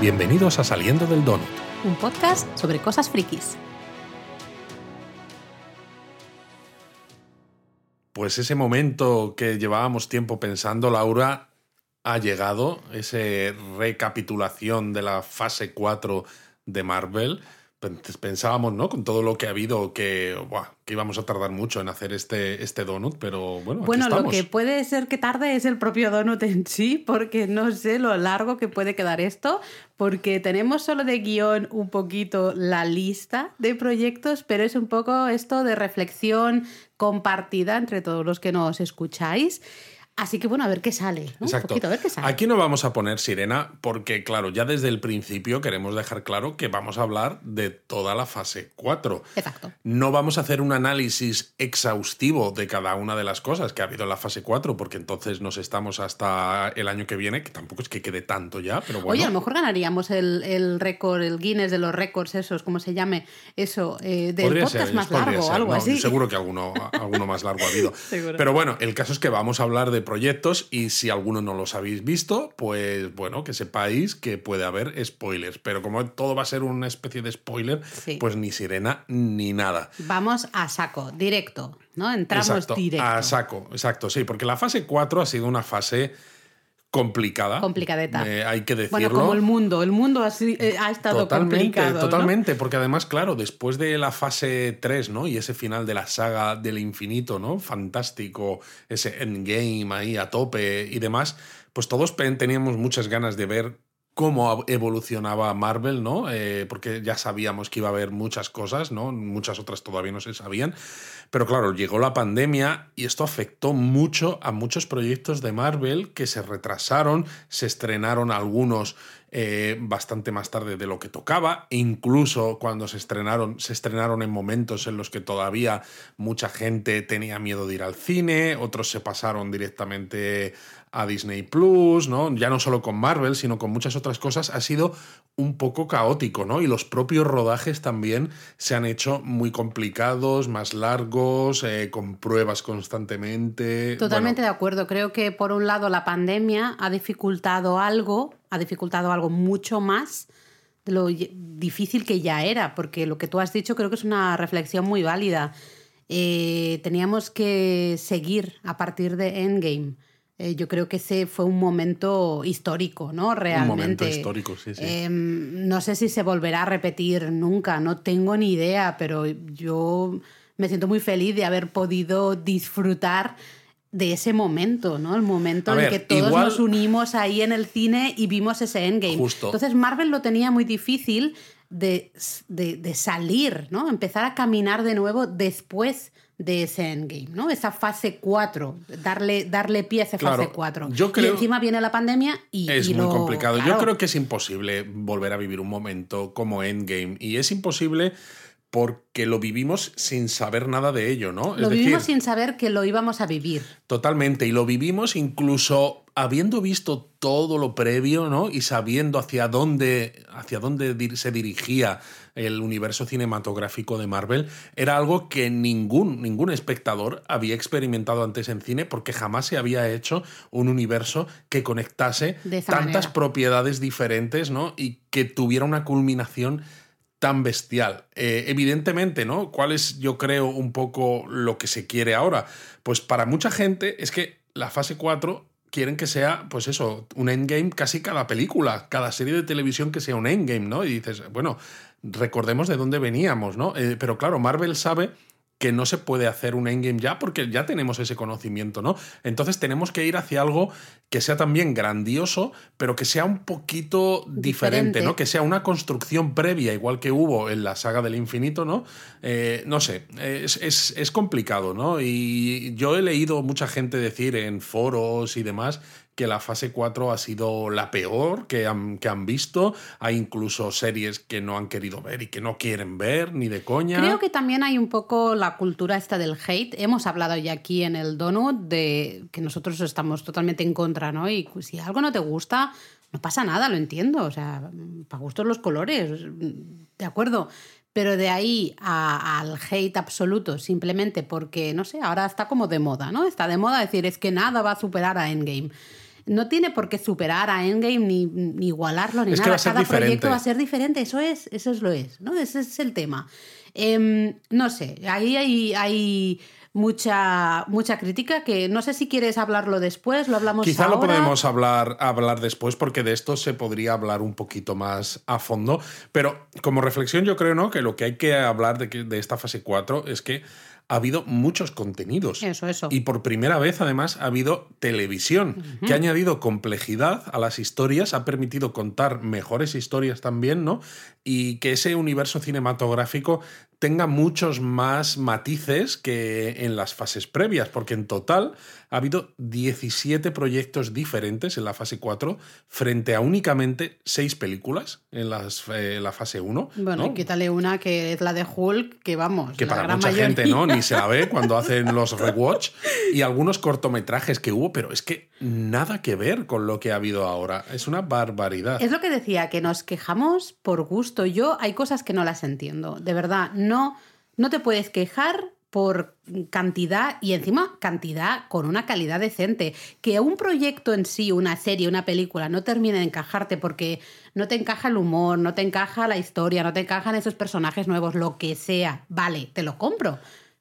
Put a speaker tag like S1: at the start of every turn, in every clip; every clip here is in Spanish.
S1: Bienvenidos a Saliendo del Donut.
S2: Un podcast sobre cosas frikis.
S1: Pues ese momento que llevábamos tiempo pensando, Laura, ha llegado, esa recapitulación de la fase 4 de Marvel pensábamos, ¿no? Con todo lo que ha habido, que, que íbamos a tardar mucho en hacer este, este donut, pero bueno.
S2: Bueno, lo que puede ser que tarde es el propio donut en sí, porque no sé lo largo que puede quedar esto, porque tenemos solo de guion un poquito la lista de proyectos, pero es un poco esto de reflexión compartida entre todos los que nos escucháis. Así que bueno, a ver qué sale.
S1: Exacto. Aquí no vamos a poner sirena porque, claro, ya desde el principio queremos dejar claro que vamos a hablar de toda la fase 4.
S2: Exacto.
S1: No vamos a hacer un análisis exhaustivo de cada una de las cosas que ha habido en la fase 4, porque entonces nos estamos hasta el año que viene, que tampoco es que quede tanto ya, pero bueno.
S2: Oye, a lo mejor ganaríamos el, récord, el Guinness de los récords, esos, como se llame, eso, eh, del podcast más largo algo así.
S1: Seguro que alguno, alguno más largo ha habido. Pero bueno, el caso es que vamos a hablar de proyectos y si alguno no los habéis visto, pues bueno, que sepáis que puede haber spoilers. Pero como todo va a ser una especie de spoiler, pues ni sirena ni nada.
S2: Vamos a saco, directo, ¿no? Entramos directo.
S1: A saco, exacto, sí, porque la fase 4 ha sido una fase complicada.
S2: Complicadeta.
S1: Eh, hay que decirlo.
S2: Bueno, como el mundo. El mundo ha, eh, ha estado
S1: totalmente,
S2: complicado.
S1: Totalmente, porque además, claro, después de la fase 3, ¿no? Y ese final de la saga del infinito, ¿no? Fantástico, ese endgame ahí a tope y demás, pues todos teníamos muchas ganas de ver cómo evolucionaba Marvel, ¿no? Eh, porque ya sabíamos que iba a haber muchas cosas, ¿no? Muchas otras todavía no se sabían. Pero claro, llegó la pandemia y esto afectó mucho a muchos proyectos de Marvel que se retrasaron, se estrenaron algunos eh, bastante más tarde de lo que tocaba, incluso cuando se estrenaron, se estrenaron en momentos en los que todavía mucha gente tenía miedo de ir al cine, otros se pasaron directamente a Disney Plus, ¿no? Ya no solo con Marvel, sino con muchas otras cosas, ha sido un poco caótico, ¿no? Y los propios rodajes también se han hecho muy complicados, más largos, eh, con pruebas constantemente.
S2: Totalmente de acuerdo. Creo que por un lado la pandemia ha dificultado algo, ha dificultado algo mucho más de lo difícil que ya era, porque lo que tú has dicho creo que es una reflexión muy válida. Eh, teníamos que seguir a partir de Endgame eh, yo creo que ese fue un momento histórico, ¿no? Realmente.
S1: Un momento histórico, sí, sí.
S2: Em, no sé si se volverá a repetir nunca, no tengo ni idea, pero yo me siento muy feliz de haber podido disfrutar de ese momento, ¿no? El momento en que todos nos unimos ahí en el cine y vimos ese endgame.
S1: Justo.
S2: Entonces Marvel lo tenía muy difícil de, de, de, salir, ¿no? Empezar a caminar de nuevo después de ese endgame, ¿no? Esa fase 4, darle, darle pie a esa fase 4. y encima viene la pandemia y...
S1: Es muy complicado. Yo creo que es imposible volver a vivir un momento como endgame. Y es imposible porque lo vivimos sin saber nada de ello, ¿no?
S2: Lo vivimos sin saber que lo íbamos a vivir.
S1: Totalmente, y lo vivimos incluso habiendo visto todo lo previo, ¿no? Y sabiendo hacia dónde, hacia dónde se dirigía el universo cinematográfico de Marvel, era algo que ningún, ningún espectador había experimentado antes en cine porque jamás se había hecho un universo que conectase tantas propiedades diferentes, ¿no? Y que tuviera una culminación tan bestial. Eh, evidentemente, ¿no? ¿Cuál es, yo creo, un poco lo que se quiere ahora? Pues para mucha gente es que la fase 4 quieren que sea, pues eso, un endgame casi cada película, cada serie de televisión que sea un endgame, ¿no? Y dices, bueno, recordemos de dónde veníamos, ¿no? Eh, pero claro, Marvel sabe que no se puede hacer un endgame ya porque ya tenemos ese conocimiento, ¿no? Entonces tenemos que ir hacia algo que sea también grandioso, pero que sea un poquito diferente, ¿no? Que sea una construcción previa, igual que hubo en la saga del infinito, ¿no? Eh, no sé, es, es, es complicado, ¿no? Y yo he leído mucha gente decir en foros y demás que la fase 4 ha sido la peor que han, que han visto. Hay incluso series que no han querido ver y que no quieren ver, ni de coña.
S2: Creo que también hay un poco la cultura esta del hate. Hemos hablado ya aquí en el Donut de que nosotros estamos totalmente en contra, ¿no? Y si algo no te gusta, no pasa nada, lo entiendo. O sea, para gustos los colores, de acuerdo. Pero de ahí al hate absoluto, simplemente porque, no sé, ahora está como de moda, ¿no? Está de moda decir es que nada va a superar a Endgame. No tiene por qué superar a Endgame ni, ni igualarlo ni
S1: Es
S2: nada. Cada
S1: diferente.
S2: proyecto va a ser diferente, eso es, eso es lo es, ¿no? Ese es el tema. Em, no sé, ahí hay, hay mucha, mucha crítica que no sé si quieres hablarlo después, lo hablamos
S1: Quizá lo podemos hablar, hablar después, porque de esto se podría hablar un poquito más a fondo. Pero como reflexión, yo creo ¿no? que lo que hay que hablar de, que- de esta fase 4 es que ha habido muchos contenidos.
S2: Eso, eso.
S1: Y por primera vez, además, ha habido televisión, que ha añadido complejidad a las historias, ha permitido contar mejores historias también, ¿no? Y que ese universo cinematográfico tenga muchos más matices que en las fases previas, porque en total ha habido 17 proyectos diferentes en la fase 4 frente a únicamente 6 películas en las, eh, la fase 1.
S2: Bueno,
S1: ¿no?
S2: y quítale una que es la de Hulk, que vamos,
S1: que
S2: la
S1: para
S2: gran
S1: mucha
S2: mayoría.
S1: gente no ni se la ve cuando hacen los rewatch y algunos cortometrajes que hubo pero es que nada que ver con lo que ha habido ahora es una barbaridad
S2: Es lo que decía, que nos quejamos por gusto. Yo hay cosas que no las entiendo. De verdad, no, no te puedes quejar por cantidad y encima cantidad con una calidad decente. Que un proyecto en sí, una serie, una película, no termine de encajarte porque no te encaja el humor, no te encaja la historia, no te encajan esos personajes nuevos, lo que sea. Vale, te lo compro.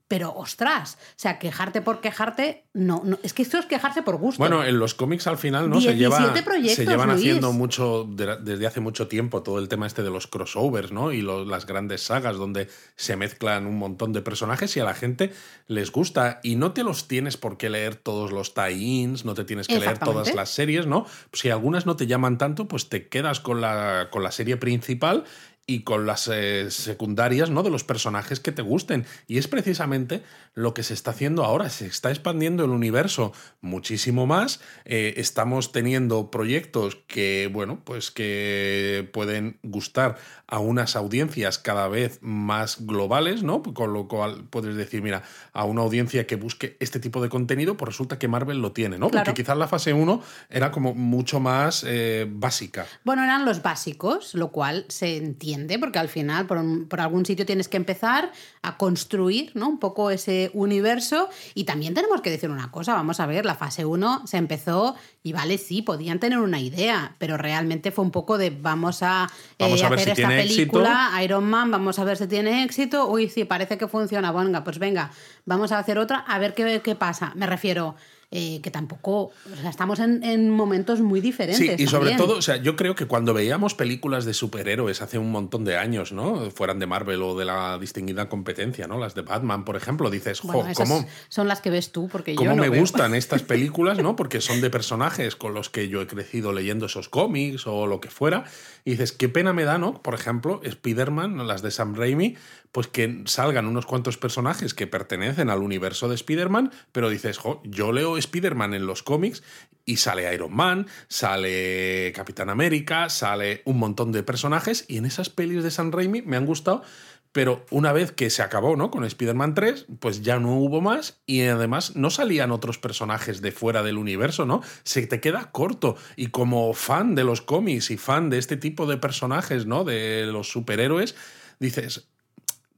S2: Pero ostras, o sea, quejarte por quejarte, no, no es que esto es quejarse por gusto.
S1: bueno en los cómics al final no se
S2: 17
S1: lleva se llevan
S2: Luis.
S1: haciendo mucho de- desde hace mucho tiempo todo el tema este de los crossovers no y lo- las grandes sagas donde se mezclan un montón de personajes y a la gente les gusta. Y no te los tienes por qué leer todos los tie-ins no te tienes que leer todas las series no si algunas no te llaman tanto pues te quedas con la con la serie principal y con las eh, secundarias ¿no? de los personajes que te gusten. Y es precisamente lo que se está haciendo ahora. Se está expandiendo el universo muchísimo más. Eh, estamos teniendo proyectos que, bueno, pues que pueden gustar a unas audiencias cada vez más globales, ¿no? Con lo cual puedes decir, mira, a una audiencia que busque este tipo de contenido, pues resulta que Marvel lo tiene, ¿no?
S2: Claro.
S1: Porque quizás la fase 1 era como mucho más eh, básica.
S2: Bueno, eran los básicos, lo cual se entiende, porque al final por, un- por algún sitio tienes que empezar a construir ¿no? un poco ese universo. Y también tenemos que decir una cosa, vamos a ver, la fase 1 se empezó y vale, sí, podían tener una idea, pero realmente fue un poco de vamos a, eh,
S1: Vamos a
S2: hacer
S1: si
S2: esta película, Iron Man, vamos a ver si tiene éxito. Uy, sí, parece que funciona. Venga, pues venga, vamos a hacer otra, a ver qué, qué pasa. Me refiero... eh, que tampoco, o sea, estamos en, en momentos muy diferentes.
S1: Sí, y sobre todo, o sea, yo creo que cuando veíamos películas de superhéroes hace un montón de años, ¿no? Fueran de Marvel o de la distinguida competencia, ¿no? Las de Batman, por ejemplo, dices, jo,
S2: Bueno, esas
S1: ¿cómo,
S2: son las que ves tú, porque
S1: cómo
S2: yo no
S1: me
S2: veo.
S1: gustan estas películas, ¿no? Porque son de personajes con los que yo he crecido leyendo esos cómics o lo que fuera. Y dices, qué pena me da, ¿no? Por ejemplo, Spider-Man, las de Sam Raimi, pues que salgan unos cuantos personajes que pertenecen al universo de Spider-Man, pero dices, jo, yo leo Spider-Man en los cómics y sale Iron Man, sale Capitán América, sale un montón de personajes y en esas pelis de Sam Raimi me han gustado, pero una vez que se acabó, ¿no? Con Spider-Man 3, pues ya no hubo más y además no salían otros personajes de fuera del universo, ¿no? Se te queda corto y como fan de los cómics y fan de este tipo de personajes, ¿no? De los superhéroes, dices,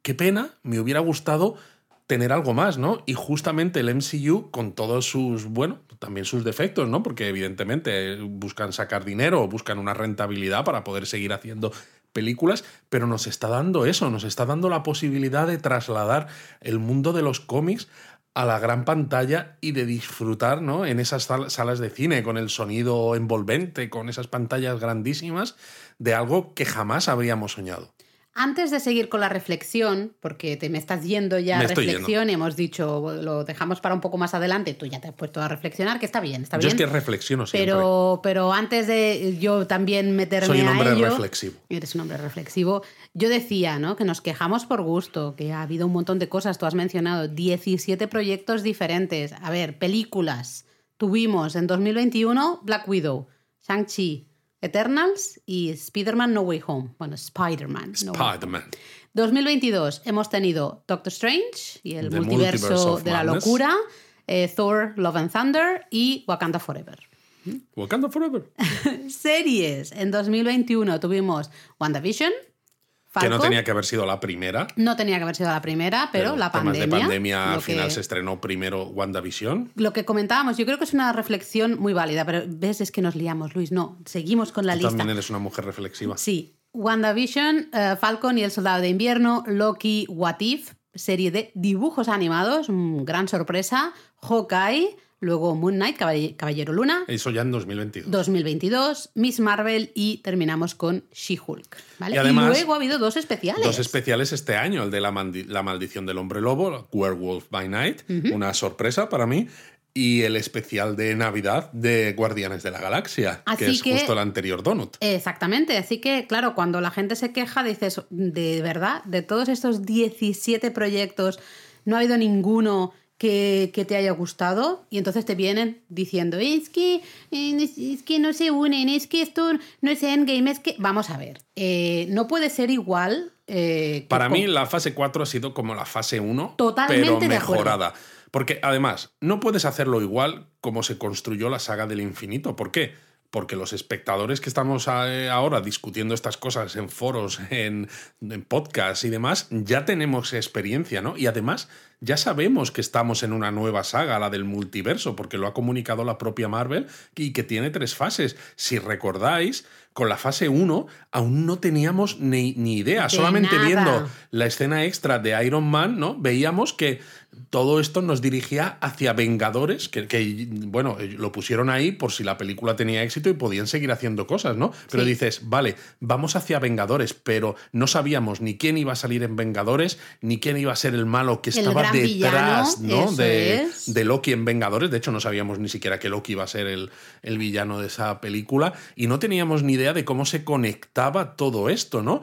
S1: qué pena, me hubiera gustado tener algo más, ¿no? Y justamente el MCU, con todos sus, bueno, también sus defectos, ¿no? Porque evidentemente buscan sacar dinero, buscan una rentabilidad para poder seguir haciendo películas, pero nos está dando eso, nos está dando la posibilidad de trasladar el mundo de los cómics a la gran pantalla y de disfrutar, ¿no? En esas sal- salas de cine, con el sonido envolvente, con esas pantallas grandísimas, de algo que jamás habríamos soñado.
S2: Antes de seguir con la reflexión, porque te me estás yendo ya a reflexión y hemos dicho, lo dejamos para un poco más adelante, tú ya te has puesto a reflexionar, que está bien, está
S1: Yo
S2: bien.
S1: es que reflexiono siempre.
S2: pero, pero antes de yo también meterme
S1: Soy un
S2: a
S1: hombre
S2: ello-
S1: reflexivo.
S2: Eres un hombre reflexivo. Yo decía, ¿no? Que nos quejamos por gusto, que ha habido un montón de cosas. Tú has mencionado 17 proyectos diferentes. A ver, películas. Tuvimos en 2021 Black Widow, Shang-Chi, Eternals y Spider-Man No Way Home. Bueno, Spider-Man. No.
S1: Spider-Man.
S2: 2022 hemos tenido Doctor Strange y el
S1: The
S2: multiverso
S1: Multiverse
S2: de la
S1: Madness.
S2: locura, eh, Thor, Love and Thunder y Wakanda Forever.
S1: Wakanda Forever.
S2: Series. En 2021 tuvimos WandaVision,
S1: Que no tenía que haber sido la primera.
S2: No tenía que haber sido la primera, pero, la pandemia.
S1: de pandemia al final se estrenó primero WandaVision.
S2: Lo que comentábamos, yo creo que es una reflexión muy válida, pero ves, es que nos liamos, Luis. No, seguimos con la lista.
S1: También eres una mujer reflexiva.
S2: Sí. WandaVision, uh, Falcon y el Soldado de Invierno, Loki, What If, serie de dibujos animados, gran sorpresa, Hawkeye, luego Moon Knight, Caballero Luna.
S1: Eso ya en 2022.
S2: 2022, Miss Marvel y terminamos con She-Hulk. Y, luego ha habido dos especiales.
S1: Dos especiales este año, el de La, Maldición del Hombre Lobo, Werewolf by Night, una sorpresa para mí, y el especial de Navidad de Guardianes de la Galaxia, que es justo el anterior Donut.
S2: Exactamente, así que claro, cuando la gente se queja, dices, de verdad, de todos estos 17 proyectos, no ha habido ninguno que, te haya gustado y entonces te vienen diciendo, es que, es que no se unen, es que esto no es Endgame, es que... Vamos a ver, eh, no puede ser igual. Eh,
S1: Para mí la fase 4 ha sido como la fase 1, pero mejorada. Porque además, no puedes hacerlo igual como se construyó la saga del infinito. ¿Por qué? Porque los espectadores que estamos eh, ahora discutiendo estas cosas en foros, en, en podcasts y demás, ya tenemos experiencia, ¿no? Y además ya sabemos que estamos en una nueva saga, la del multiverso, porque lo ha comunicado la propia Marvel y que tiene tres fases. Si recordáis, con la fase 1 aún no teníamos ni, ni idea, solamente viendo la escena extra de Iron Man, ¿no? Veíamos que todo esto nos dirigía hacia Vengadores, que, bueno, lo pusieron ahí por si la película tenía éxito y podían seguir haciendo cosas, ¿no? Pero dices, vale, vamos hacia Vengadores, pero no sabíamos ni quién iba a salir en Vengadores, ni quién iba a ser el malo que estaba detrás, ¿no? De, de, Loki en Vengadores. De hecho, no sabíamos ni siquiera que Loki iba a ser el, el villano de esa película y no teníamos ni idea de cómo se conectaba todo esto, ¿no?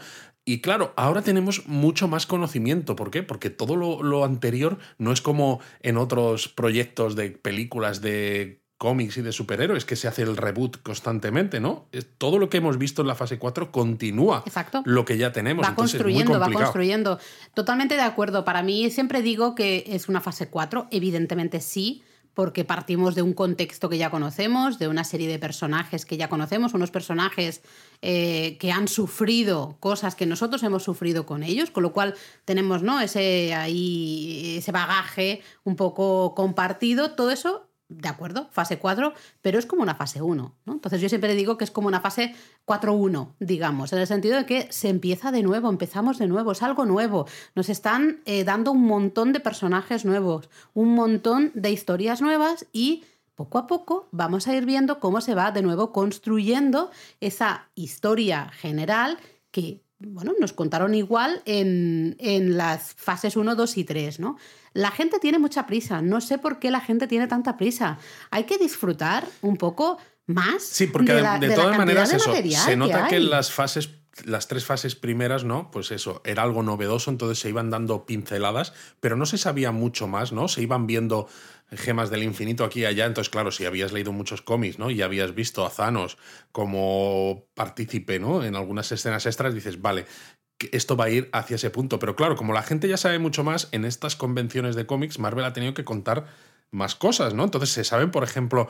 S1: Y claro, ahora tenemos mucho más conocimiento. ¿Por qué? Porque todo lo, anterior no es como en otros proyectos de películas de cómics y de superhéroes que se hace el reboot constantemente, ¿no? Todo lo que hemos visto en la fase 4 continúa
S2: Exacto.
S1: lo que ya tenemos.
S2: Va construyendo, va construyendo. Totalmente de acuerdo. Para mí siempre digo que es una fase 4, evidentemente sí, porque partimos de un contexto que ya conocemos, de una serie de personajes que ya conocemos, unos personajes eh, que han sufrido cosas que nosotros hemos sufrido con ellos, con lo cual tenemos ¿no? ese, ahí, ese bagaje un poco compartido, todo eso de acuerdo, fase 4, pero es como una fase 1. ¿no? Entonces yo siempre digo que es como una fase 4-1, digamos, en el sentido de que se empieza de nuevo, empezamos de nuevo, es algo nuevo. Nos están eh, dando un montón de personajes nuevos, un montón de historias nuevas y poco a poco vamos a ir viendo cómo se va de nuevo construyendo esa historia general que bueno, nos contaron igual en, en, las fases 1, 2 y 3, ¿no? La gente tiene mucha prisa, no sé por qué la gente tiene tanta prisa. Hay que disfrutar un poco más.
S1: Sí, porque de, todas maneras eso, se nota que las fases las tres fases primeras, ¿no? Pues eso, era algo novedoso, entonces se iban dando pinceladas, pero no se sabía mucho más, ¿no? Se iban viendo gemas del infinito aquí y allá. Entonces, claro, si habías leído muchos cómics, ¿no? Y habías visto a Thanos como partícipe, ¿no? En algunas escenas extras, dices, vale, esto va a ir hacia ese punto. Pero claro, como la gente ya sabe mucho más, en estas convenciones de cómics, Marvel ha tenido que contar más cosas, ¿no? Entonces se saben, por ejemplo,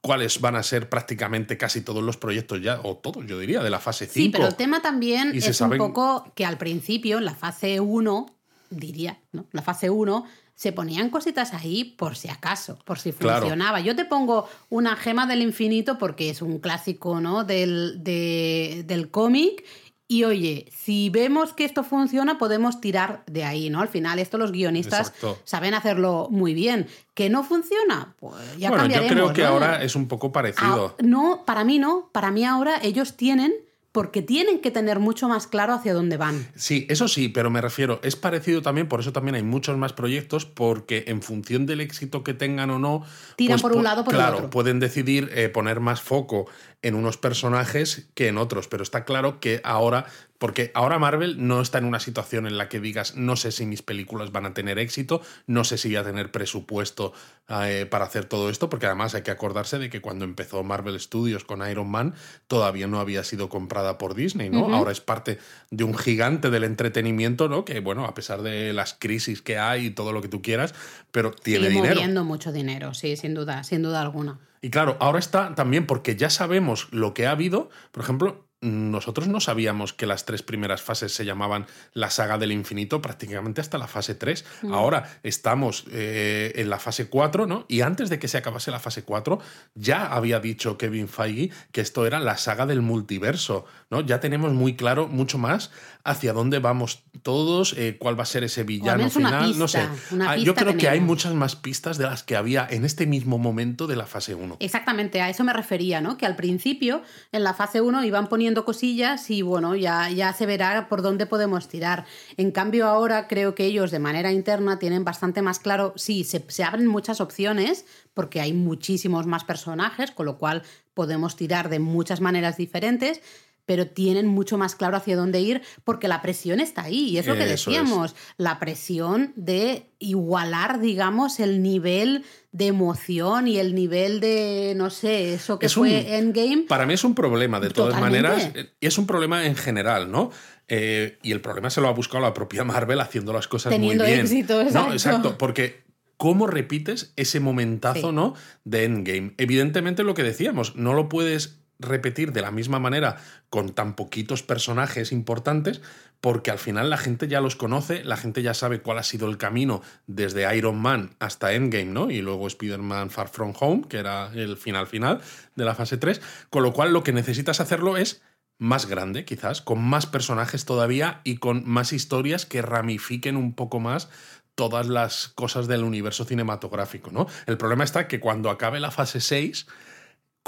S1: cuáles van a ser prácticamente casi todos los proyectos ya, o todos, yo diría, de la fase 5.
S2: Sí, pero el tema también es un poco que al principio, en la fase 1, diría, ¿no? La fase 1 se ponían cositas ahí por si acaso, por si funcionaba. Yo te pongo una gema del infinito porque es un clásico ¿no? del, del cómic y oye, si vemos que esto funciona, podemos tirar de ahí, ¿no? Al final, esto los guionistas saben hacerlo muy bien. ¿Que no funciona? Pues ya bueno, yo
S1: creo que ahora es un poco parecido.
S2: Ah, no, para mí no. Para mí ahora ellos tienen porque tienen que tener mucho más claro hacia dónde van.
S1: Sí, eso sí, pero me refiero, es parecido también, por eso también hay muchos más proyectos, porque en función del éxito que tengan o no,
S2: tiran pues por un lado por
S1: el
S2: otro.
S1: Claro, pueden decidir eh, poner más foco en unos personajes que en otros, pero está claro que ahora porque ahora Marvel no está en una situación en la que digas, no sé si mis películas van a tener éxito, no sé si voy a tener presupuesto eh, para hacer todo esto, porque además hay que acordarse de que cuando empezó Marvel Studios con Iron Man, todavía no había sido comprada por Disney, ¿no? Ahora es parte de un gigante del entretenimiento, ¿no? Que, bueno, a pesar de las crisis que hay y todo lo que tú quieras, pero tiene
S2: Sigue
S1: dinero.
S2: moviendo mucho dinero, sí, sin duda, sin duda alguna.
S1: Y claro, ahora está también porque ya sabemos lo que ha habido. Por ejemplo, nosotros no sabíamos que las tres primeras fases se llamaban la saga del infinito prácticamente hasta la fase 3. Mm. Ahora estamos eh, en la fase 4, ¿no? Y antes de que se acabase la fase 4, ya había dicho Kevin Feige que esto era la saga del multiverso, ¿no? Ya tenemos muy claro mucho más hacia dónde vamos todos, eh, cuál va a ser ese villano final, no sé. Ah, yo creo que hay muchas más pistas de las que había en este mismo momento de la fase 1.
S2: Exactamente, a eso me refería, ¿no? Que al principio, en la fase 1, iban poniendo cosillas y bueno, ya, ya se verá por dónde podemos tirar. En cambio, ahora creo que ellos de manera interna tienen bastante más claro, sí, se, se abren muchas opciones porque hay muchísimos más personajes, con lo cual podemos tirar de muchas maneras diferentes, pero tienen mucho más claro hacia dónde ir porque la presión está ahí. Y es lo que decíamos, la presión de igualar, digamos, el nivel de emoción y el nivel de, no sé, eso que fue Endgame.
S1: Para mí es un problema, de todas maneras, y es un problema en general, ¿no? Eh, y el problema se lo ha buscado la propia Marvel haciendo las cosas muy bien.
S2: Éxito, exacto.
S1: No, exacto, porque ¿cómo repites ese momentazo, ¿no? De Endgame. Evidentemente lo que decíamos, no lo puedes repetir de la misma manera con tan poquitos personajes importantes, porque al final la gente ya los conoce, la gente ya sabe cuál ha sido el camino desde Iron Man hasta Endgame, ¿no? Y luego Spider-Man Far From Home, que era el final final de la fase 3, con lo cual lo que necesitas hacerlo es más grande, quizás, con más personajes todavía y con más historias que ramifiquen un poco más todas las cosas del universo cinematográfico, ¿no? El problema está que cuando acabe la fase 6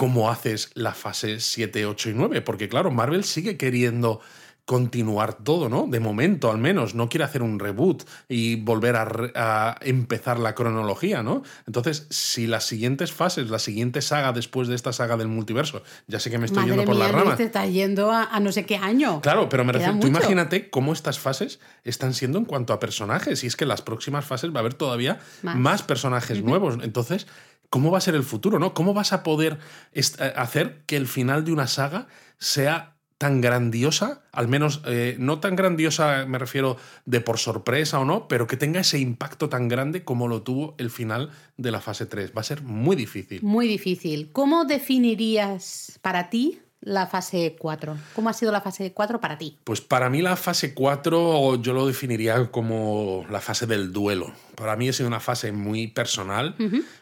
S1: cómo haces la fase 7, 8 y 9, porque claro, Marvel sigue queriendo continuar todo, ¿no? De momento al menos, no quiere hacer un reboot y volver a, empezar la cronología, ¿no? Entonces, si las siguientes fases, la siguiente saga después de esta saga del multiverso, ya sé que me estoy yendo por la rama.
S2: te está yendo a, no sé qué año.
S1: Claro, pero me refiero, tú imagínate cómo estas fases están siendo en cuanto a personajes, y es que las próximas fases va a haber todavía más, personajes nuevos. Entonces, ¿Cómo va a ser el futuro? ¿no? ¿Cómo vas a poder eh, hacer que el final de una saga sea tan grandiosa, al menos eh, no tan grandiosa, me refiero de por sorpresa o no, pero que tenga ese impacto tan grande como lo tuvo el final de la fase 3. Va a ser muy difícil.
S2: Muy difícil. ¿Cómo definirías para ti la fase 4? ¿Cómo ha sido la fase 4 para ti?
S1: Pues para mí la fase 4 yo lo definiría como la fase del duelo. Para mí ha sido una fase muy personal,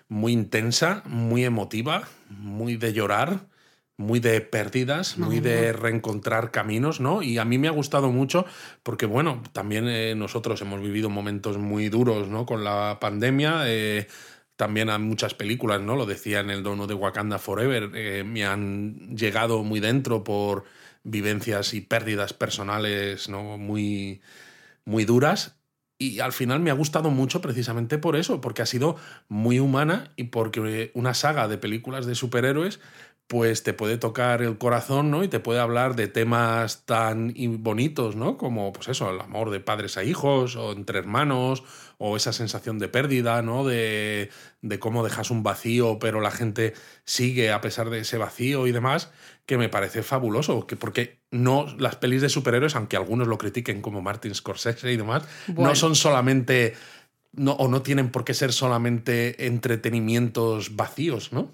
S1: muy intensa, muy emotiva, muy de llorar, muy de pérdidas, muy de reencontrar caminos, ¿no? Y a mí me ha gustado mucho porque, bueno, también eh, nosotros hemos vivido momentos muy duros, ¿no? Con la pandemia. Eh, también a muchas películas, ¿no? Lo decía en el dono de Wakanda Forever, eh, me han llegado muy dentro por vivencias y pérdidas personales, ¿no? Muy, muy duras. Y al final me ha gustado mucho precisamente por eso, porque ha sido muy humana y porque una saga de películas de superhéroes pues te puede tocar el corazón, ¿no? Y te puede hablar de temas tan bonitos, ¿no? Como, pues eso, el amor de padres a hijos, o entre hermanos, o esa sensación de pérdida, ¿no? De, de cómo dejas un vacío, pero la gente sigue a pesar de ese vacío y demás, que me parece fabuloso, que porque no las pelis de superhéroes, aunque algunos lo critiquen como Martin Scorsese y demás, no son solamente no, o no tienen por qué ser solamente entretenimientos vacíos, ¿no?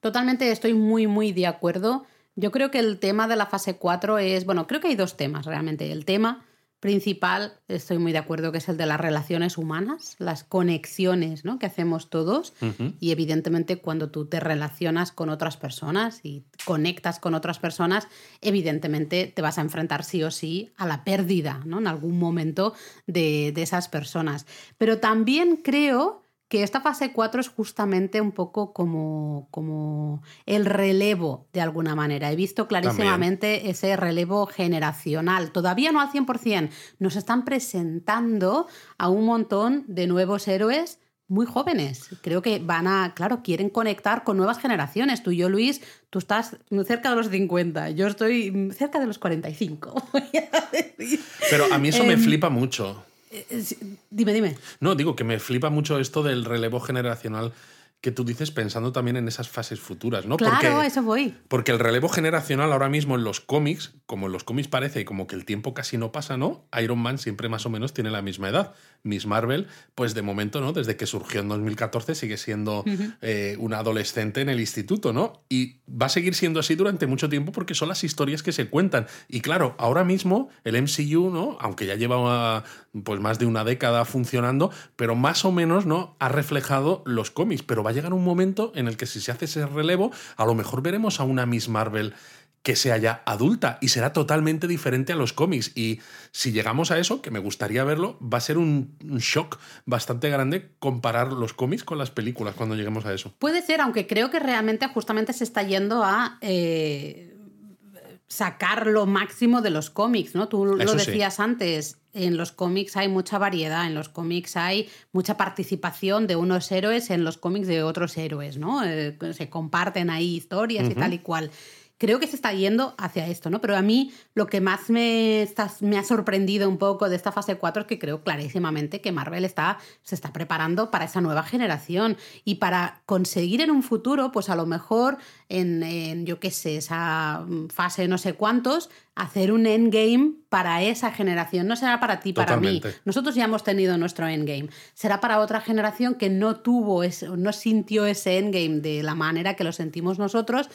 S2: Totalmente estoy muy, muy de acuerdo. Yo creo que el tema de la fase 4 es, bueno, creo que hay dos temas realmente. El tema principal, estoy muy de acuerdo, que es el de las relaciones humanas, las conexiones ¿no? que hacemos todos. Y evidentemente cuando tú te relacionas con otras personas y conectas con otras personas, evidentemente te vas a enfrentar sí o sí a la pérdida ¿no? en algún momento de, de esas personas. Pero también creo que esta fase 4 es justamente un poco como, como el relevo de alguna manera. He visto clarísimamente ese relevo generacional. Todavía no al 100%. Nos están presentando a un montón de nuevos héroes muy jóvenes. Creo que van a, claro, quieren conectar con nuevas generaciones. Tú y yo, Luis, tú estás cerca de los 50, yo estoy cerca de los 45.
S1: Pero a mí eso me em, flipa mucho.
S2: Dime, dime.
S1: No, digo que me flipa mucho esto del relevo generacional que tú dices pensando también en esas fases futuras, ¿no?
S2: Claro,
S1: porque,
S2: eso voy.
S1: Porque el relevo generacional ahora mismo en los cómics, como en los cómics parece como que el tiempo casi no pasa, ¿no? Iron Man siempre más o menos tiene la misma edad. Miss Marvel, pues de momento, ¿no? Desde que surgió en 2014 sigue siendo eh, una adolescente en el instituto, ¿no? Y va a seguir siendo así durante mucho tiempo porque son las historias que se cuentan. Y claro, ahora mismo el MCU, ¿no? Aunque ya lleva pues más de una década funcionando, pero más o menos, ¿no? Ha reflejado los cómics, pero va a llegar un momento en el que si se hace ese relevo, a lo mejor veremos a una Miss Marvel que sea ya adulta y será totalmente diferente a los cómics. Y si llegamos a eso, que me gustaría verlo, va a ser un, shock bastante grande comparar los cómics con las películas cuando lleguemos a eso.
S2: Puede ser, aunque creo que realmente justamente se está yendo a... Eh, sacar lo máximo de los cómics, ¿no? Tú lo decías antes, en los cómics hay mucha variedad, en los cómics hay mucha participación de unos héroes en los cómics de otros héroes, ¿no? Eh, se comparten ahí historias y tal y cual creo que se está yendo hacia esto, ¿no? Pero a mí lo que más me, me ha sorprendido un poco de esta fase 4 es que creo clarísimamente que Marvel está, se está preparando para esa nueva generación y para conseguir en un futuro, pues a lo mejor en, en yo qué sé, esa fase no sé cuántos, hacer un endgame para esa generación. No será para ti, para mí. Nosotros ya hemos tenido nuestro endgame. Será para otra generación que no tuvo, ese, no sintió ese endgame de la manera que lo sentimos nosotros.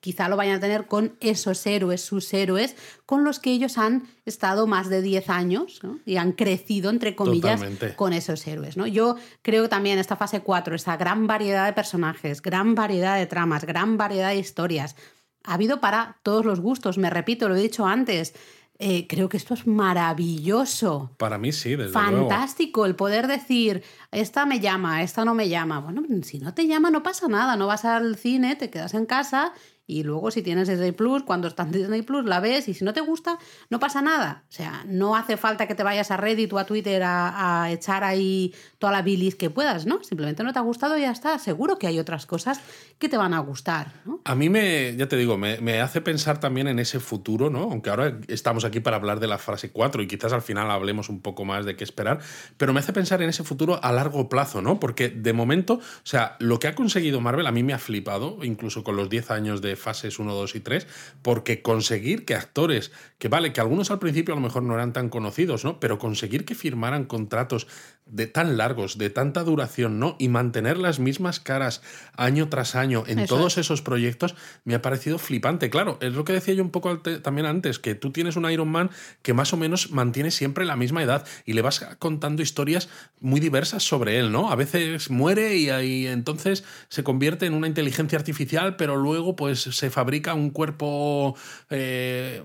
S2: Quizá lo vayan a tener con esos héroes, sus héroes, con los que ellos han estado más de 10 años y han crecido, entre comillas, con esos héroes. ¿no? Yo creo también esta fase 4, esta gran variedad de personajes, gran variedad de tramas, gran variedad de historias, ha habido para todos los gustos, me repito, lo he dicho antes. Eh, creo que esto es maravilloso.
S1: Para mí sí, desde
S2: Fantástico el poder decir, esta me llama, esta no me llama. Bueno, si no te llama no pasa nada, no vas al cine, te quedas en casa y luego si tienes Disney Plus, cuando estás en Disney Plus la ves y si no te gusta, no pasa nada. O sea, no hace falta que te vayas a Reddit o a Twitter a, echar ahí toda la bilis que puedas, ¿no? Simplemente no te ha gustado y ya está. Seguro que hay otras cosas que te van a gustar, ¿no?
S1: A mí me, ya te digo, me, me hace pensar también en ese futuro, ¿no? Aunque ahora estamos aquí para hablar de la fase 4 y quizás al final hablemos un poco más de qué esperar, pero me hace pensar en ese futuro a largo plazo, ¿no? Porque de momento, o sea, lo que ha conseguido Marvel a mí me ha flipado, incluso con los 10 años de fases 1, 2 y 3, porque conseguir que actores, que vale, que algunos al principio a lo mejor no eran tan conocidos, ¿no? Pero conseguir que firmaran contratos de tan largos, de tanta duración, ¿no? Y mantener las mismas caras año tras año en todos esos proyectos me ha parecido flipante. Claro, es lo que decía yo un poco también antes, que tú tienes un Iron Man que más o menos mantiene siempre la misma edad y le vas contando historias muy diversas sobre él, ¿no? A veces muere y, ahí entonces se convierte en una inteligencia artificial, pero luego pues se fabrica un cuerpo, eh,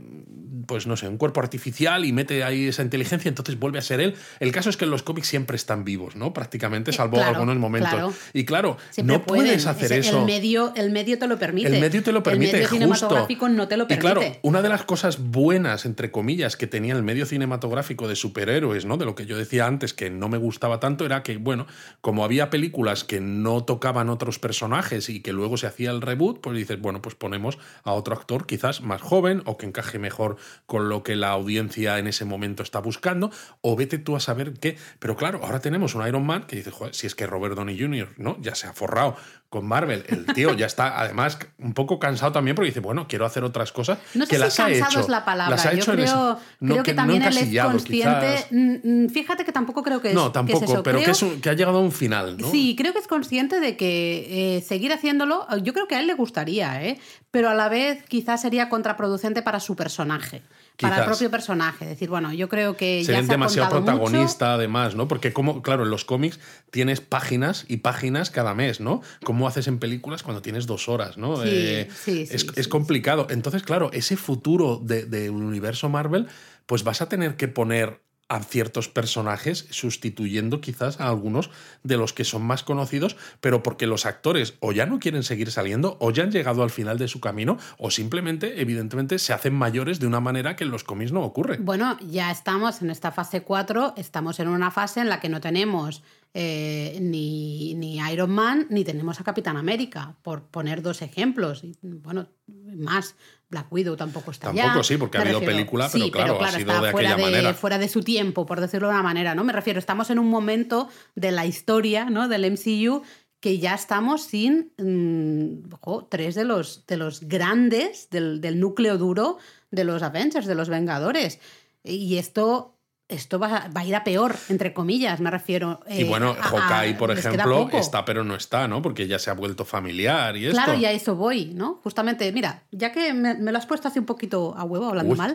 S1: pues no sé, un cuerpo artificial y mete ahí esa inteligencia, entonces vuelve a ser él. El caso es que los cómics siempre están vivos, ¿no? Prácticamente, eh, salvo algunos momentos. Y claro, no puedes hacer eso.
S2: El medio, el medio te lo permite.
S1: El medio te lo permite.
S2: El medio cinematográfico no te lo permite.
S1: Y claro, una de las cosas buenas, entre comillas, que tenía el medio cinematográfico de superhéroes, ¿no? De lo que yo decía antes, que no me gustaba tanto, era que, bueno, como había películas que no tocaban otros personajes y que luego se hacía el reboot, pues dices, bueno, pues ponemos a otro actor quizás más joven o que encaje mejor con lo que la audiencia en ese momento está buscando, o vete tú a saber qué. Pero claro, ahora tenemos un Iron Man que dice, joder, si es que Robert Downey Jr., ¿no? Ya se ha forrado con Marvel. El tío ya está, además, un poco cansado también porque dice, bueno, quiero hacer otras cosas.
S2: No sé
S1: que
S2: si
S1: las
S2: cansado
S1: ha hecho.
S2: es la palabra.
S1: Las ha hecho
S2: Yo creo,
S1: no,
S2: que, también él es consciente. Mm, mm, fíjate que tampoco creo que es
S1: No, tampoco, pero que, es que, ha llegado a un final, ¿no?
S2: Sí, creo que es consciente de que eh, seguir haciéndolo, yo creo que a él le gustaría, ¿eh? pero a la vez quizás sería contraproducente para su personaje para el propio personaje. decir, bueno, yo creo que ya se
S1: demasiado protagonista, además, ¿no? Porque, como, claro, en los cómics tienes páginas y páginas cada mes, ¿no? ¿Cómo haces en películas cuando tienes dos horas, ¿no?
S2: Sí, eh, sí,
S1: es, es complicado. Entonces, claro, ese futuro del de universo Marvel, pues vas a tener que poner a ciertos personajes, sustituyendo quizás a algunos de los que son más conocidos, pero porque los actores o ya no quieren seguir saliendo, o ya han llegado al final de su camino, o simplemente, evidentemente, se hacen mayores de una manera que en los cómics no ocurre.
S2: Bueno, ya estamos en esta fase 4, estamos en una fase en la que no tenemos eh, ni, ni, Iron Man ni tenemos a Capitán América, por poner dos ejemplos. Bueno, más. Black Widow tampoco está
S1: Tampoco, sí, porque ha habido película, pero, claro, ha sido de aquella manera.
S2: Fuera de su tiempo, por decirlo de una manera, ¿no? Me refiero, estamos en un momento de la historia, ¿no? Del MCU que ya estamos sin mm, ojo, tres de los, de los grandes del, del núcleo duro de los Avengers, de los Vengadores. Y esto esto va, va, a ir a peor, entre comillas, me refiero.
S1: Eh, y bueno, Hawkeye, por ejemplo, está pero no está, ¿no? Porque ya se ha vuelto familiar y
S2: Claro,
S1: esto.
S2: y a eso voy, ¿no? Justamente, mira, ya que me, me lo has puesto hace un poquito a huevo, hablando
S1: Uy.
S2: mal,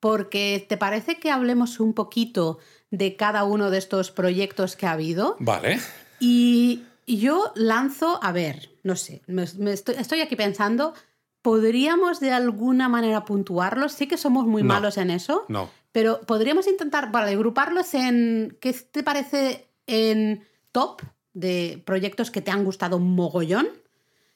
S2: porque ¿te parece que hablemos un poquito de cada uno de estos proyectos que ha habido?
S1: Vale.
S2: Y, y yo lanzo, a ver, no sé, me, me estoy, estoy aquí pensando, ¿podríamos de alguna manera puntuarlos? Sí que somos muy
S1: No.
S2: malos en eso.
S1: No.
S2: Pero podríamos intentar, agruparlos en. ¿Qué te parece en top de proyectos que te han gustado un mogollón?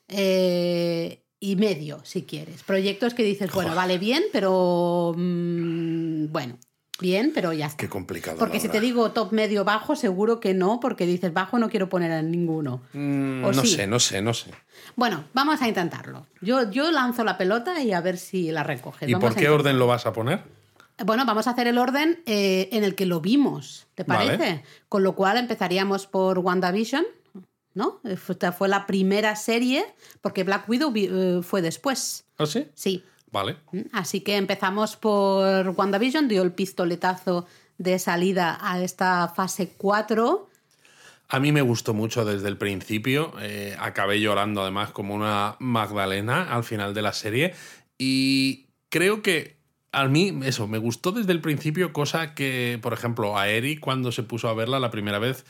S2: Eh, y medio, si quieres. Proyectos que dices, bueno, vale, bien, pero. mm, bueno, bien, pero ya está.
S1: Qué complicado.
S2: Porque si te digo top medio bajo, seguro que no, porque dices bajo no quiero poner en ninguno.
S1: Mm,
S2: ¿O
S1: no
S2: sí?
S1: sé, no sé, no sé.
S2: Bueno, vamos a intentarlo. Yo, yo lanzo la pelota y a ver si la recoges.
S1: ¿Y
S2: Vamos
S1: por
S2: a
S1: qué orden lo vas a poner?
S2: Bueno, vamos a hacer el orden eh, en el que lo vimos, ¿te
S1: Vale.
S2: parece? Con lo cual empezaríamos por WandaVision, ¿no? Eh, fue- Esta fue la primera serie, porque Black Widow eh, fue después.
S1: ¿Ah, sí?
S2: Sí.
S1: Vale.
S2: Mm, Así que empezamos por WandaVision, dio el pistoletazo de salida a esta fase 4.
S1: A mí me gustó mucho desde el principio. eh, acabé llorando además como una Magdalena al final de la serie. Y creo que a mí eso, me gustó desde el principio, cosa que, por ejemplo, a Eric cuando se puso a verla la primera vez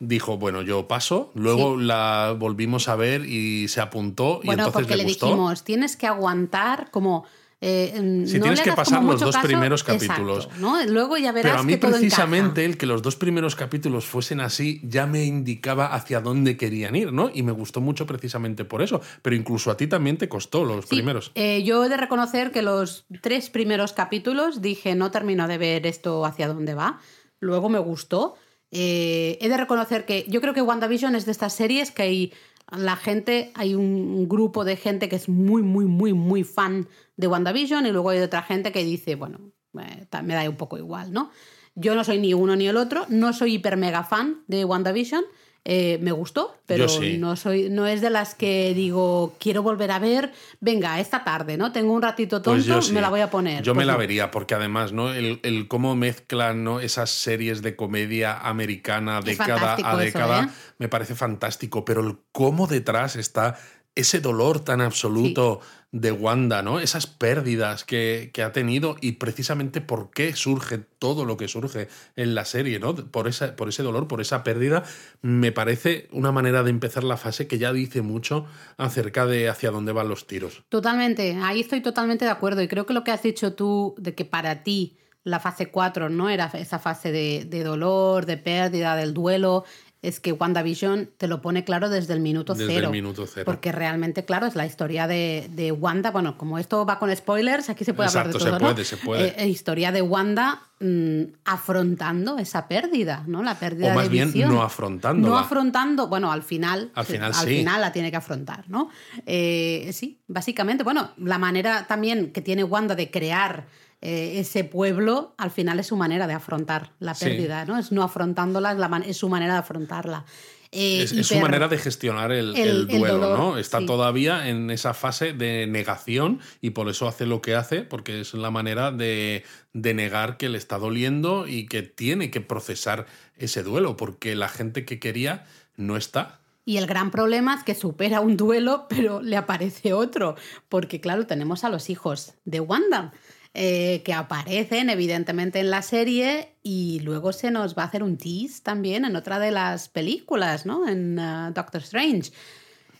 S1: dijo, bueno, yo paso. Luego la volvimos a ver y se apuntó y
S2: Bueno,
S1: entonces
S2: porque le,
S1: gustó.
S2: dijimos, tienes que aguantar como... eh, mm, no
S1: tienes que pasar los dos
S2: caso.
S1: primeros
S2: Exacto,
S1: capítulos.
S2: ¿no? Luego ya verás
S1: Pero a mí
S2: que todo encaja.
S1: precisamente el que los dos primeros capítulos fuesen así ya me indicaba hacia dónde querían ir, ¿no? Y me gustó mucho precisamente por eso. Pero incluso a ti también te costó los
S2: Sí,
S1: primeros.
S2: eh, yo he de reconocer que los tres primeros capítulos dije no termino de ver esto hacia dónde va. Luego me gustó. Eh, he de reconocer que yo creo que WandaVision es de estas series que hay la gente, hay un grupo de gente que es muy, muy, muy, muy fan de WandaVision y luego hay otra gente que dice, bueno, eh, me da un poco igual, ¿no? Yo no soy ni uno ni el otro, no soy hiper mega fan de WandaVision. Eh, me gustó, pero
S1: sí.
S2: no soy, no es de las que digo, quiero volver a ver, venga, esta tarde, ¿no? Tengo un ratito tonto,
S1: Pues sí.
S2: me la voy a poner.
S1: Yo
S2: Pues
S1: me la
S2: no.
S1: vería, porque además, ¿no? El, el cómo mezclan ¿no? esas series de comedia americana década a
S2: eso,
S1: década
S2: ¿eh?
S1: me parece fantástico. Pero el cómo detrás está ese dolor tan absoluto de Wanda, ¿no? Esas pérdidas que, que ha tenido y precisamente por qué surge todo lo que surge en la serie, ¿no? Por, esa, por ese dolor, por esa pérdida, me parece una manera de empezar la fase que ya dice mucho acerca de hacia dónde van los tiros.
S2: Totalmente, ahí estoy totalmente de acuerdo. Y creo que lo que has dicho tú de que para ti la fase 4 no era esa fase de, de dolor, de pérdida, del duelo, es que WandaVision te lo pone claro desde el minuto
S1: Desde
S2: cero.
S1: el minuto cero.
S2: Porque realmente, claro, es la historia de, de Wanda. Bueno, como esto va con spoilers, aquí se puede
S1: Exacto,
S2: hablar de
S1: se
S2: todo. ¿no?
S1: puede, se puede.
S2: Eh, eh, historia de Wanda mm, afrontando esa pérdida, ¿no? La pérdida
S1: O más
S2: de
S1: bien
S2: visión.
S1: no afrontándola.
S2: No afrontando, bueno, al final.
S1: Al final
S2: al
S1: sí.
S2: final la tiene que afrontar, ¿no? Eh, sí, básicamente, bueno, la manera también que tiene Wanda de crear eh, ese pueblo, al final es su manera de afrontar la
S1: Sí.
S2: pérdida, ¿no? Es no afrontándola, es, la man- es su manera de afrontarla. Eh,
S1: Es, es su manera de gestionar el,
S2: el-
S1: el
S2: el
S1: duelo,
S2: dolor,
S1: ¿no? Está
S2: sí.
S1: todavía en esa fase de negación y por eso hace lo que hace, porque es la manera de, de negar que le está doliendo y que tiene que procesar ese duelo, porque la gente que quería no está.
S2: Y el gran problema es que supera un duelo, pero le aparece otro. Porque, claro, tenemos a los hijos de Wanda, eh, que aparecen evidentemente en la serie y luego se nos va a hacer un tease también en otra de las películas, ¿no? En uh, Doctor Strange.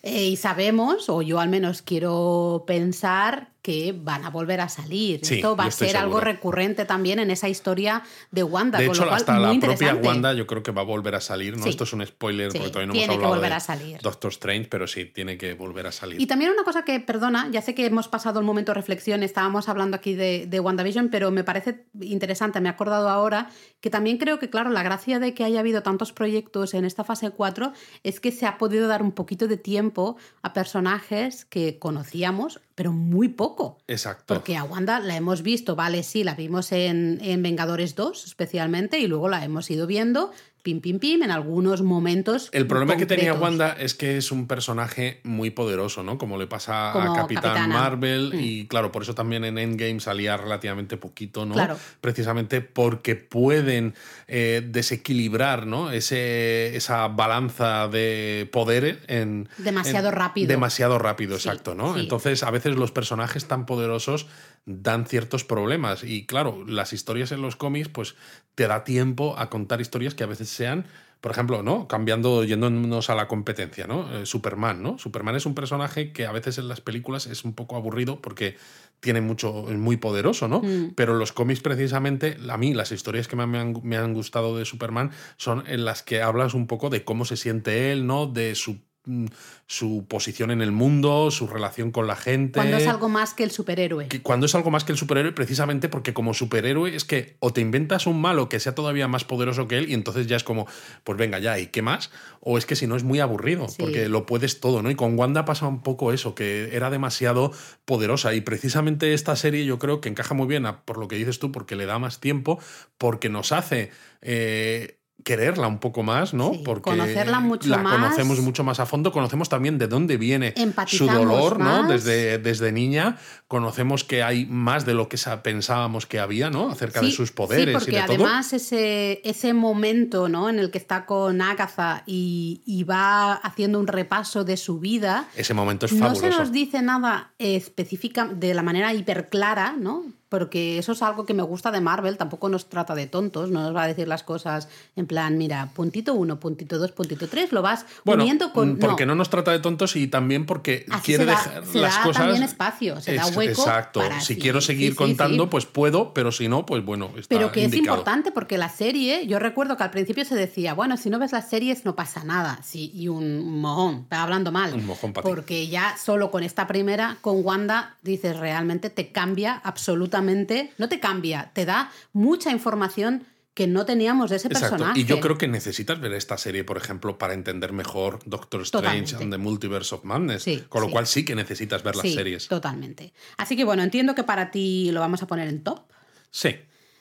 S2: Eh, y sabemos, o yo al menos quiero pensar, que van a volver a salir.
S1: Sí,
S2: Esto va a ser algo recurrente también en esa historia de Wanda.
S1: De
S2: con
S1: hecho,
S2: lo cual,
S1: hasta
S2: muy
S1: la propia. Wanda yo creo que va a volver a salir, ¿no?
S2: Sí.
S1: Esto es un spoiler
S2: Sí,
S1: porque todavía no
S2: tiene
S1: hemos
S2: que
S1: hablado
S2: volver
S1: de
S2: a salir.
S1: Doctor Strange, pero sí, tiene que volver a salir.
S2: Y también una cosa que, perdona, ya sé que hemos pasado el momento de reflexión, estábamos hablando aquí de, de WandaVision, pero me parece interesante, me he acordado ahora, que también creo que, claro, la gracia de que haya habido tantos proyectos en esta fase 4 es que se ha podido dar un poquito de tiempo a personajes que conocíamos, pero muy poco.
S1: Exacto.
S2: Porque a Wanda la hemos visto, vale, sí, la vimos en, en Vengadores 2 especialmente y luego la hemos ido viendo pim, pim, pim, en algunos momentos.
S1: El problema que tenía. Wanda es que es un personaje muy poderoso, ¿no? Como le pasa
S2: Como
S1: a Capitán
S2: Capitana.
S1: Marvel.
S2: Mm.
S1: Y claro, por eso también en Endgame salía relativamente poquito, ¿no?
S2: Claro.
S1: Precisamente porque pueden eh, desequilibrar, ¿no? Ese, esa balanza de poder en.
S2: Demasiado
S1: en-
S2: rápido.
S1: Demasiado rápido,
S2: Sí,
S1: exacto, ¿no?
S2: sí.
S1: Entonces, a veces los personajes tan poderosos dan ciertos problemas. Y claro, las historias en los cómics, pues te da tiempo a contar historias que a veces sean, por ejemplo, ¿no? Cambiando, yéndonos a la competencia, ¿no? Eh, Superman, ¿no? Superman es un personaje que a veces en las películas es un poco aburrido porque tiene mucho, es muy poderoso, ¿no?
S2: Mm.
S1: Pero los cómics, precisamente, a mí las historias que me han, me han gustado de Superman son en las que hablas un poco de cómo se siente él, ¿no? De su su posición en el mundo, su relación con la gente.
S2: Cuando es algo más que el superhéroe.
S1: Cuando es algo más que el superhéroe, precisamente porque como superhéroe es que o te inventas un malo que sea todavía más poderoso que él y entonces ya es como, pues venga ya, ¿y qué más? O es que si no es muy aburrido,
S2: Sí.
S1: porque lo puedes todo, ¿no? Y con Wanda pasa un poco eso, que era demasiado poderosa y precisamente esta serie yo creo que encaja muy bien a- por lo que dices tú, porque le da más tiempo, porque nos hace... eh, quererla un poco más, ¿no?
S2: Sí,
S1: porque
S2: conocerla mucho
S1: la
S2: más.
S1: conocemos mucho más a fondo, conocemos también de dónde viene su dolor, ¿no? Desde, desde niña conocemos que hay más de lo que pensábamos que había, ¿no? Acerca de sus poderes
S2: sí, porque
S1: y de todo.
S2: además ese, ese momento ¿no? en el que está con Agatha y, y va haciendo un repaso de su vida,
S1: Ese momento es
S2: no
S1: fabuloso.
S2: se nos dice nada específica de la manera hiperclara, ¿no? Porque eso es algo que me gusta de Marvel, tampoco nos trata de tontos, no nos va a decir las cosas en plan, mira, puntito uno, puntito dos, puntito tres, lo vas
S1: Bueno,
S2: uniendo con...
S1: mm, porque no. nos trata de tontos y también porque
S2: Así
S1: quiere
S2: da-
S1: dejar
S2: se
S1: las
S2: da
S1: cosas.
S2: también espacio, se da
S1: Ex-
S2: hueco
S1: Exacto.
S2: para-
S1: si
S2: sí,
S1: quiero seguir
S2: sí,
S1: contando,
S2: sí.
S1: pues puedo, pero si no, pues bueno, está
S2: Pero que es importante porque la serie, yo recuerdo que al principio se decía, bueno, si no ves las series no pasa nada. Sí, y un mojón, hablando mal.
S1: Un mojón pa' ti.
S2: Porque ya solo con esta primera, con Wanda, dices, realmente te cambia absolutamente, no te cambia, te da mucha información que no teníamos de ese
S1: Exacto.
S2: personaje.
S1: Y yo creo que necesitas ver esta serie, por ejemplo, para entender mejor Doctor Strange
S2: Totalmente.
S1: and the Multiverse of Madness.
S2: Sí,
S1: con lo
S2: sí.
S1: cual sí que necesitas ver las
S2: Sí,
S1: series.
S2: Totalmente. Así que bueno, entiendo que para ti lo vamos a poner en top.
S1: Sí.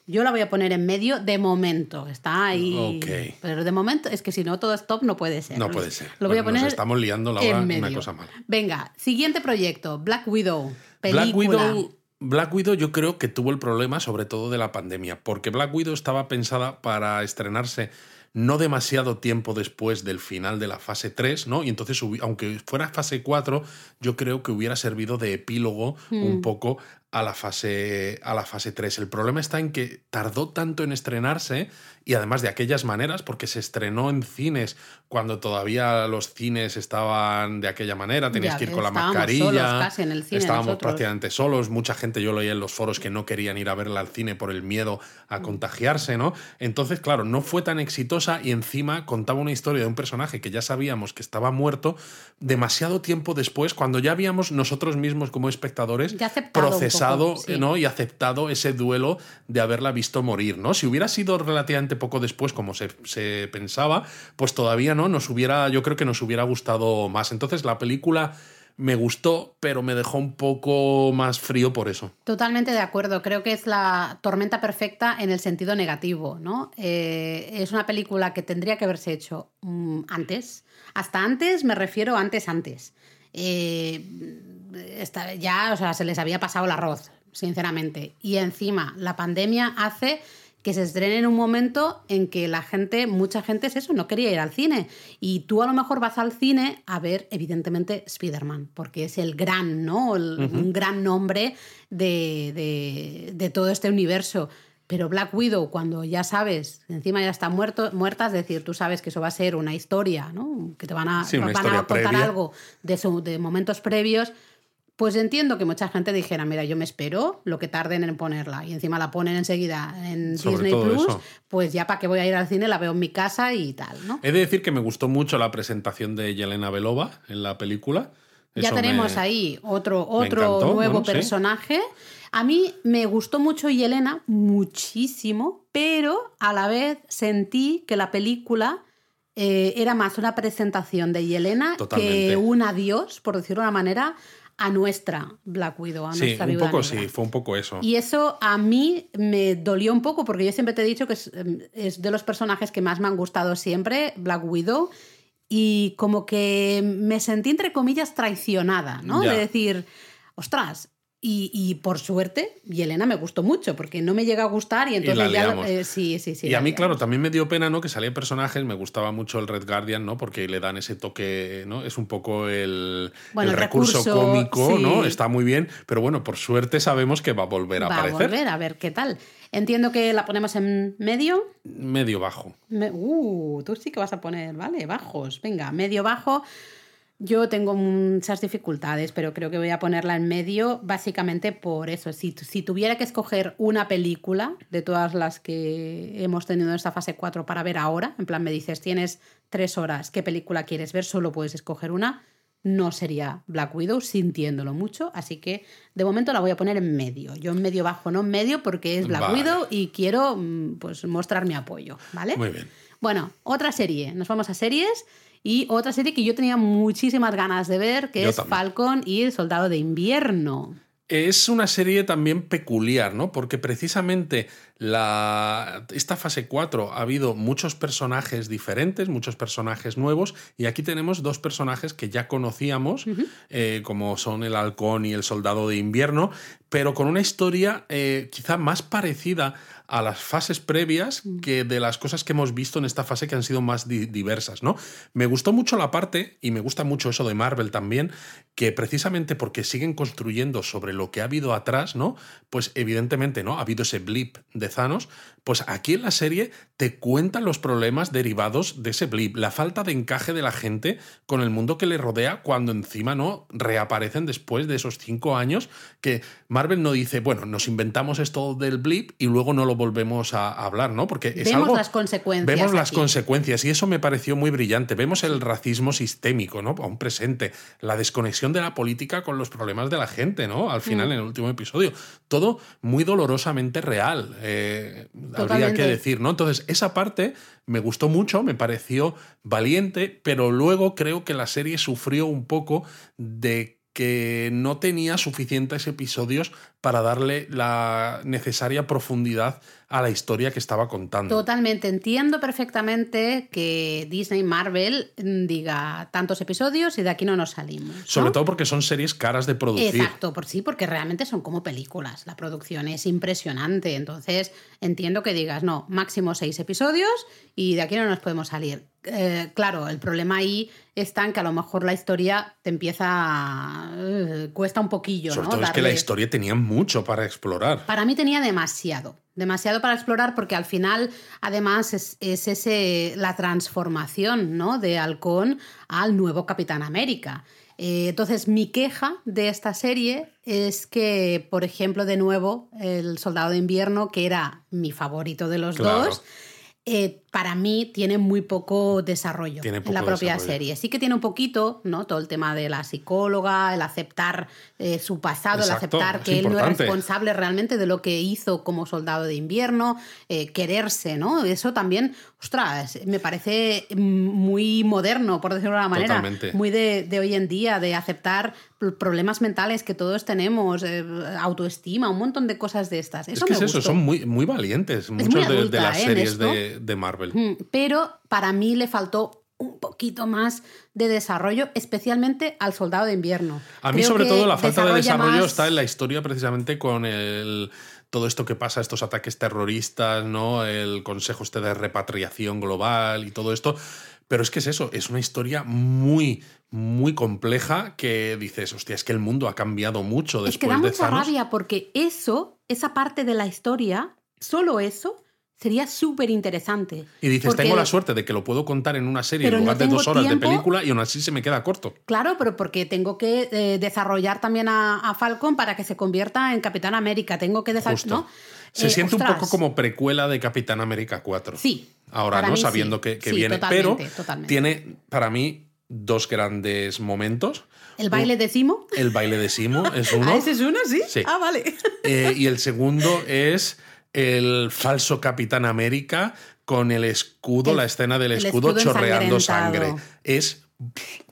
S2: Yo la voy a poner en medio de momento. Está ahí.
S1: Ok.
S2: Pero de momento es que si no todo es top no puede ser.
S1: No puede ser.
S2: Lo voy a
S1: Bueno, nos
S2: poner.
S1: estamos liando la hora, una cosa mala.
S2: Venga, siguiente proyecto: Black Widow. Película.
S1: Black Widow, Black Widow yo creo que tuvo el problema sobre todo de la pandemia, porque Black Widow estaba pensada para estrenarse no demasiado tiempo después del final de la fase 3, ¿no? Y entonces, aunque fuera fase 4, yo creo que hubiera servido de epílogo un poco a la, fase, a la fase 3. El problema está en que tardó tanto en estrenarse y además de aquellas maneras, porque se estrenó en cines cuando todavía los cines estaban de aquella manera, tenías
S2: Ya
S1: que ir con la mascarilla.
S2: solos casi en el cine
S1: estábamos
S2: nosotros.
S1: prácticamente solos, mucha gente yo leía en los foros que no querían ir a verla al cine por el miedo
S2: Mm.
S1: a contagiarse, ¿no? Entonces, claro, no fue tan exitosa y encima contaba una historia de un personaje que ya sabíamos que estaba muerto demasiado tiempo después, cuando ya habíamos nosotros mismos como espectadores procesado
S2: poco, sí.
S1: ¿no? y aceptado ese duelo de haberla visto morir, ¿no? Si hubiera sido relativamente poco después, como se, pensaba, pues todavía no, nos hubiera, yo creo que nos hubiera gustado más. Entonces la película me gustó, pero me dejó un poco más frío por eso.
S2: Totalmente de acuerdo. Creo que es la tormenta perfecta en el sentido negativo, ¿no? Eh, es una película que tendría que haberse hecho mm, antes. Hasta antes me refiero antes, antes. Eh, ya, o sea, se les había pasado el arroz, sinceramente. Y encima, la pandemia hace que se estrene en un momento en que la gente, mucha gente es eso, no quería ir al cine. Y tú a lo mejor vas al cine a ver, evidentemente, Spider-Man, porque es el gran, ¿no? El- Un gran nombre de, de- de todo este universo. Pero Black Widow, cuando ya sabes, encima ya está muerto, muerta, es decir, tú sabes que eso va a ser una historia, ¿no? Que te van a,
S1: Sí,
S2: van a contar
S1: previa.
S2: algo de, su- de momentos previos. Pues entiendo que mucha gente dijera, mira, yo me espero lo que tarden en ponerla y encima la ponen enseguida en
S1: Sobre
S2: Disney Plus,
S1: eso.
S2: pues ya para qué voy a ir al cine, la veo en mi casa y tal, ¿no?
S1: He de decir que me gustó mucho la presentación de Yelena Belova en la película.
S2: ya tenemos
S1: me-
S2: ahí otro, otro
S1: encantó,
S2: nuevo
S1: bueno, sí.
S2: personaje. A mí me gustó mucho Yelena, muchísimo, pero a la vez sentí que la película eh, era más una presentación de Yelena
S1: Totalmente.
S2: que un adiós, por decirlo de una manera, a nuestra Black Widow, a
S1: Sí,
S2: nuestra
S1: un poco
S2: Negra.
S1: sí, fue un poco eso.
S2: Y eso a mí me dolió un poco porque yo siempre te he dicho que es, em, es de los personajes que más me han gustado siempre, Black Widow, y como que me sentí entre comillas traicionada, ¿no?
S1: Ya.
S2: De decir, ostras. Y, y por suerte, Yelena me gustó mucho, porque no me llega a gustar y entonces ya. eh, sí, sí, sí.
S1: y a mí,
S2: liamos.
S1: claro, también me dio pena, ¿no? Que salían personajes, me gustaba mucho el Red Guardian, ¿no? Porque le dan ese toque, ¿no? Es un poco el,
S2: Bueno,
S1: el
S2: el
S1: recurso,
S2: recurso,
S1: cómico,
S2: sí.
S1: ¿no? Está muy bien, pero bueno, por suerte sabemos que va a volver a
S2: Va a
S1: aparecer.
S2: volver, a ver qué tal. Entiendo que la ponemos en medio.
S1: Medio bajo.
S2: Me- uh, tú sí que vas a poner, vale, bajos. Venga, medio bajo. Yo tengo muchas dificultades, pero creo que voy a ponerla en medio básicamente por eso. Si, si tuviera que escoger una película de todas las que hemos tenido en esta fase 4 para ver ahora, en plan me dices, tienes tres horas, ¿qué película quieres ver? Solo puedes escoger una. No sería Black Widow, sintiéndolo mucho, así que de momento la voy a poner en medio. Yo en medio bajo, no en medio, porque es Black
S1: Vale.
S2: Widow y quiero mm, pues, mostrar mi apoyo, ¿vale?
S1: Muy bien.
S2: Bueno, otra serie. Nos vamos a series. Y otra serie que yo tenía muchísimas ganas de ver, que
S1: Yo
S2: es
S1: también.
S2: Falcon y el Soldado de Invierno.
S1: Es una serie también peculiar, ¿no? Porque precisamente la, esta fase 4 ha habido muchos personajes diferentes, muchos personajes nuevos, y aquí tenemos dos personajes que ya conocíamos, eh, como son el halcón y el soldado de invierno, pero con una historia eh, quizá más parecida a las fases previas que de las cosas que hemos visto en esta fase que han sido más di- diversas, ¿no? Me gustó mucho la parte, y me gusta mucho eso de Marvel también, que precisamente porque siguen construyendo sobre lo que ha habido atrás, ¿no? Pues evidentemente, ¿no? Ha habido ese blip de Thanos, pues aquí en la serie te cuentan los problemas derivados de ese blip, la falta de encaje de la gente con el mundo que le rodea cuando encima, ¿no? Reaparecen después de esos cinco años que Marvel no dice, bueno, nos inventamos esto del blip y luego no lo volvemos a hablar, ¿no? Porque es
S2: Vemos
S1: algo...
S2: las consecuencias
S1: Vemos las
S2: aquí.
S1: consecuencias y eso me pareció muy brillante. Vemos el racismo sistémico, ¿no? Aún presente, la desconexión de la política con los problemas de la gente, ¿no? Al
S2: Mm.
S1: final, en el último episodio. Todo muy dolorosamente real, eh, habría que decir, ¿no? Entonces, esa parte me gustó mucho, me pareció valiente, pero luego creo que la serie sufrió un poco de que no tenía suficientes episodios para darle la necesaria profundidad a la historia que estaba contando.
S2: Totalmente. Entiendo perfectamente que Disney Marvel mm, diga tantos episodios y de aquí no nos salimos. ¿no?
S1: Sobre todo porque son series caras de producir.
S2: Exacto, por sí, porque realmente son como películas. La producción es impresionante. Entonces, entiendo que digas, no, máximo seis episodios y de aquí no nos podemos salir. Eh, claro, el problema ahí está en que a lo mejor la historia te empieza. a- eh, cuesta un poquillo,
S1: Sobre
S2: ¿no?
S1: todo es que la historia tenía mucho para explorar.
S2: Para mí tenía demasiado, demasiado para explorar porque al final además es, es ese, la transformación ¿no? de Halcón al nuevo Capitán América. Eh, entonces mi queja de esta serie es que, por ejemplo, de nuevo, el Soldado de Invierno, que era mi favorito de los
S1: Claro.
S2: dos, eh, para mí tiene muy poco desarrollo
S1: Tiene
S2: en la propia
S1: desarrollo.
S2: serie. Sí que tiene un poquito, ¿no? Todo el tema de la psicóloga, el aceptar eh, su pasado,
S1: Exacto,
S2: el aceptar que él no es responsable realmente de lo que hizo como soldado de invierno, eh, quererse, ¿no? Eso también, ostras, me parece muy moderno, por decirlo de una manera.
S1: Totalmente.
S2: Muy de, de hoy en día, de aceptar problemas mentales que todos tenemos, eh, autoestima, un montón de cosas de estas. Eso
S1: es que
S2: me
S1: es eso, son muy, muy valientes muchas
S2: muy
S1: de- las
S2: ¿eh?
S1: series de, de Marvel.
S2: Mm, Pero para mí le faltó un poquito más de desarrollo, especialmente al soldado de invierno.
S1: A mí,
S2: Creo
S1: sobre todo, la falta de desarrollo
S2: más-
S1: está en la historia precisamente con el todo esto que pasa, estos ataques terroristas, ¿no? El consejo este de repatriación global y todo esto. Pero es que es eso, es una historia muy, muy compleja que dices, hostia, es que el mundo ha cambiado mucho
S2: Es que
S1: después
S2: da
S1: de
S2: mucha
S1: Thanos.
S2: rabia porque eso, esa parte de la historia, solo eso, sería súper interesante.
S1: Y dices,
S2: Porque-
S1: tengo la suerte de que lo puedo contar en una serie
S2: Pero
S1: en
S2: no
S1: lugar de dos horas
S2: tiempo.
S1: de película y aún así se me queda corto.
S2: Claro, pero porque tengo que eh, desarrollar también a, a Falcon para que se convierta en Capitán América. Tengo que desarrollar.
S1: Se
S2: Eh,
S1: siente un poco como precuela de Capitán América 4.
S2: Sí.
S1: Ahora, ¿no?
S2: sí.
S1: Sabiendo que, que
S2: Sí,
S1: viene.
S2: totalmente,
S1: Pero
S2: totalmente.
S1: tiene, para mí, dos grandes momentos.
S2: ¿El baile de Simo?
S1: El baile de Simo es uno.
S2: ¿Ah, ese es uno? Sí.
S1: Sí.
S2: Ah, vale.
S1: Eh, y el segundo es el falso Capitán América con el escudo,
S2: El-
S1: la escena del
S2: el
S1: escudo,
S2: escudo
S1: chorreando sangre. Es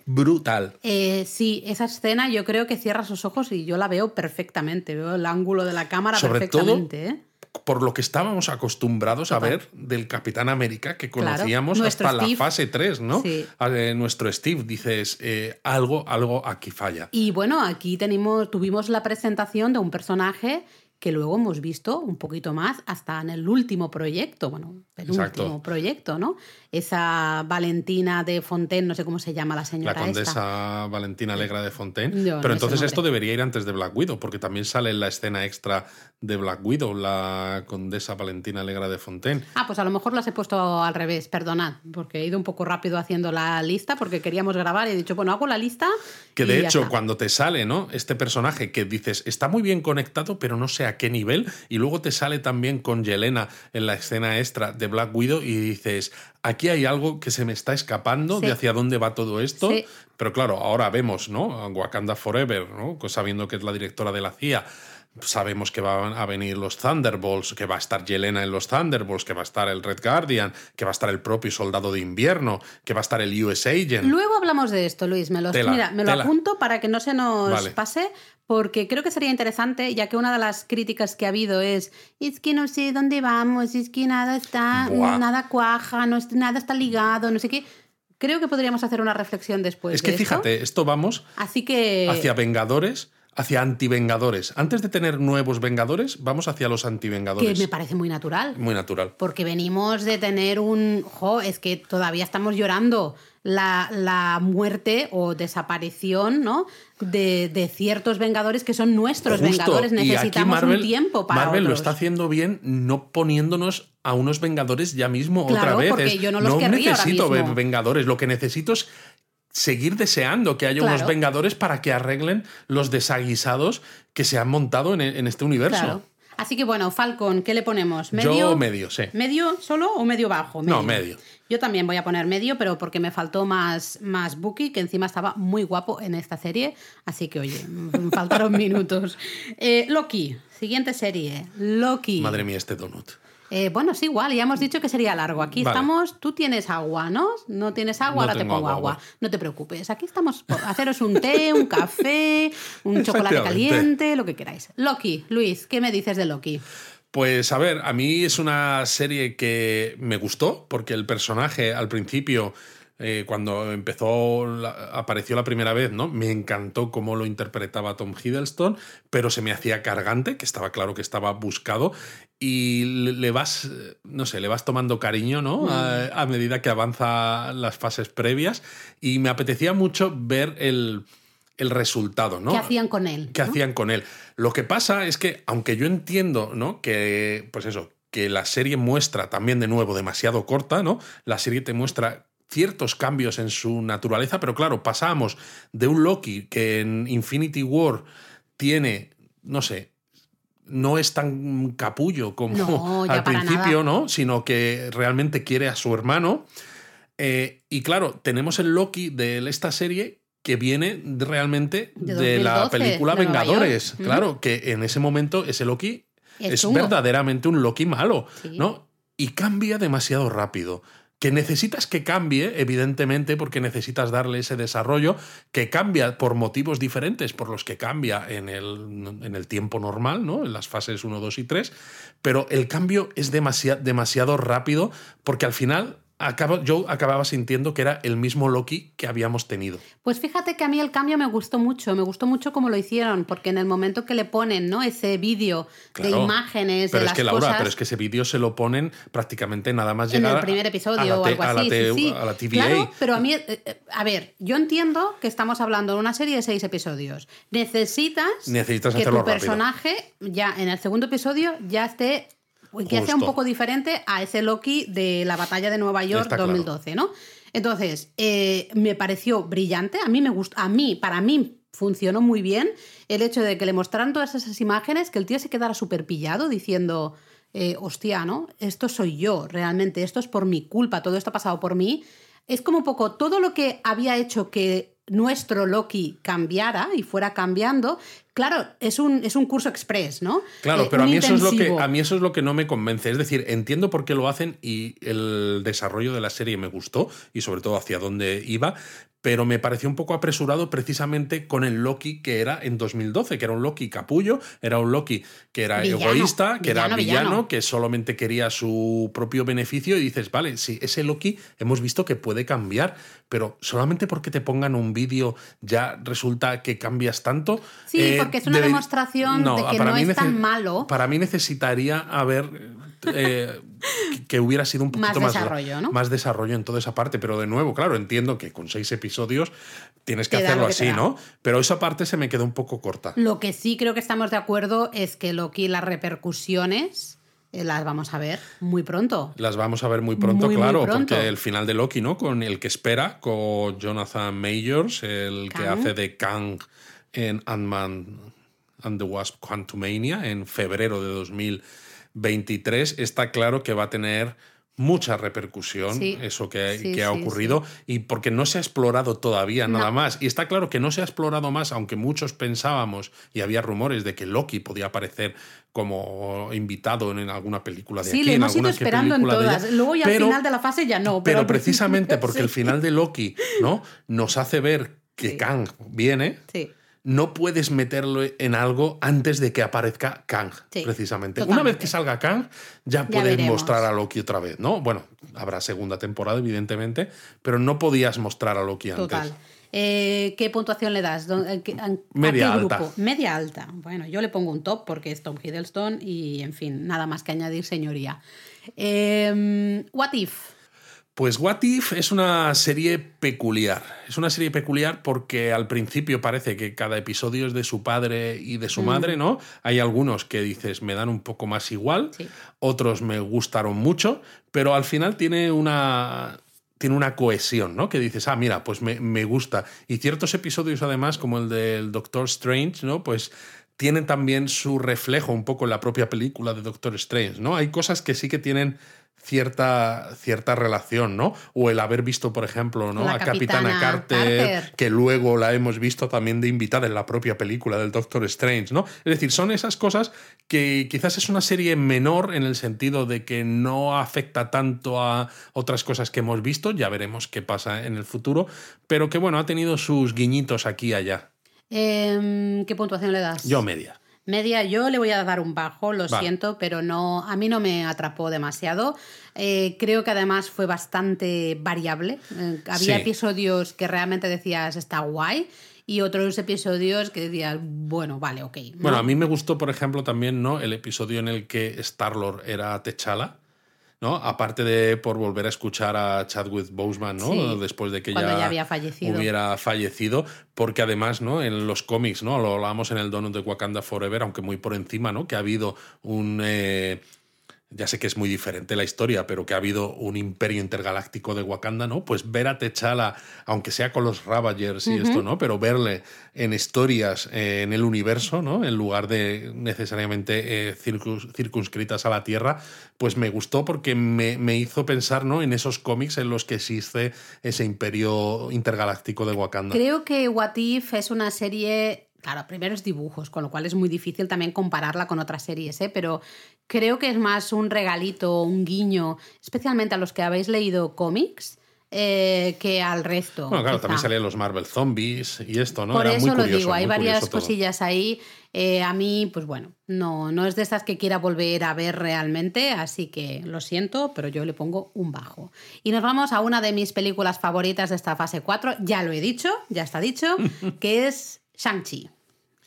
S1: brutal.
S2: Eh, sí, esa escena yo creo que cierra sus ojos y yo la veo perfectamente. Veo el ángulo de la cámara
S1: Sobre
S2: perfectamente.
S1: todo,
S2: ¿eh?
S1: por lo que estábamos acostumbrados
S2: Total.
S1: a ver del Capitán América que conocíamos hasta
S2: Steve.
S1: la fase 3, ¿no?
S2: Sí.
S1: Eh, nuestro Steve, dices, eh, algo, algo aquí falla.
S2: Y bueno, aquí tenemos, tuvimos la presentación de un personaje que luego hemos visto un poquito más hasta en el último proyecto, bueno, el
S1: Exacto.
S2: último proyecto, ¿no? Esa Valentina de Fontaine, no sé cómo se llama la
S1: La
S2: señora esta.
S1: condesa Valentina Alegra de Fontaine.
S2: Yo
S1: Pero entonces esto debería ir antes de Black Widow, porque también sale en la escena extra de Black Widow, la condesa Valentina Alegra de Fontaine.
S2: Ah, pues a lo mejor las he puesto al revés, perdonad, porque he ido un poco rápido haciendo la lista porque queríamos grabar y he dicho, bueno, hago la lista.
S1: Que de hecho, cuando te sale, ¿no? Este personaje que dices, está muy bien conectado, pero no sé a qué nivel, y luego te sale también con Yelena en la escena extra de Black Widow y dices, aquí hay algo que se me está escapando
S2: Sí.
S1: de hacia dónde va todo esto.
S2: Sí.
S1: Pero claro, ahora vemos, ¿no? Wakanda Forever, ¿no? Pues Sabiendo que es la directora de la CIA. Sabemos que van a venir los Thunderbolts, que va a estar Yelena en los Thunderbolts, que va a estar el Red Guardian, que va a estar el propio Soldado de Invierno, que va a estar el US Agent.
S2: Luego hablamos de esto, Luis. Me, los,
S1: Tela,
S2: mira, me lo apunto para que no se nos
S1: Vale.
S2: pase, porque creo que sería interesante, ya que una de las críticas que ha habido es: es que no sé dónde vamos, es que nada está,
S1: Buah.
S2: nada cuaja, no es- nada está ligado, no sé qué. Creo que podríamos hacer una reflexión después.
S1: es que
S2: de esto.
S1: fíjate, esto vamos
S2: Así que.
S1: hacia Vengadores, hacia antivengadores. Antes de tener nuevos Vengadores, vamos hacia los
S2: que
S1: antivengadores.
S2: me parece muy natural.
S1: Muy natural.
S2: Porque venimos de tener un. Jo, es que todavía estamos llorando la, la muerte o desaparición, ¿no? De, de ciertos vengadores que son nuestros
S1: Justo.
S2: vengadores. Necesitamos
S1: Marvel,
S2: un tiempo para.
S1: Marvel lo está haciendo bien, no poniéndonos a unos Vengadores ya mismo
S2: Claro,
S1: otra vez.
S2: porque
S1: Es,
S2: yo no los querría ahora
S1: necesito
S2: mismo".
S1: ve- Vengadores, lo que necesito es seguir deseando que haya
S2: Claro.
S1: unos Vengadores para que arreglen los desaguisados que se han montado en, en este universo.
S2: Claro. Así que bueno, Falcon, ¿qué le ponemos?
S1: Yo
S2: ¿Medio?
S1: medio, sí.
S2: ¿Medio solo o medio bajo?
S1: No, medio.
S2: Yo también voy a poner medio, pero porque me faltó más, más Bucky, que encima estaba muy guapo en esta serie. Así que, oye, faltaron minutos. Eh, Loki, siguiente serie. Loki.
S1: Madre mía, este donut.
S2: Eh, bueno, es igual, ya hemos dicho que sería largo. Aquí
S1: Vale.
S2: estamos, tú tienes agua, ¿no? No tienes agua,
S1: No
S2: ahora te pongo
S1: agua.
S2: No te preocupes. Aquí estamos por haceros un té, un café, un chocolate caliente, lo que queráis. Loki, Luis, ¿qué me dices de Loki?
S1: Pues a ver, a mí es una serie que me gustó porque el personaje al principio, eh, cuando empezó, la- apareció la primera vez, ¿no? Me encantó cómo lo interpretaba Tom Hiddleston, pero se me hacía cargante, que estaba claro que estaba buscado y le, vas, no sé, le vas tomando cariño, ¿no? A, a medida que avanza las fases previas y me apetecía mucho ver el, el resultado, ¿no?
S2: ¿Qué hacían con él?
S1: ¿Qué
S2: no?
S1: hacían con él? Lo que pasa es que, aunque yo entiendo, ¿no? Que, pues eso, que la serie muestra también de nuevo demasiado corta, ¿no? La serie te muestra ciertos cambios en su naturaleza, pero claro, pasamos de un Loki que en Infinity War tiene, no sé, no es tan capullo como
S2: No,
S1: al principio,
S2: nada.
S1: ¿no? Sino que realmente quiere a su hermano. Eh, y claro, tenemos el Loki de esta serie que viene realmente
S2: De
S1: de, la
S2: 2012,
S1: película
S2: de
S1: Vengadores. Claro, que en ese momento ese Loki
S2: Es
S1: es, verdaderamente un Loki malo,
S2: Sí.
S1: ¿no? Y cambia demasiado rápido. Que necesitas que cambie, evidentemente, porque necesitas darle ese desarrollo, que cambia por motivos diferentes por los que cambia en el, en el tiempo normal, ¿no? En las fases 1, 2 y 3. Pero el cambio es demasiado, demasiado rápido, porque al final acabo- yo acababa sintiendo que era el mismo Loki que habíamos tenido.
S2: Pues fíjate que a mí el cambio me gustó mucho, me gustó mucho cómo lo hicieron, porque en el momento que le ponen ¿no? ese vídeo de
S1: Claro.
S2: imágenes,
S1: Pero
S2: de
S1: es
S2: las
S1: que, Laura,
S2: cosas,
S1: pero es que ese vídeo se lo ponen prácticamente nada más
S2: en
S1: llegar
S2: el primer episodio
S1: a la
S2: o algo
S1: a la
S2: así. sí, sí.
S1: a la TVA.
S2: Claro, pero a mí, eh, eh, a ver, yo entiendo que estamos hablando de una serie de seis episodios. Necesitas,
S1: Necesitas
S2: que tu
S1: rápido.
S2: personaje ya en el segundo episodio ya esté que sea un poco diferente a ese Loki de la batalla de Nueva York
S1: Está claro.
S2: 2012, ¿no? Entonces, eh, me pareció brillante, a mí me gustó, a mí, para mí funcionó muy bien el hecho de que le mostraran todas esas imágenes, que el tío se quedara súper pillado diciendo, eh, hostia, ¿no? Esto soy yo, realmente, esto es por mi culpa, todo esto ha pasado por mí. Es como un poco todo lo que había hecho que nuestro Loki cambiara y fuera cambiando, Claro, es un, es un curso express, ¿no?
S1: Claro,
S2: Eh,
S1: pero a mí, eso es lo que, a mí eso es lo que no me convence. Es decir, entiendo por qué lo hacen y el desarrollo de la serie me gustó y sobre todo hacia dónde iba, pero me pareció un poco apresurado precisamente con el Loki que era en 2012, que era un Loki capullo, era un Loki que era
S2: Villano,
S1: egoísta, que era
S2: villano,
S1: que solamente quería su propio beneficio y dices, vale, sí, ese Loki hemos visto que puede cambiar, pero solamente porque te pongan un vídeo ya resulta que cambias tanto.
S2: Sí, porque es una
S1: debe-
S2: demostración de que no es tan malo.
S1: Para mí necesitaría haber eh, que- hubiera sido un poquito más,
S2: desarrollo, ¿no?
S1: más desarrollo en toda esa parte, pero de nuevo, claro, entiendo que con seis episodios tienes que
S2: Te
S1: hacerlo
S2: que
S1: así. ¿no? Pero esa parte se me quedó un poco corta.
S2: Lo que sí creo que estamos de acuerdo es que Loki, las repercusiones eh, las vamos a ver muy pronto.
S1: Las vamos a ver muy pronto,
S2: Muy, muy
S1: claro,
S2: pronto.
S1: porque el final de Loki, ¿no? Con el que espera, con Jonathan Majors, el que hace de Kang en Ant-Man and the Wasp Quantumania en febrero de 2023, está claro que va a tener mucha repercusión
S2: Sí.
S1: eso que,
S2: Sí,
S1: que ha
S2: sí,
S1: ocurrido y porque no se ha explorado todavía nada más y está claro que no se ha explorado más aunque muchos pensábamos y había rumores de que Loki podía aparecer como invitado en, alguna película de
S2: Sí,
S1: aquí, en
S2: hemos ido esperando en todas. Luego ya
S1: Pero-
S2: al final de la fase ya no. Pero,
S1: precisamente porque el final de Loki, ¿no? Nos hace ver que. Kang viene.
S2: Sí.
S1: No puedes meterlo en algo antes de que aparezca Kang,
S2: Sí,
S1: precisamente. Una vez que salga Kang, ya puedes
S2: veremos.
S1: mostrar a Loki otra vez, ¿no? Bueno, habrá segunda temporada, evidentemente, pero no podías mostrar a Loki antes.
S2: Total. Eh, ¿Qué puntuación le das? ¿Dó- a qué- a- a
S1: Media
S2: qué
S1: alta.
S2: Media alta. Bueno, yo le pongo un top porque es Tom Hiddleston y, en fin, nada más que añadir, señoría. Eh, what If?
S1: Pues What If es una serie peculiar. Es una serie peculiar porque al principio parece que cada episodio es de su padre y de su madre, ¿no? Hay algunos que dices me dan un poco más igual,
S2: Sí.
S1: otros me gustaron mucho, pero al final tiene una tiene una cohesión, ¿no? Que dices, ah, mira, pues me, me gusta. Y ciertos episodios, además, como el del Doctor Strange, ¿no? Pues tienen también su reflejo un poco en la propia película de Doctor Strange, ¿no? Hay cosas que sí que tienen cierta, cierta relación, ¿no? O el haber visto, por ejemplo, ¿no?
S2: La
S1: a Capitana
S2: Capitana
S1: Carter,
S2: Carter.
S1: que luego la hemos visto también de invitada en la propia película del Doctor Strange, ¿no? Es decir, son esas cosas que quizás es una serie menor en el sentido de que no afecta tanto a otras cosas que hemos visto, ya veremos qué pasa en el futuro, pero que bueno, ha tenido sus guiñitos aquí y allá.
S2: Eh, ¿Qué puntuación le das?
S1: Yo media.
S2: Media, yo le voy a dar un bajo, lo
S1: Vale.
S2: siento, pero no, a mí no me atrapó demasiado. Eh, creo que además fue bastante variable. Eh, había
S1: Sí.
S2: episodios que realmente decías está guay y otros episodios que decías, bueno, vale, ok. ¿no?
S1: Bueno, a mí me gustó, por ejemplo, también ¿no? el episodio en el que Star-Lord era T'Challa. ¿No? Aparte de por volver a escuchar a Chadwick Boseman, ¿no?
S2: Sí,
S1: Después de que ya,
S2: ya había fallecido.
S1: hubiera fallecido, porque además, ¿no? En los cómics, ¿no? Lo hablábamos en el Donut de Wakanda Forever, aunque muy por encima, ¿no? Que ha habido un eh, ya sé que es muy diferente la historia, pero que ha habido un imperio intergaláctico de Wakanda, ¿no? Pues ver a T'Challa, aunque sea con los Ravagers y esto, ¿no? Pero verle en historias eh, en el universo, ¿no? En lugar de necesariamente eh, circus- circunscritas a la Tierra, pues me gustó porque me, me hizo pensar, ¿no? En esos cómics en los que existe ese imperio intergaláctico de Wakanda.
S2: Creo que What If es una serie. Claro, primero es dibujos, con lo cual es muy difícil también compararla con otras series, ¿eh? pero creo que es más un regalito, un guiño, especialmente a los que habéis leído cómics, eh, que al resto.
S1: Bueno, claro,
S2: quizá.
S1: también salían los Marvel Zombies y esto, ¿no?
S2: Por
S1: Era
S2: eso
S1: muy
S2: lo
S1: curioso,
S2: digo, hay varias cosillas ahí. Eh, a mí, pues bueno, no, no es de estas que quiera volver a ver realmente, así que lo siento, pero yo le pongo un bajo. Y nos vamos a una de mis películas favoritas de esta fase 4, ya lo he dicho, ya está dicho, que es Shang-Chi.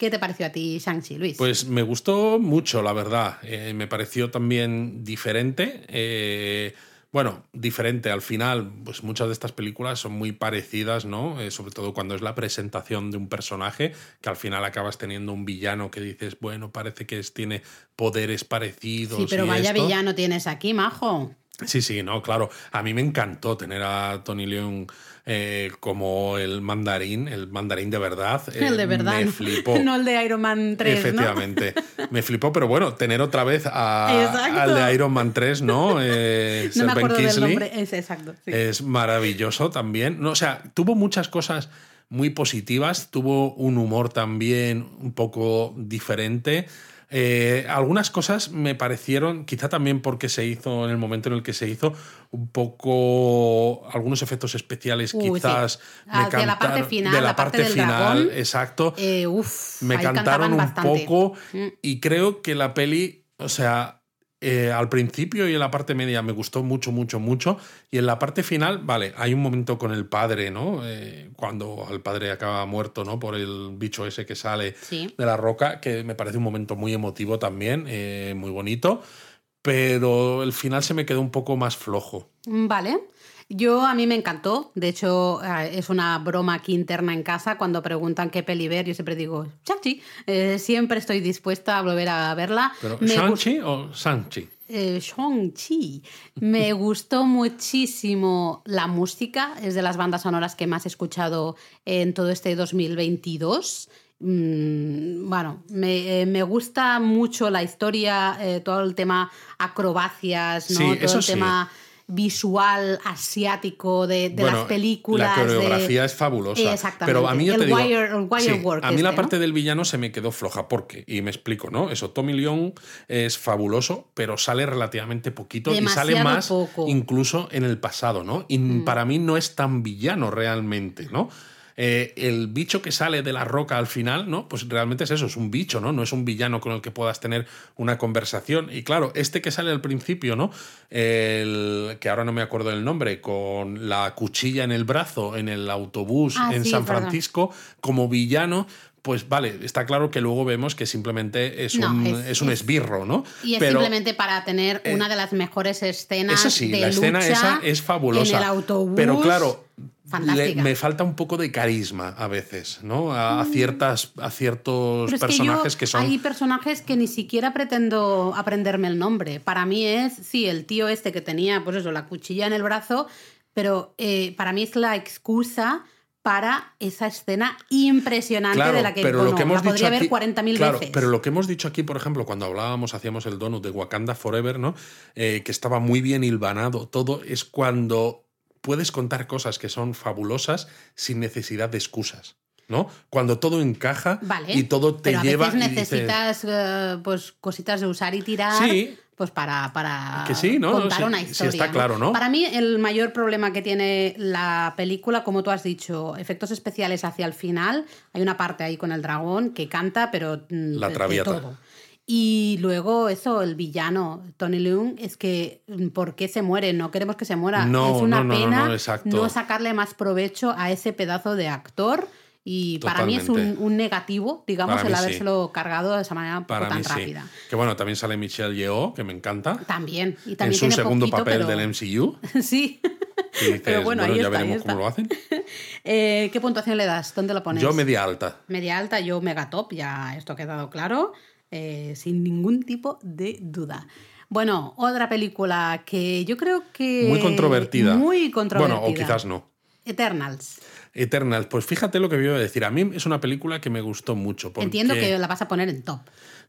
S2: ¿Qué te pareció a ti Shang-Chi, Luis?
S1: Pues me gustó mucho, la verdad. Eh, me pareció también diferente. Eh, bueno, diferente al final, pues muchas de estas películas son muy parecidas, ¿no? Eh, sobre todo cuando es la presentación de un personaje, que al final acabas teniendo un villano que dices, bueno, parece que es- tiene poderes parecidos.
S2: sí, pero
S1: y
S2: vaya
S1: esto.
S2: villano tienes aquí, majo.
S1: Sí, sí, no, claro. A mí me encantó tener a Tony Leung eh, como el mandarín, el mandarín de verdad. Eh,
S2: el de verdad.
S1: Me flipó.
S2: No el de Iron Man 3, ¿no?
S1: Efectivamente. Me flipó, pero bueno, tener otra vez a- al de Iron Man 3, ¿no? Eh,
S2: No me acuerdo del
S1: Kingsley.
S2: nombre. Es exacto. sí.
S1: Es maravilloso también. No, o sea, tuvo muchas cosas muy positivas. Tuvo un humor también un poco diferente. Eh, algunas cosas me parecieron, quizá también porque se hizo en el momento en el que se hizo, un poco algunos efectos especiales quizás
S2: me de la parte final,
S1: de la, parte, final, exacto.
S2: Eh,
S1: me cantaron un poco mm. y creo que la peli, o sea, eh, al principio y en la parte media me gustó mucho, mucho, mucho. Y en la parte final, vale, hay un momento con el padre, ¿no? Eh, cuando el padre acaba muerto, ¿no? Por el bicho ese que sale de la roca, que me parece un momento muy emotivo también, eh, muy bonito. Pero el final se me quedó un poco más flojo.
S2: Vale. Yo a mí me encantó. De hecho, eh, es una broma aquí interna en casa. Cuando preguntan qué peli ver, yo siempre digo, Shang-Chi. Eh, siempre estoy dispuesta a volver a verla.
S1: ¿Shang-Chi o Shang-Chi?
S2: Eh, Shang-Chi. Me gustó muchísimo la música. Es de las bandas sonoras que más he escuchado en todo este 2022 mm, bueno, me, gusta mucho la historia, todo el tema acrobacias, ¿no? todo el tema visual asiático de, las películas.
S1: La coreografía es fabulosa.
S2: Exactamente.
S1: Pero a mí,
S2: el
S1: te
S2: wire, work
S1: a mí la
S2: este,
S1: parte del villano se me quedó floja. ¿Por qué? Y me explico, ¿no? Eso, Tommy Leon es fabuloso, pero sale relativamente poquito y sale más incluso en el pasado, ¿no? Y mm. para mí no es tan villano realmente, ¿no? Eh, el bicho que sale de la roca al final, ¿no? Pues realmente es eso, es un bicho, ¿no? No es un villano con el que puedas tener una conversación. Y claro, este que sale al principio, ¿no? El, que ahora no me acuerdo del nombre, con la cuchilla en el brazo en el autobús
S2: ah,
S1: en San Francisco, como villano, pues vale, está claro que luego vemos que simplemente es, un, es, un esbirro, ¿no?
S2: Y es simplemente para tener una de las mejores escenas.
S1: Eso sí, la escena esa es fabulosa.
S2: En el autobús.
S1: Pero claro, me falta un poco de carisma a veces, ¿no? A, mm. ciertas, a ciertos personajes que, son.
S2: Hay personajes que ni siquiera pretendo aprenderme el nombre. Para mí es, sí, el tío este que tenía, pues eso, la cuchilla en el brazo, pero eh, para mí es la excusa para esa escena impresionante de la que,
S1: pero lo que hemos
S2: podría
S1: dicho
S2: ver 40.000
S1: claro,
S2: veces.
S1: Pero lo que hemos dicho aquí, por ejemplo, cuando hablábamos, hacíamos el donut de Wakanda Forever, ¿no? Eh, que estaba muy bien hilvanado todo, es cuando puedes contar cosas que son fabulosas sin necesidad de excusas. ¿no? Cuando todo encaja y todo te
S2: pero a
S1: lleva.
S2: Veces necesitas eh, pues cositas de usar y tirar. Pues para, para contar una historia.
S1: está claro, ¿no?
S2: Para mí, el mayor problema que tiene la película, como tú has dicho, efectos especiales hacia el final. Hay una parte ahí con el dragón que canta, pero.
S1: Mm, la traviata.
S2: todo. Y luego eso, el villano, Tony Leung, es que mm, ¿por qué se muere? No queremos que se muera.
S1: No,
S2: es una
S1: no,
S2: pena
S1: no,
S2: sacarle más provecho a ese pedazo de actor. Y para mí es un, negativo, digamos, el habérselo cargado de esa manera tan rápida.
S1: Que bueno, también sale Michelle Yeoh, que me encanta.
S2: También. Y también
S1: en su segundo papel del MCU.
S2: sí.
S1: pero bueno, ahí ya veremos cómo lo hacen.
S2: Eh, ¿Qué puntuación le das? ¿Dónde lo pones?
S1: Yo media alta.
S2: Media alta, yo mega top, ya esto ha quedado claro. Eh, sin ningún tipo de duda. Bueno, otra película que yo creo que...
S1: Muy controvertida.
S2: Muy controvertida.
S1: Bueno, o quizás no.
S2: Eternals.
S1: Eternals, pues fíjate lo que voy a decir. A mí es una película que me gustó mucho.
S2: Entiendo que la vas a poner en top.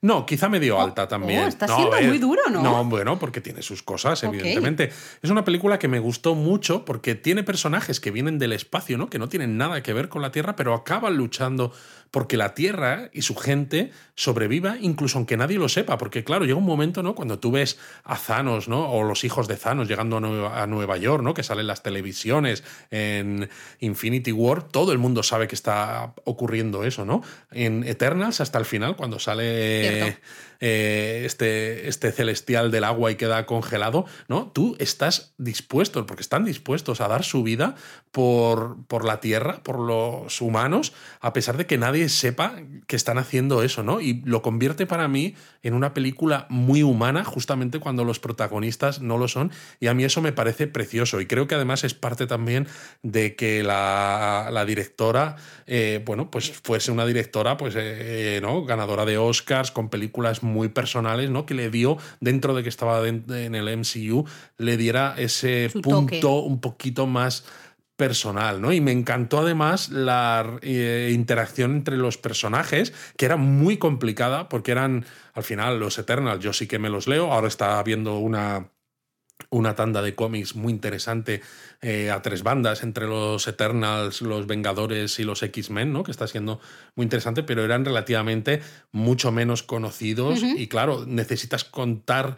S1: No, quizá medio oh, alta también. Oh,
S2: está siendo muy duro, ¿no?
S1: No, bueno, porque tiene sus cosas, evidentemente. Es una película que me gustó mucho porque tiene personajes que vienen del espacio, ¿no? Que no tienen nada que ver con la Tierra, pero acaban luchando porque la Tierra y su gente sobreviva, incluso aunque nadie lo sepa, porque claro, llega un momento, ¿no? Cuando tú ves a Thanos, ¿no? O los hijos de Thanos llegando a Nueva, York, ¿no? Que salen las televisiones en Infinity War, todo el mundo sabe que está ocurriendo eso, ¿no? En Eternals hasta el final, cuando sale eh, este, este celestial del agua y queda congelado, ¿no? Tú estás dispuesto, porque están dispuestos a dar su vida por, por la tierra, por los humanos, a pesar de que nadie sepa que están haciendo eso, ¿no? Y lo convierte para mí en una película muy humana, justamente cuando los protagonistas no lo son, y a mí eso me parece precioso, y creo que además es parte también de que la, directora, eh, bueno, pues fuese una directora, pues, eh, ¿no? Ganadora de Oscars, con películas personales, ¿no? Que le dio, dentro de que estaba en el MCU, le diera ese punto un poquito más personal, ¿no? Y me encantó además la eh, interacción entre los personajes, que era muy complicada, porque eran, al final, los Eternals, yo sí que me los leo, ahora está viendo una una tanda de cómics muy interesante eh, a tres bandas entre los Eternals, los Vengadores y los X-Men, ¿no? Que está siendo muy interesante, pero eran relativamente mucho menos conocidos y claro, necesitas contar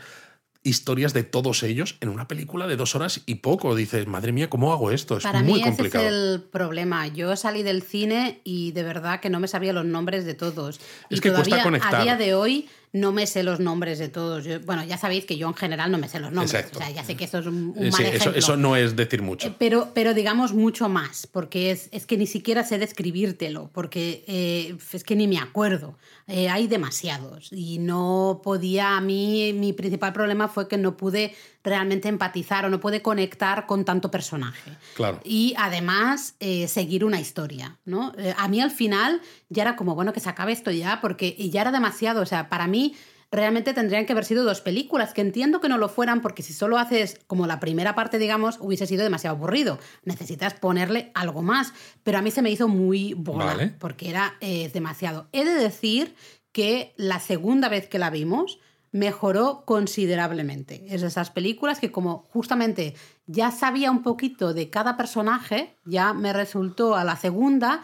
S1: historias de todos ellos en una película de dos horas y poco. Dices, madre mía, ¿cómo hago esto? Es
S2: Para
S1: muy
S2: mí ese
S1: complicado.
S2: es el problema. Yo salí del cine y de verdad que no me sabía los nombres de todos.
S1: Es
S2: y
S1: que cuesta conectar.
S2: a día de hoy no me sé los nombres de todos. Yo- bueno, ya sabéis que yo en general no me sé los nombres.
S1: Exacto.
S2: O sea, ya sé que eso es un, un
S1: Eh,
S2: mal
S1: eso, no es decir mucho.
S2: Eh, Pero, pero digamos mucho más, porque es, es que ni siquiera sé describírtelo, porque eh, es que ni me acuerdo. Eh, hay demasiados y no podía, a mí mi principal problema fue que no pude realmente empatizar o no pude conectar con tanto personaje.
S1: Claro.
S2: Y además eh, seguir una historia, ¿no? Eh, a mí al final ya era como, bueno, que se acabe esto ya, porque ya era demasiado, o sea, para mí realmente tendrían que haber sido dos películas, que entiendo que no lo fueran, porque si solo haces como la primera parte, digamos, hubiese sido demasiado aburrido. Necesitas ponerle algo más, pero a mí se me hizo muy bola,
S1: Vale.
S2: porque era eh, demasiado. He de decir que la segunda vez que la vimos mejoró considerablemente. Es de esas películas que como justamente ya sabía un poquito de cada personaje, ya me resultó a la segunda,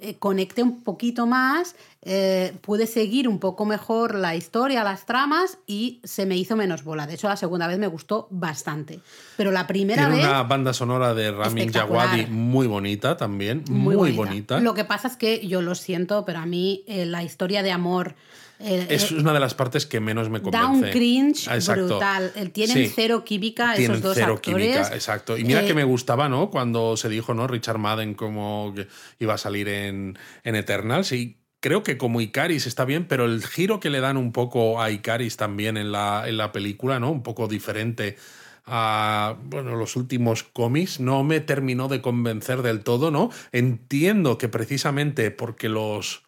S2: eh, conecté un poquito más, eh, pude seguir un poco mejor la historia, las tramas y se me hizo menos bola. De hecho, la segunda vez me gustó bastante. Pero la primera
S1: Tiene
S2: vez...
S1: una banda sonora de Ramin. Djawadi muy bonita también, muy, bonita.
S2: Lo que pasa es que yo lo siento, pero a mí eh, la historia de amor... eh,
S1: Es una de las partes que menos me convence.
S2: Da un cringe
S1: exacto.
S2: brutal. Tienen
S1: Sí.
S2: cero química
S1: Tienen
S2: esos dos
S1: cero
S2: actores.
S1: química, exacto. Y mira
S2: Eh,
S1: que me gustaba, ¿no? Cuando se dijo, ¿no? Richard Madden como que iba a salir en, en Eternals y creo que como Icaris está bien, pero el giro que le dan un poco a Icaris también en la, en la película, ¿no? Un poco diferente a bueno, los últimos cómics, no me terminó de convencer del todo, ¿no? Entiendo que precisamente porque los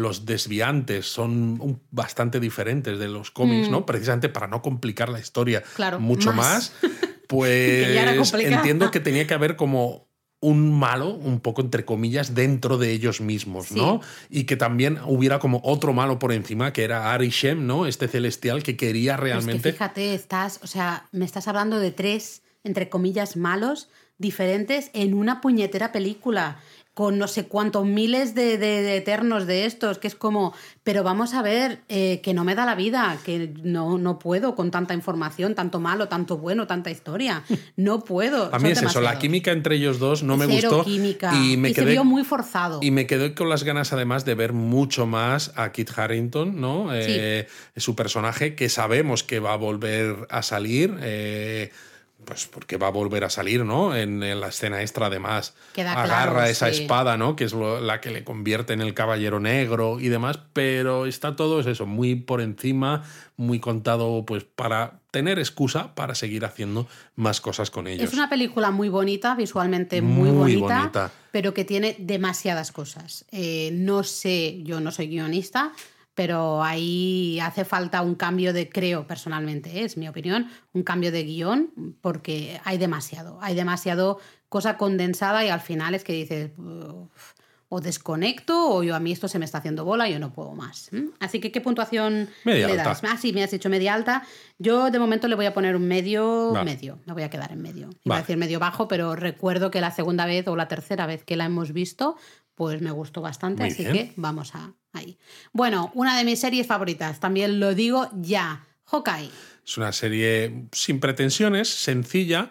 S1: los desviantes son bastante diferentes de los cómics, ¿no? Precisamente para no complicar la historia
S2: Mm. Claro,
S1: mucho
S2: más.
S1: más, pues
S2: Que
S1: entiendo que tenía que haber como un malo, un poco entre comillas, dentro de ellos mismos,
S2: Sí.
S1: ¿no? Y que también hubiera como otro malo por encima, que era Arishem, ¿no? Este celestial que quería
S2: es
S1: realmente...
S2: que fíjate, estás, o sea, me estás hablando de tres, entre comillas, malos diferentes en una puñetera película con no sé cuántos miles de, de- de eternos de estos, que es como, pero vamos a ver, eh, que no me da la vida, que no, no puedo con tanta información, tanto malo, tanto bueno, tanta historia. No puedo.
S1: A mí
S2: son
S1: es eso, la química entre ellos dos no me
S2: Cero
S1: gustó
S2: química.
S1: y me quedé
S2: vio muy forzado.
S1: Y me quedé con las ganas, además, de ver mucho más a Kit Harrington, ¿no? Eh, su personaje, que sabemos que va a volver a salir. eh, pues porque va a volver a salir, ¿no? En, en la escena extra, además,
S2: Queda
S1: agarra
S2: claro,
S1: esa
S2: sí.
S1: espada, ¿no? Que es lo- la que le convierte en el caballero negro y demás, pero está todo es eso, muy por encima, muy contado, pues para tener excusa para seguir haciendo más cosas con ellos.
S2: Es una película muy bonita, visualmente muy,
S1: Muy
S2: bonita,
S1: bonita.
S2: pero que tiene demasiadas cosas. Eh, no sé, yo no soy guionista, pero ahí hace falta un cambio de, creo personalmente, ¿eh? es mi opinión, un cambio de guion, porque hay demasiado, hay demasiado cosa condensada y al final es que dices, "Uf, o desconecto o yo a mí esto se me está haciendo bola y yo no puedo más. Así que, ¿qué puntuación
S1: Media
S2: le
S1: alta.
S2: das? Ah, sí, me has dicho media alta. Yo de momento le voy a poner un medio,
S1: Vale.
S2: medio. Me voy a quedar en medio. Iba a decir medio bajo, pero recuerdo que la segunda vez o la tercera vez que la hemos visto, pues me gustó bastante,
S1: Muy
S2: así
S1: bien.
S2: que vamos a ahí. Bueno, una de mis series favoritas, también lo digo ya. Hawkeye.
S1: Es una serie sin pretensiones, sencilla,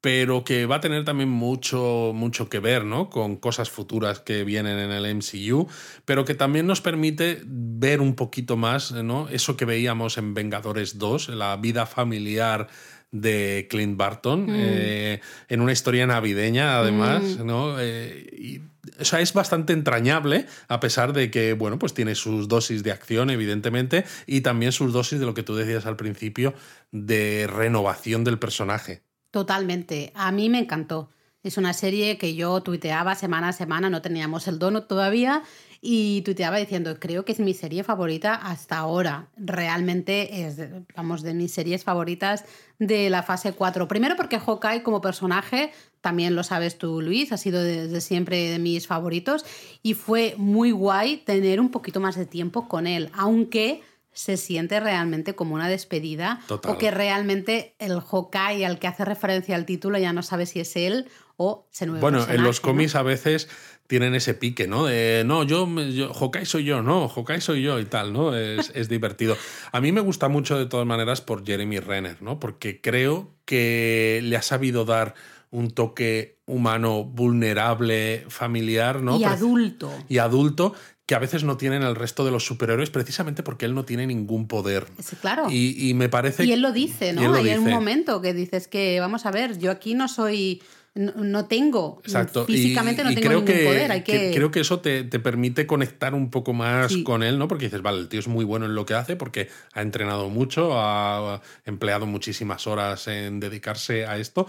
S1: pero que va a tener también mucho, mucho que ver ¿no? con cosas futuras que vienen en el MCU, pero que también nos permite ver un poquito más ¿no? eso que veíamos en Vengadores 2, la vida familiar de Clint Barton, eh, en una historia navideña además, ¿no? Eh, y, o sea, es bastante entrañable, a pesar de que, bueno, pues tiene sus dosis de acción, evidentemente, y también sus dosis de lo que tú decías al principio, de renovación del personaje.
S2: Totalmente. A mí me encantó. Es una serie que yo tuiteaba semana a semana, no teníamos el donut todavía, y tuiteaba diciendo, creo que es mi serie favorita hasta ahora. Realmente es, de- vamos, de mis series favoritas de la fase 4. Primero porque Hawkeye como personaje, también lo sabes tú, Luis, ha sido desde siempre de mis favoritos, y fue muy guay tener un poquito más de tiempo con él, aunque se siente realmente como una despedida
S1: Total.
S2: o que realmente el Hawkeye al que hace referencia al título ya no sabe si es él o ese nuevo
S1: Bueno, en los
S2: ¿no?
S1: cómics a veces tienen ese pique, ¿no? De, no, yo, yo, Hawkeye soy yo, no, Hawkeye soy yo y tal, ¿no? Es, es divertido. A mí me gusta mucho de todas maneras por Jeremy Renner, ¿no? Porque creo que le ha sabido dar un toque humano vulnerable, familiar, ¿no?
S2: y adulto.
S1: y adulto que a veces no tienen el resto de los superhéroes precisamente porque él no tiene ningún poder.
S2: Sí, claro.
S1: Y, y me parece...
S2: Y él lo dice, ¿no? Hay un momento que dices que, vamos a ver, yo aquí no soy, no, no tengo,
S1: Exacto.
S2: físicamente
S1: y,
S2: no tengo
S1: creo
S2: ningún
S1: que,
S2: poder, hay que...
S1: creo que eso te, te permite conectar un poco más
S2: Sí.
S1: con él, ¿no? Porque dices, vale, el tío es muy bueno en lo que hace porque ha entrenado mucho, ha empleado muchísimas horas en dedicarse a esto,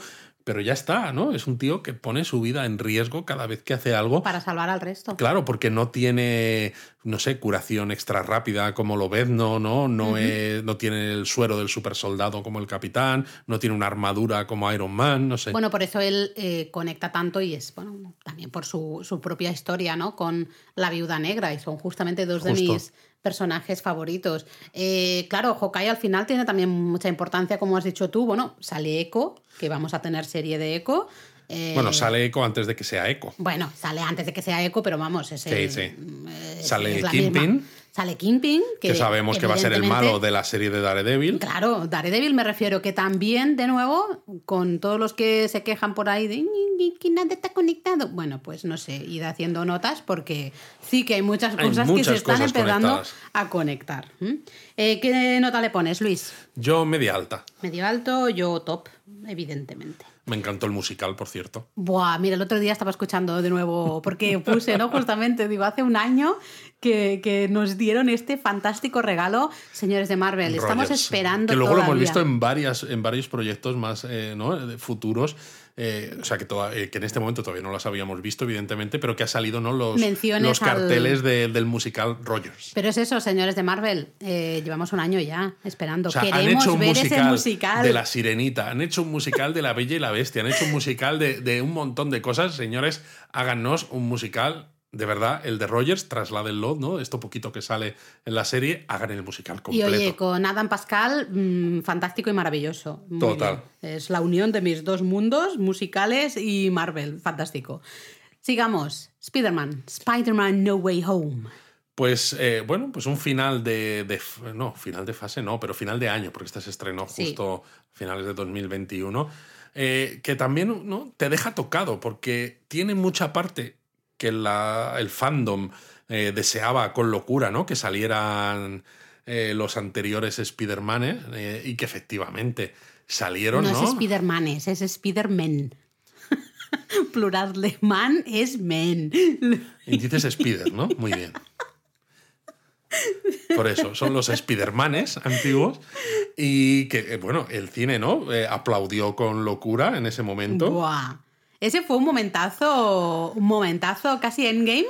S1: pero ya está, ¿no? Es un tío que pone su vida en riesgo cada vez que hace algo.
S2: Para salvar al resto.
S1: Claro, porque no tiene, no sé, curación extra rápida como lo ves, no, no, no, es- no tiene el suero del super soldado como el capitán, no tiene una armadura como Iron Man, no sé.
S2: Bueno, por eso él eh, conecta tanto y es, bueno, también por su, su propia historia, ¿no? Con la viuda negra y son justamente dos de mis personajes favoritos. Eh, claro, Hawkeye al final tiene también mucha importancia, como has dicho tú. Bueno, sale Echo, que vamos a tener serie de Echo. Eh,
S1: bueno, sale Echo antes de que sea Echo.
S2: Bueno, sale antes de que sea Echo, pero vamos, es el-
S1: sí.
S2: es-
S1: Sale
S2: es
S1: Kingpin.
S2: Sale Kingpin, que,
S1: Que, sabemos que va a ser el malo de la serie de Daredevil.
S2: Claro, Daredevil me refiero que también, de nuevo, con todos los que se quejan por ahí de "Ni, ni, que nada está conectado. Bueno, pues no sé, id haciendo notas porque sí que hay muchas
S1: Hay
S2: cosas que
S1: muchas
S2: se están empezando
S1: conectadas.
S2: a conectar. Eh, ¿Qué nota le pones, Luis?
S1: Yo media alta.
S2: Medio alto, yo top, evidentemente.
S1: Me encantó el musical, por cierto.
S2: Buah, mira, el otro día estaba escuchando de nuevo, porque puse, ¿no? Justamente, digo, hace un año que, que nos dieron este fantástico regalo, señores de Marvel. Estamos esperando
S1: Que luego lo hemos visto en, varias, en varios proyectos más eh, futuros. eh, o sea, que, toda- eh, que en este momento todavía no las habíamos visto, evidentemente, pero que ha salido ¿no? los, los
S2: al-
S1: carteles de- del musical Rogers.
S2: Pero es eso, señores de Marvel, eh, llevamos un año ya esperando.
S1: O sea, han
S2: Queremos
S1: hecho un
S2: ver
S1: musical,
S2: ese musical.
S1: de La Sirenita, han hecho un musical de La Bella y la Bestia, han hecho un musical de, de un montón de cosas. Señores, háganos un musical, de verdad, el de Rogers, trasládenlo, ¿no? Esto poquito que sale en la serie, hagan el musical
S2: Y
S1: completo.
S2: oye, con Adam Pascal, mm, fantástico y maravilloso. Muy
S1: Total.
S2: bien. Es la unión de mis dos mundos, musicales y Marvel. Fantástico. Sigamos. Spider-Man. Spider-Man No Way Home.
S1: Pues eh, bueno, pues un final de, No, final de fase no, pero final de año, porque este se estrenó
S2: Sí.
S1: justo a finales de 2021. eh, que también ¿no? te deja tocado, porque tiene mucha parte que la- el fandom eh, deseaba con locura, ¿no? Que salieran eh, los anteriores Spider-Manes eh, y que efectivamente salieron,
S2: No,
S1: ¿no?
S2: es Spider-Manes, es Spider-Man. Plural de man es men.
S1: Y dices Spider, ¿no? Muy bien. Por eso, son los Spidermanes antiguos y que, bueno, el cine, ¿no? Eh, aplaudió con locura en ese momento.
S2: Buah. Ese fue un momentazo, un momentazo casi endgame.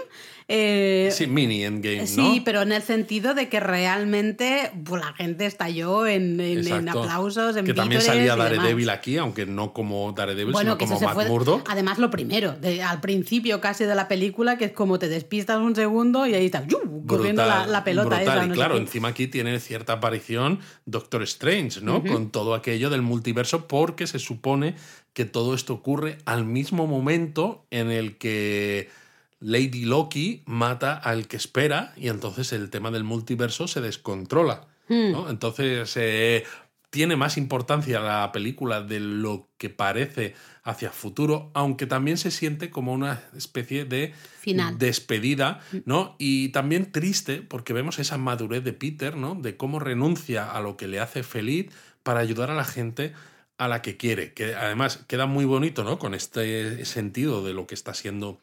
S2: Eh,
S1: Sí, mini endgame, ¿no?
S2: Sí, pero en el sentido de que realmente pues, la gente estalló en, en- en aplausos, en
S1: Que también salía
S2: y.
S1: Daredevil aquí, aunque no como Daredevil,
S2: Bueno,
S1: sino
S2: que
S1: como Matt
S2: fue.
S1: Murdock.
S2: Además, lo primero, de- al principio casi de la película, que es como te despistas un segundo y ahí está, ¡yu! corriendo la, la pelota
S1: brutal.
S2: esa.
S1: Y
S2: no sé
S1: claro, encima aquí tiene cierta aparición Doctor Strange, ¿no? Con todo aquello del multiverso, porque se supone que todo esto ocurre al mismo momento en el que Lady Loki mata al que espera y entonces el tema del multiverso se descontrola.
S2: Hmm.
S1: ¿no? Entonces eh, tiene más importancia la película de lo que parece hacia futuro, aunque también se siente como una especie de
S2: Final.
S1: despedida, ¿no? Y también triste porque vemos esa madurez de Peter, ¿no? De cómo renuncia a lo que le hace feliz para ayudar a la gente a la que quiere, que además queda muy bonito, ¿no? Con este sentido de lo que está siendo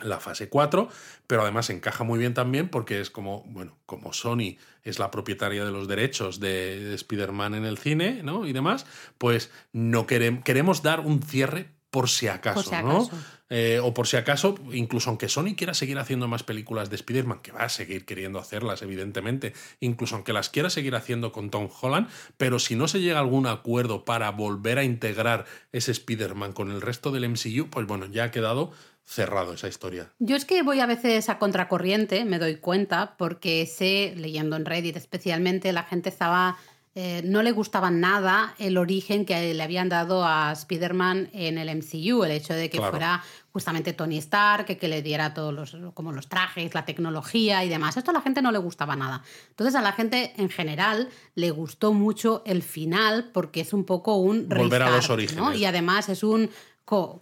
S1: la fase 4, pero además encaja muy bien también porque es como, bueno, como Sony es la propietaria de los derechos de, de Spider-Man en el cine, ¿no? Y demás, pues no queremos, queremos dar un cierre por si acaso,
S2: Por si
S1: ¿no? Eh, o por si acaso, incluso aunque Sony quiera seguir haciendo más películas de Spider-Man, que va a seguir queriendo hacerlas, evidentemente, incluso aunque las quiera seguir haciendo con Tom Holland, pero si no se llega a algún acuerdo para volver a integrar ese Spider-Man con el resto del MCU, pues bueno, ya ha quedado cerrado esa historia.
S2: Yo es que voy a veces a contracorriente, me doy cuenta, porque sé, leyendo en Reddit especialmente, la gente estaba. eh, no le gustaba nada el origen que le habían dado a Spider-Man en el MCU, el hecho de que
S1: Claro.
S2: fuera justamente Tony Stark, que, que le diera todos los, como los trajes, la tecnología y demás. Esto a la gente no le gustaba nada. Entonces a la gente en general le gustó mucho el final porque es un poco un
S1: Volver a los orígenes.
S2: Y además es un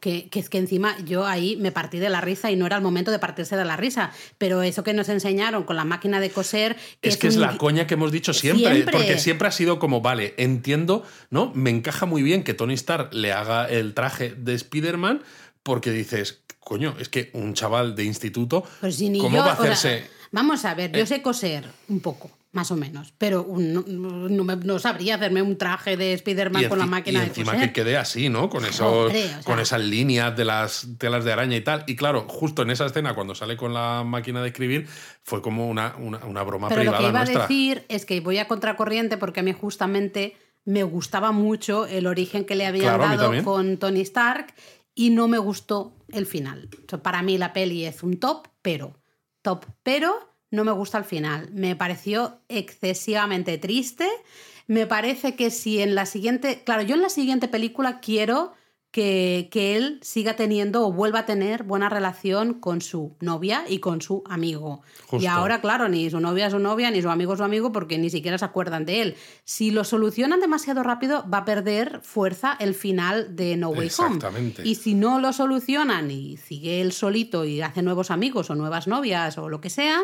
S2: que, que es que encima yo ahí me partí de la risa y no era el momento de partirse de la risa. Pero eso que nos enseñaron con la máquina de coser.
S1: es que es
S2: un
S1: la coña que hemos dicho siempre,
S2: Siempre.
S1: porque siempre ha sido como, vale, entiendo, ¿no? Me encaja muy bien que Tony Stark le haga el traje de Spider-Man, porque dices, coño, es que un chaval de instituto,
S2: Pues
S1: ¿cómo
S2: yo,
S1: va a
S2: o sea,
S1: hacerse?
S2: vamos a ver, yo
S1: Eh.
S2: sé coser un poco, más o menos, pero un- no, no sabría hacerme un traje de Spider-Man con la máquina
S1: y
S2: de
S1: encima
S2: coser.
S1: que quede así, ¿no? Con, esos,
S2: Hombre, o sea.
S1: con esas líneas de las telas de araña y tal. Y claro, justo en esa escena, cuando sale con la máquina de escribir, fue como una, una, una broma
S2: Pero lo
S1: privada
S2: que iba
S1: nuestra.
S2: a decir es que voy a contracorriente porque a mí justamente me gustaba mucho el origen que le habían
S1: Claro,
S2: dado con Tony Stark y no me gustó el final. O sea, para mí la peli es un top, pero top, pero no me gusta el final. Me pareció excesivamente triste. Me parece que si en la siguiente, claro, yo en la siguiente película quiero que, que él siga teniendo o vuelva a tener buena relación con su novia y con su amigo. Y ahora, claro, ni su novia es su novia, ni su amigo es su amigo, porque ni siquiera se acuerdan de él. Si lo solucionan demasiado rápido, va a perder fuerza el final de No Way Home.
S1: Exactamente.
S2: Y si no lo solucionan y sigue él solito y hace nuevos amigos o nuevas novias o lo que sea,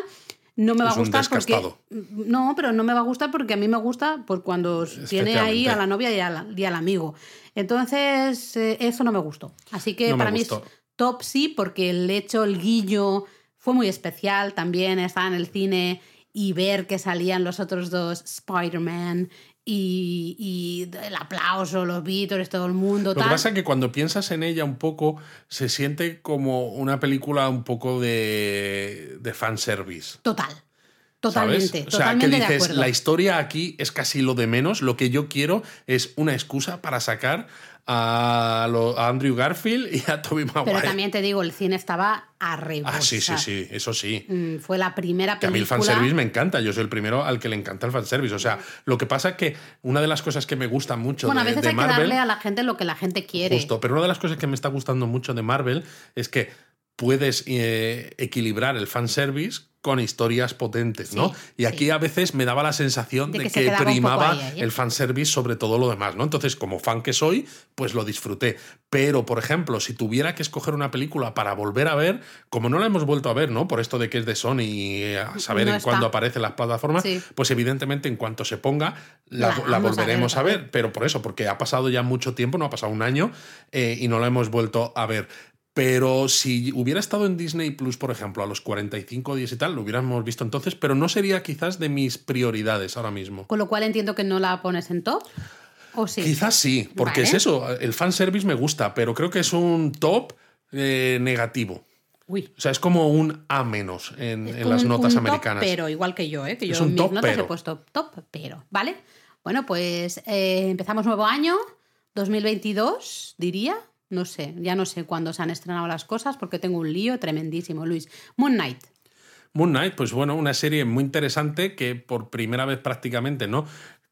S2: no me va
S1: Es
S2: a gustar porque no, pero no me va a gustar porque a mí me gusta pues cuando tiene ahí a la novia y, a la- y al amigo. Entonces, eh, eso no me gustó. Así que
S1: No
S2: para mí es top sí, porque el hecho, el guillo fue muy especial también estar en el cine y ver que salían los otros dos Spider-Man y, y el aplauso, los vítores, todo el mundo.
S1: Lo que pasa es que cuando piensas en ella un poco, se siente como una película un poco de, de fanservice.
S2: Total.
S1: ¿sabes?
S2: Totalmente.
S1: O sea,
S2: totalmente
S1: que dices, la historia aquí es casi lo de menos. Lo que yo quiero es una excusa para sacar a, lo- a Andrew Garfield y a Tobey Maguire.
S2: Pero también te digo, el cine estaba a
S1: ah, sí, sí, sí, eso sí.
S2: Mm, Fue la primera
S1: Que a mí el
S2: película.
S1: fanservice me encanta, yo soy el primero al que le encanta el fanservice. O sea, lo que pasa es que una de las cosas que me gusta mucho
S2: Bueno, a
S1: de,
S2: veces
S1: de
S2: hay
S1: Marvel.
S2: que darle a la gente lo que la gente quiere.
S1: Justo, pero una de las cosas que me está gustando mucho de Marvel es que puedes eh, equilibrar el fanservice con historias potentes, ¿no?
S2: Sí,
S1: y aquí
S2: sí.
S1: a veces me daba la sensación
S2: De
S1: de,
S2: que
S1: primaba
S2: ahí, ahí.
S1: el fanservice sobre todo lo demás, ¿no? Entonces, como fan que soy, pues lo disfruté. Pero, por ejemplo, si tuviera que escoger una película para volver a ver, como no la hemos vuelto a ver, ¿no? Por esto de que es de Sony y eh, a saber
S2: No
S1: en cuándo aparece en las plataformas,
S2: Sí.
S1: pues evidentemente en cuanto se ponga, la,
S2: La
S1: la
S2: vamos a
S1: volveremos
S2: ver
S1: a ver, pero por eso, porque ha pasado ya mucho tiempo, no ha pasado un año eh, y no la hemos vuelto a ver. Pero si hubiera estado en Disney Plus, por ejemplo, a los 45 días y tal, lo hubiéramos visto entonces, pero no sería quizás de mis prioridades ahora mismo.
S2: Con lo cual entiendo que no la pones en top. ¿O sí?
S1: Quizás sí, porque
S2: Vale.
S1: es eso, el fanservice me gusta, pero creo que es un top eh, negativo.
S2: Uy.
S1: O sea, es como un A menos en, las
S2: un-
S1: notas
S2: un top
S1: americanas.
S2: pero, igual que yo, ¿eh? que yo
S1: Es
S2: en
S1: un
S2: mis
S1: top
S2: notas
S1: pero.
S2: he puesto top pero, ¿vale? Bueno, pues eh, empezamos nuevo año, 2022, diría. No sé, ya no sé cuándo se han estrenado las cosas porque tengo un lío tremendísimo, Luis. Moon Knight.
S1: Moon Knight, pues bueno, una serie muy interesante que por primera vez prácticamente, ¿no?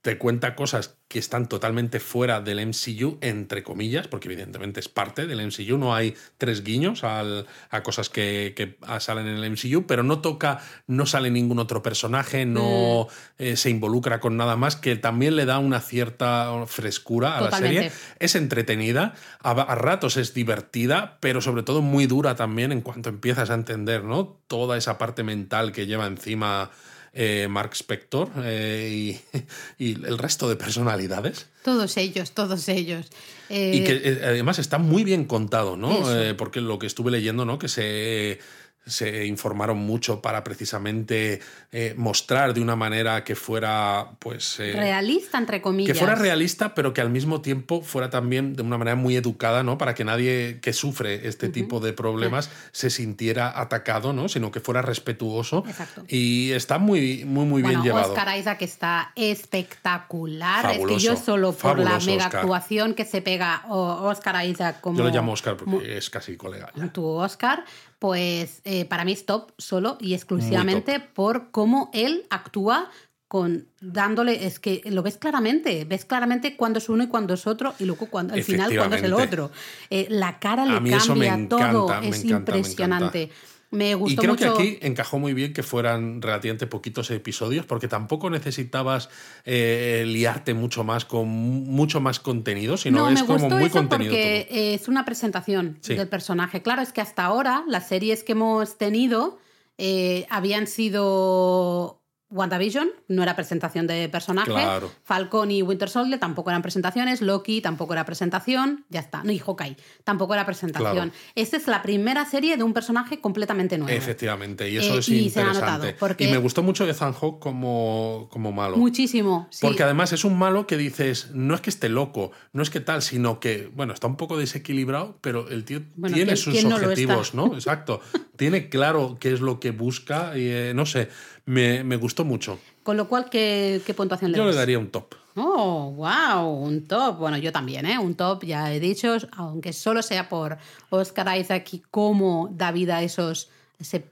S1: Te cuenta cosas que están totalmente fuera del MCU, entre comillas, porque evidentemente es parte del MCU, no hay tres guiños al- a cosas que, que salen en el MCU, pero no toca, no sale ningún otro personaje, no eh, se involucra con nada más, que también le da una cierta frescura a la serie. Es entretenida, a, a ratos es divertida, pero sobre todo muy dura también en cuanto empiezas a entender, ¿no? Toda esa parte mental que lleva encima eh, Mark Spector eh, y, y el resto de personalidades.
S2: Todos ellos, todos ellos. Eh,
S1: Y que eh, además está muy bien contado, ¿no? Porque lo que estuve leyendo, ¿no? Que se, se informaron mucho para precisamente eh, mostrar de una manera que fuera, pues... eh,
S2: Realista, entre comillas.
S1: que fuera realista, pero que al mismo tiempo fuera también de una manera muy educada, ¿no? Para que nadie que sufre este tipo de problemas se sintiera atacado, ¿no? Sino que fuera respetuoso.
S2: Exacto.
S1: Y está muy, muy, muy bien
S2: bueno,
S1: llevado.
S2: Oscar Isaac está espectacular. Es que
S1: Fabuloso,
S2: yo solo por la
S1: fabuloso
S2: mega
S1: Oscar.
S2: actuación que se pega Oscar Isaac como
S1: Yo lo llamo Oscar porque es casi colega. ya.
S2: tu Oscar, pues eh, para mí es top solo y exclusivamente por cómo él actúa con dándole, es que lo ves claramente, ves claramente cuándo es uno y cuándo es otro y luego cuando, al final cuándo es el otro. Eh, la cara le cambia, todo
S1: encanta,
S2: es
S1: encanta,
S2: impresionante. Me,
S1: Y
S2: gustó
S1: creo
S2: mucho.
S1: que aquí encajó muy bien que fueran relativamente poquitos episodios, porque tampoco necesitabas eh, liarte mucho más con mucho más contenido, sino
S2: no,
S1: es
S2: me
S1: como
S2: gustó
S1: muy
S2: eso
S1: contenido
S2: porque
S1: todo.
S2: es una presentación
S1: Sí.
S2: del personaje. Claro, es que hasta ahora las series que hemos tenido eh, habían sido WandaVision, no era presentación de personaje.
S1: Claro.
S2: Falcon y Winter Soldier tampoco eran presentaciones. Loki tampoco era presentación. Ya está. No, y Hawkeye tampoco era presentación.
S1: Claro.
S2: Esta es la primera serie de un personaje completamente nuevo.
S1: Efectivamente, y eso
S2: Eh,
S1: es
S2: y se ha
S1: interesante.
S2: notado, porque-
S1: Y me gustó mucho Ethan Hawke como, como malo.
S2: Muchísimo. Sí.
S1: Porque además es un malo que dices, no es que esté loco, no es que tal, sino que, bueno, está un poco desequilibrado, pero el tío
S2: Bueno,
S1: tiene
S2: ¿quién-
S1: sus
S2: no
S1: objetivos? ¿no? Exacto. tiene claro qué es lo que busca y, eh, no sé, me, me gustó mucho.
S2: Con lo cual, ¿qué, qué puntuación le
S1: Yo le daría un top.
S2: Oh, wow, un top. Bueno, yo también, ¿eh? Un top, ya he dicho, aunque solo sea por Oscar Isaac y cómo da vida a esos, ese-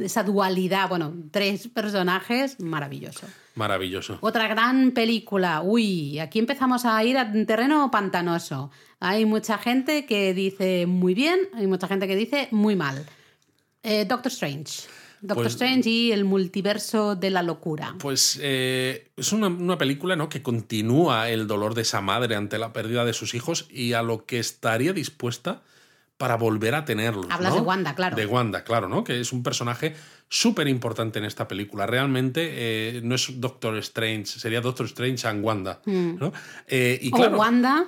S2: esa dualidad, bueno, tres personajes, maravilloso.
S1: Maravilloso.
S2: Otra gran película. Uy, aquí empezamos a ir a terreno pantanoso. Hay mucha gente que dice muy bien, hay mucha gente que dice muy mal. Eh, Doctor Strange. Doctor
S1: Pues-
S2: Strange y el multiverso de la locura.
S1: Pues eh, es una, una película ¿no? que continúa el dolor de esa madre ante la pérdida de sus hijos y a lo que estaría dispuesta para volver a tenerlos.
S2: Hablas
S1: ¿no?
S2: de Wanda, claro.
S1: De Wanda, claro, ¿no? Que es un personaje súper importante en esta película. Realmente eh, no es Doctor Strange, sería Doctor Strange and Wanda. ¿no? Eh, y claro,
S2: O Wanda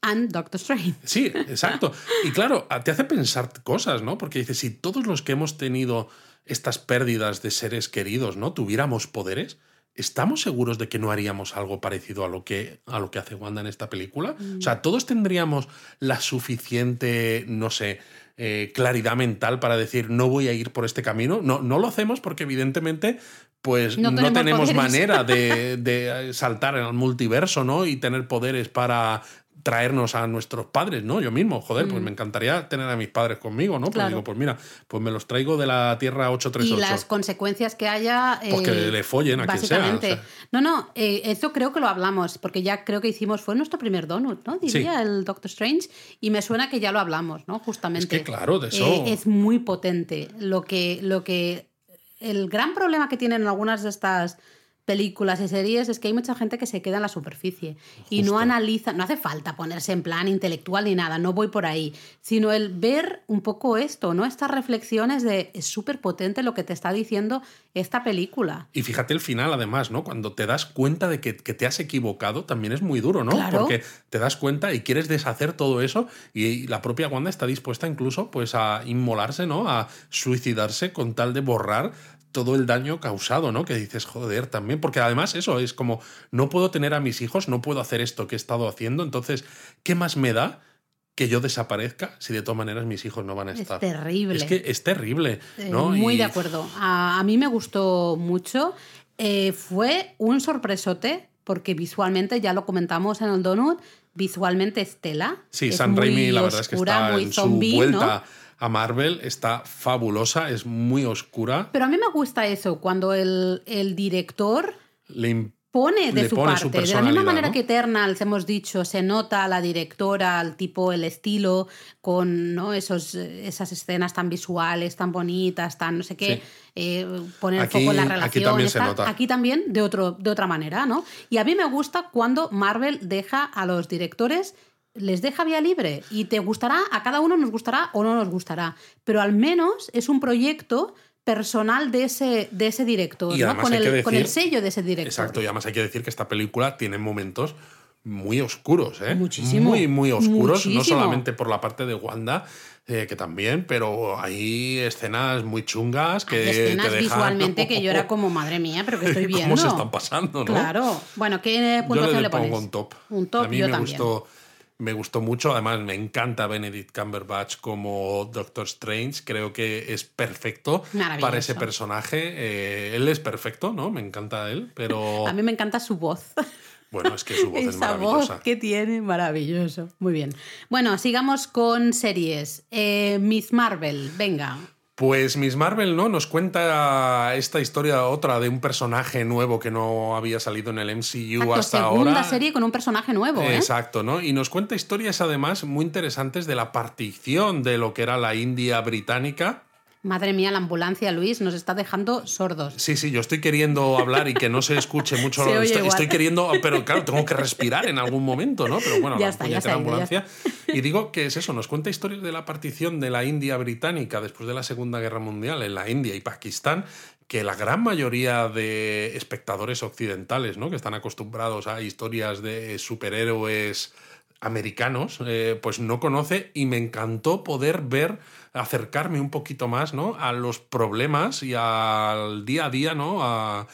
S2: and Doctor Strange.
S1: Sí, exacto. Y claro, te hace pensar cosas, ¿no? Porque dices, si todos los que hemos tenido estas pérdidas de seres queridos, ¿no? Tuviéramos poderes, ¿estamos seguros de que no haríamos algo parecido a lo que, a lo que hace Wanda en esta película? O sea, todos tendríamos la suficiente, no sé, eh, claridad mental para decir, no voy a ir por este camino. No, no lo hacemos porque evidentemente... Pues
S2: No
S1: no,
S2: tenemos
S1: manera de, de saltar en el multiverso, ¿no? Y tener poderes para traernos a nuestros padres, ¿no? Yo mismo, joder, pues me encantaría tener a mis padres conmigo, ¿no? Pues
S2: Mm. Claro.
S1: digo, pues mira, pues me los traigo de la Tierra
S2: Y
S1: 838.
S2: las consecuencias que haya.
S1: Pues que
S2: eh,
S1: le follen a quien sea, o sea.
S2: No, no, eh, eso creo que lo hablamos, porque ya creo que hicimos, fue nuestro primer donut, ¿no? Diría el Doctor Strange, y me suena que ya lo hablamos, ¿no? Justamente.
S1: Es que, claro, de eso-
S2: Eh, es muy potente. Lo que, lo que. El gran problema que tienen algunas de estas películas y series es que hay mucha gente que se queda en la superficie y no analiza, no hace falta ponerse en plan intelectual ni nada, no voy por ahí, sino el ver un poco esto, ¿no? Estas reflexiones de es súper potente lo que te está diciendo esta película.
S1: Y fíjate el final, además, ¿no? Cuando te das cuenta de que, que te has equivocado, también es muy duro, ¿no?
S2: Claro.
S1: Porque te das cuenta y quieres deshacer todo eso y la propia Wanda está dispuesta incluso pues a inmolarse, ¿no? A suicidarse con tal de borrar todo el daño causado, ¿no? Que dices, joder, también, porque además eso es como, no puedo tener a mis hijos, no puedo hacer esto que he estado haciendo, entonces, ¿qué más me da que yo desaparezca si de todas maneras mis hijos no van a
S2: Es
S1: estar?
S2: terrible.
S1: Es que es terrible,
S2: Eh, muy
S1: Y-
S2: de acuerdo. A, a mí me gustó mucho. Eh, fue un sorpresote porque visualmente, ya lo comentamos en el Donut, visualmente Estela.
S1: Sí,
S2: es
S1: San Raimi, la verdad es que está
S2: muy
S1: en
S2: zombie,
S1: su
S2: ¿no?
S1: A Marvel, está fabulosa, es muy oscura.
S2: Pero a mí me gusta eso, cuando el, el director
S1: Le
S2: pone de
S1: Le
S2: su
S1: pone
S2: parte.
S1: su
S2: de la misma manera
S1: ¿no?
S2: que Eternals hemos dicho, se nota a la directora, al tipo, el estilo, con ¿no? Esos, esas escenas tan visuales, tan bonitas, tan no sé qué,
S1: Sí.
S2: eh, poner el
S1: Aquí-
S2: foco en la
S1: aquí
S2: relación.
S1: también se nota.
S2: Aquí también de, otro, de otra manera, ¿no? Y a mí me gusta cuando Marvel deja a los directores les deja vía libre y te gustará, a cada uno nos gustará o no nos gustará, pero al menos es un proyecto personal de ese, de ese director, ¿no? con, el, con el sello de ese director.
S1: Exacto, y además hay que decir que esta película tiene momentos muy oscuros, ¿eh?
S2: Muchísimo.
S1: Muy, muy oscuros, no solamente por la parte de Wanda, eh, que también, pero hay escenas muy chungas que
S2: Hay escenas
S1: te dejan...
S2: visualmente que yo era como, madre mía, pero que estoy viendo.
S1: ¿Cómo se están pasando, no?
S2: Claro. Bueno, ¿qué
S1: Yo
S2: puntuación
S1: le,
S2: le, pones?
S1: pongo un top.
S2: Un top,
S1: A mí
S2: yo
S1: me
S2: también.
S1: gustó, me gustó mucho. Además, me encanta Benedict Cumberbatch como Doctor Strange. Creo que es perfecto para ese personaje. Eh, él es perfecto, ¿no? Me encanta él, pero
S2: A mí me encanta su voz.
S1: bueno, es que su voz es maravillosa.
S2: voz que tiene, maravilloso. Muy bien. Bueno, sigamos con series. Eh, Miss Marvel, venga.
S1: Pues Miss Marvel, ¿no? Nos cuenta esta historia otra de un personaje nuevo que no había salido en el MCU
S2: Exacto,
S1: hasta
S2: segunda
S1: ahora.
S2: serie con un personaje nuevo, ¿eh?
S1: Exacto, ¿no? Y nos cuenta historias además muy interesantes de la partición de lo que era la India británica.
S2: Madre mía, la ambulancia, Luis, nos está dejando sordos.
S1: Sí, sí, yo estoy queriendo hablar y que no se escuche mucho.
S2: Se
S1: estoy, estoy queriendo, pero claro, tengo que respirar en algún momento, ¿no? Pero bueno,
S2: Ya
S1: la
S2: está, ya ya
S1: ambulancia. Y digo que es eso, nos cuenta historias de la partición de la India británica después de la Segunda Guerra Mundial en la India y Pakistán que la gran mayoría de espectadores occidentales, ¿no? que están acostumbrados a historias de superhéroes americanos, eh, pues no conoce y me encantó poder ver, acercarme un poquito más, ¿no? A los problemas y al día a día, ¿no? A,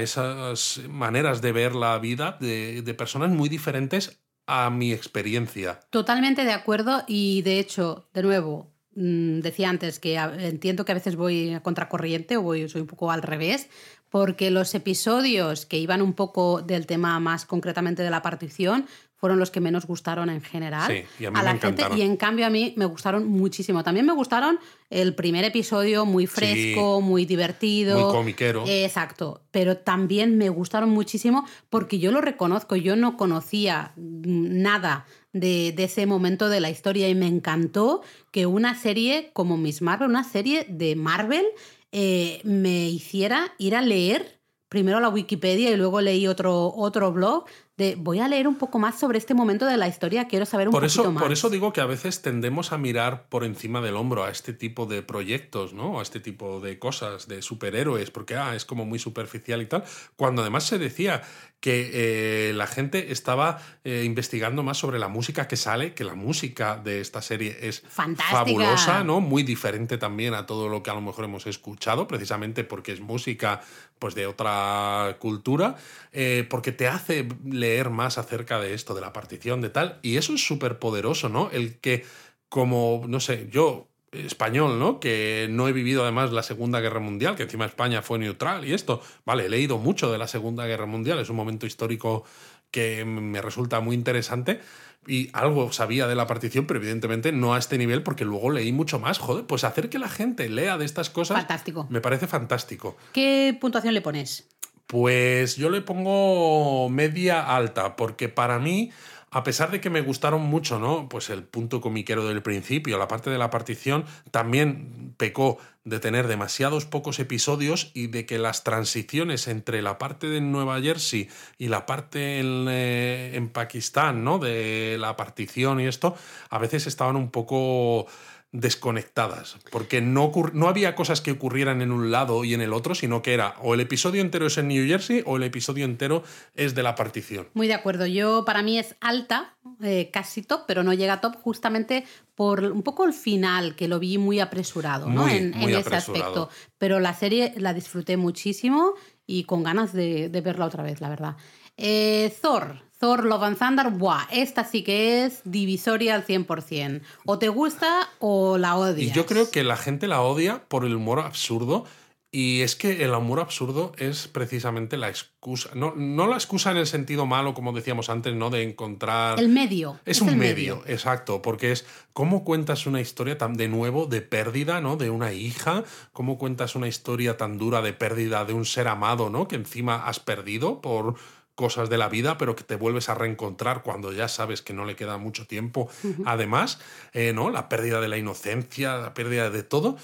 S1: esas maneras de ver la vida de, personas muy diferentes a mi experiencia.
S2: Totalmente de acuerdo y de hecho, de nuevo, mm, decía antes que entiendo que a veces voy a contracorriente o voy, soy un poco al revés, porque los episodios que iban un poco del tema más concretamente de la partición fueron los que menos gustaron en general
S1: Sí, a
S2: la gente y en cambio a mí me gustaron muchísimo. También me gustaron el primer episodio muy fresco, muy divertido,
S1: Muy comiquero.
S2: Exacto, pero también me gustaron muchísimo porque yo lo reconozco, yo no conocía nada de, de ese momento de la historia y me encantó que una serie como Miss Marvel, una serie de Marvel, eh, me hiciera ir a leer primero la Wikipedia y luego leí otro, otro blog de voy a leer un poco más sobre este momento de la historia, quiero saber un
S1: Por
S2: poquito
S1: eso,
S2: más.
S1: por eso digo que a veces tendemos a mirar por encima del hombro a este tipo de proyectos, ¿no? A este tipo de cosas, de superhéroes, porque ah, es como muy superficial y tal. Cuando además se decía que eh, la gente estaba eh, investigando más sobre la música que sale, que la música de esta serie es
S2: Fantástica.
S1: fabulosa, ¿no? Muy diferente también a todo lo que a lo mejor hemos escuchado, precisamente porque es música pues de otra cultura, eh, porque te hace leer más acerca de esto, de la partición, de tal, y eso es súper poderoso, ¿no? El que como, no sé, yo español, ¿no? Que no he vivido además la Segunda Guerra Mundial, que encima España fue neutral y esto, vale, he leído mucho de la Segunda Guerra Mundial, es un momento histórico que me resulta muy interesante y algo sabía de la partición, pero evidentemente no a este nivel porque luego leí mucho más. Joder, pues hacer que la gente lea de estas cosas
S2: Fantástico.
S1: me parece fantástico.
S2: ¿Qué puntuación le pones?
S1: Pues yo le pongo media alta, porque para mí, a pesar de que me gustaron mucho, ¿no? Pues el punto comiquero del principio, la parte de la partición, también pecó de tener demasiados pocos episodios y de que las transiciones entre la parte de Nueva Jersey y la parte en, eh, en Pakistán, ¿no? De la partición y esto, a veces estaban un poco desconectadas, porque no, no había cosas que ocurrieran en un lado y en el otro, sino que era o el episodio entero es en New Jersey o el episodio entero es de la partición.
S2: Muy de acuerdo. Yo, para mí es alta, eh, casi top, pero no llega a top justamente por un poco el final, que lo vi muy apresurado ¿no?
S1: Muy,
S2: en,
S1: muy
S2: en ese aspecto. Pero la serie la disfruté muchísimo y con ganas de, de verla otra vez, la verdad. Eh, Thor. Thor Love and Thunder, ¡buah! Esta sí que es divisoria al 100%. O te gusta o la odias.
S1: Y yo creo que la gente la odia por el humor absurdo. Y es que el humor absurdo es precisamente la excusa. No, no la excusa en el sentido malo, como decíamos antes, ¿no? De encontrar.
S2: El medio.
S1: Es, un
S2: el
S1: medio, exacto, porque es cómo cuentas una historia tan de nuevo de pérdida, ¿no? De una hija, cómo cuentas una historia tan dura de pérdida de un ser amado, ¿no? Que encima has perdido por cosas de la vida, pero que te vuelves a reencontrar cuando ya sabes que no le queda mucho tiempo. Además, eh, ¿no? La pérdida de la inocencia, la pérdida de todo.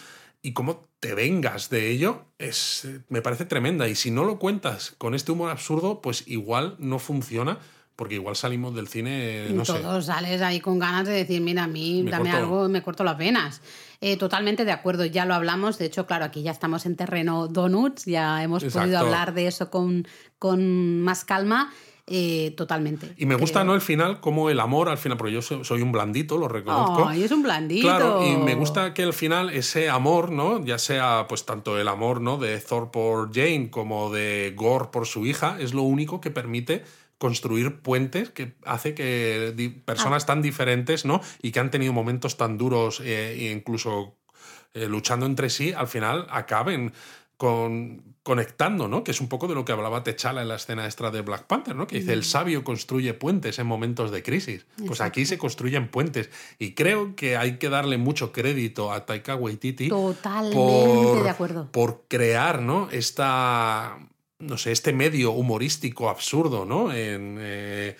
S1: Y cómo te vengas de ello es, eh, me parece tremenda. Y si no lo cuentas con este humor absurdo, pues igual no funciona, porque igual salimos del cine, no sé,
S2: Todos sales ahí con ganas de decir, mira, a mí
S1: Me
S2: dame
S1: corto-
S2: algo, me corto las venas. Eh, totalmente de acuerdo, ya lo hablamos. De hecho, claro, aquí ya estamos en terreno donuts, ya hemos podido hablar de eso con, con más calma. eh, totalmente.
S1: Y me gusta,
S2: creo.
S1: ¿no? El final, como el amor al final, porque yo so- soy un blandito, lo reconozco.
S2: Ay, es un blandito.
S1: Claro, y me gusta que al final ese amor, ¿no? Ya sea pues tanto el amor, ¿no? De Thor por Jane como de Gore por su hija, es lo único que permite construir puentes que hace que personas tan diferentes, ¿no? Y que han tenido momentos tan duros eh, e incluso eh, luchando entre sí, al final acaben con, conectando, ¿no? Que es un poco de lo que hablaba Techala en la escena extra de Black Panther, ¿no? Que dice, el sabio construye puentes en momentos de crisis. Pues aquí se construyen puentes. Y creo que hay que darle mucho crédito a Taika Waititi
S2: Totalmente de acuerdo.
S1: por crear, ¿no? Esta, no sé, este medio humorístico absurdo, ¿no? En, eh,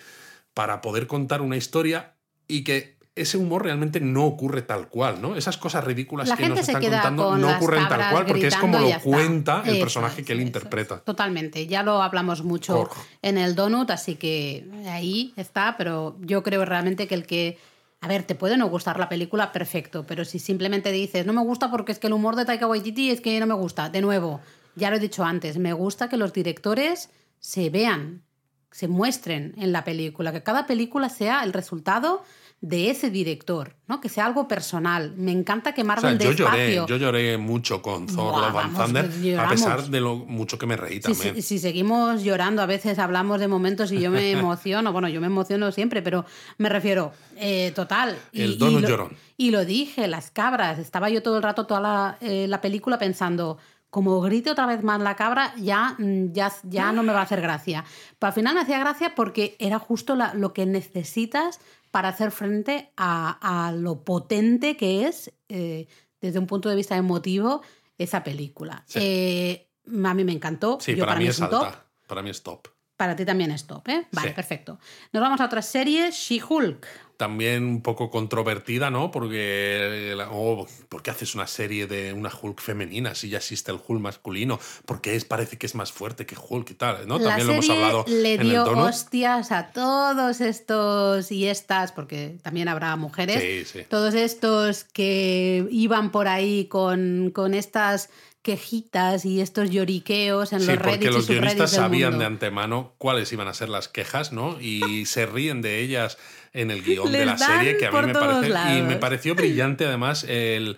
S1: para poder contar una historia y que ese humor realmente no ocurre tal cual, ¿no? Esas cosas ridículas
S2: La
S1: que nos están contando
S2: con
S1: no ocurren tal cual porque es como lo cuenta el
S2: Eso
S1: personaje que él
S2: eso
S1: interpreta.
S2: es. Totalmente, ya lo hablamos mucho en el Donut, así que ahí está, pero yo creo realmente que el que... A ver, te puede no gustar la película, perfecto, pero si simplemente dices, no me gusta porque es que el humor de Taika Waititi es que no me gusta, de nuevo, ya lo he dicho antes, me gusta que los directores se vean, se muestren en la película, que cada película sea el resultado de ese director, ¿no? Que sea algo personal. Me encanta que
S1: O
S2: Marvel
S1: sea, yo lloré, yo lloré mucho con Thor
S2: Buah,
S1: Love and Thunder, a pesar de lo mucho que me reí
S2: Si,
S1: también.
S2: si- si seguimos llorando, a veces hablamos de momentos y yo me emociono. Bueno, yo me emociono siempre, pero me refiero, eh, total. Y,
S1: El
S2: y
S1: donut
S2: lo,
S1: llorón.
S2: y lo dije, las cabras. Estaba yo todo el rato, toda la, eh, la película pensando, como grite otra vez más la cabra, ya, mm, ya, ya no me va a hacer gracia. Pero al final me hacía gracia porque era justo la- lo que necesitas para hacer frente a, a lo potente que es, eh, desde un punto de vista emotivo, esa película.
S1: Sí.
S2: Eh, a mí me encantó.
S1: Sí,
S2: Yo,
S1: para, mí es
S2: un top.
S1: alta. Para mí es top.
S2: Para ti también es top, ¿eh? Vale,
S1: Sí.
S2: perfecto. Nos vamos a otra serie, She-Hulk.
S1: También un poco controvertida, ¿no? Porque, la- oh, ¿por qué haces una serie de una Hulk femenina si ya existe el Hulk masculino? Porque es, parece que es más fuerte que Hulk y tal, ¿no?
S2: la
S1: También lo hemos hablado
S2: le
S1: en el
S2: dio hostias a todos estos y estas, porque también habrá mujeres,
S1: Sí, sí.
S2: todos estos que iban por ahí con, con estas quejitas y estos lloriqueos en
S1: Sí,
S2: los
S1: porque
S2: Reddit y
S1: los guionistas sabían de antemano cuáles iban a ser las quejas, ¿no? Y se ríen de ellas en el guion de la serie, que a mí me parece. Y me pareció brillante además el,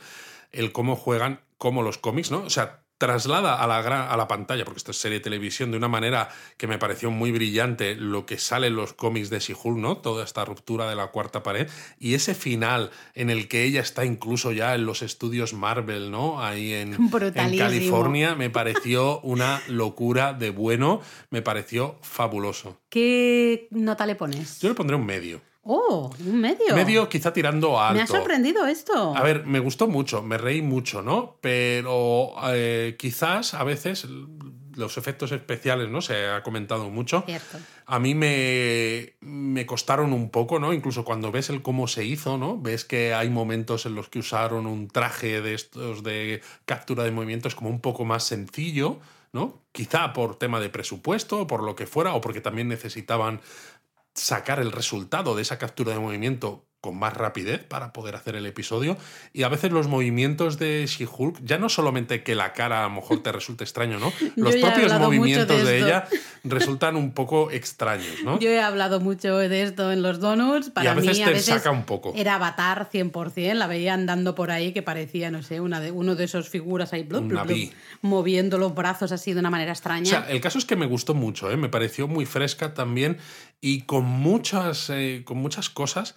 S1: el cómo juegan, como los cómics, ¿no? O sea, traslada a la, gran- a la pantalla, porque esto es serie de televisión, de una manera que me pareció muy brillante lo que sale en los cómics de She-Hulk, ¿no? Toda esta ruptura de la cuarta pared y ese final en el que ella está incluso ya en los estudios Marvel, ¿no? Ahí en, en. California, me pareció una locura de bueno, me pareció fabuloso.
S2: ¿Qué nota le pones?
S1: Yo le pondré un medio.
S2: Oh, un medio.
S1: Medio quizá tirando a alto.
S2: Me ha sorprendido esto.
S1: A ver, me gustó mucho, me reí mucho, ¿no? Pero eh, quizás a veces los efectos especiales, ¿no? Se ha comentado mucho.
S2: Cierto.
S1: A mí me, me costaron un poco, ¿no? Incluso cuando ves el cómo se hizo, ¿no? Ves que hay momentos en los que usaron un traje de estos de captura de movimientos como un poco más sencillo, ¿no? Quizá por tema de presupuesto, por lo que fuera, o porque también necesitaban sacar el resultado de esa captura de movimiento con más rapidez para poder hacer el episodio. Y a veces los movimientos de She-Hulk, ya no solamente que la cara a lo mejor te resulte extraño, ¿no? Los propios movimientos
S2: de
S1: ella resultan un poco extraños, ¿no?
S2: Yo he hablado mucho de esto en los donuts. Para
S1: a veces
S2: mí,
S1: te
S2: a veces
S1: saca un poco.
S2: Era Avatar 100%. La veía andando por ahí que parecía, no sé, una de, uno de esos figuras ahí, blup, blup, blup,
S1: vi.
S2: moviendo los brazos así de una manera
S1: O
S2: extraña.
S1: sea, el caso es que me gustó mucho, ¿eh? me pareció muy fresca también y con muchas, eh, con muchas cosas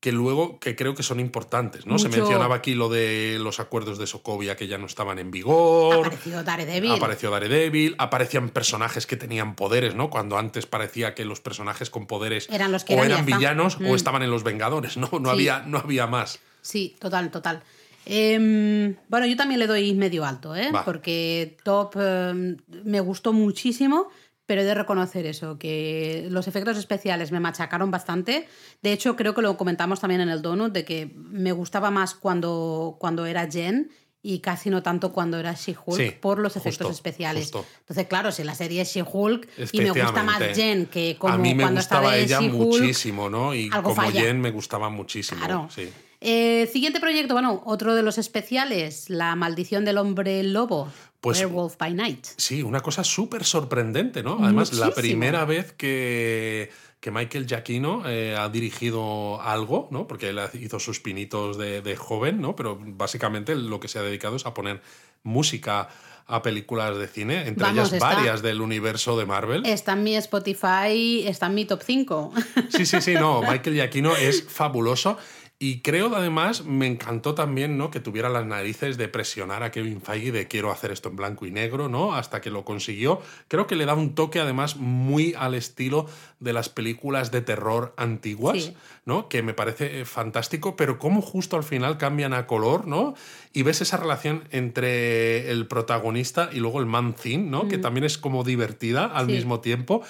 S1: que luego que creo que son importantes, ¿no? Se mencionaba aquí lo de los acuerdos de Sokovia que ya no estaban en vigor.
S2: Apareció Daredevil.
S1: Apareció Daredevil, aparecían personajes que tenían poderes, ¿no? Cuando antes parecía que los personajes con poderes
S2: Eran los que
S1: o
S2: eran
S1: villanos
S2: Mm.
S1: o estaban en los Vengadores, ¿no? No,
S2: Sí.
S1: había, no había más.
S2: Sí, total, total. Em, bueno, yo también le doy medio alto, ¿eh?
S1: Va.
S2: Porque Top em, me gustó muchísimo, pero he de reconocer eso, que los efectos especiales me machacaron bastante. De hecho, creo que lo comentamos también en el Donut, de que me gustaba más cuando, cuando era Jen y casi no tanto cuando era She-Hulk
S1: Sí,
S2: por los efectos
S1: justo,
S2: especiales.
S1: justo.
S2: Entonces, claro, si la serie es She-Hulk y me gusta más. Jen que como
S1: a mí me
S2: cuando
S1: gustaba ella muchísimo, ¿no? Y como
S2: falla.
S1: Jen me gustaba muchísimo.
S2: Claro.
S1: Sí.
S2: Eh, siguiente proyecto, bueno, otro de los especiales, La maldición del hombre lobo.
S1: Pues,
S2: Werewolf by Night.
S1: Sí, una cosa súper sorprendente, ¿no? Además, la primera vez que, que Michael Giacchino eh, ha dirigido algo, ¿no? Porque él hizo sus pinitos de, de joven, ¿no? Pero básicamente lo que se ha dedicado es a poner música a películas de cine, entre
S2: Vamos,
S1: ellas
S2: está-
S1: varias del universo de Marvel.
S2: Está en mi Spotify, está en mi top 5.
S1: Sí, sí, sí, no, Michael Giacchino es fabuloso. Y creo además, me encantó también, ¿no? Que tuviera las narices de presionar a Kevin Feige de quiero hacer esto en blanco y negro, ¿no? Hasta que lo consiguió. Creo que le da un toque además muy al estilo de las películas de terror antiguas,
S2: Sí.
S1: ¿no? Que me parece eh, fantástico, pero cómo justo al final cambian a color, ¿no? Y ves esa relación entre el protagonista y luego el man ¿no? Que también es como divertida al
S2: Sí.
S1: mismo tiempo.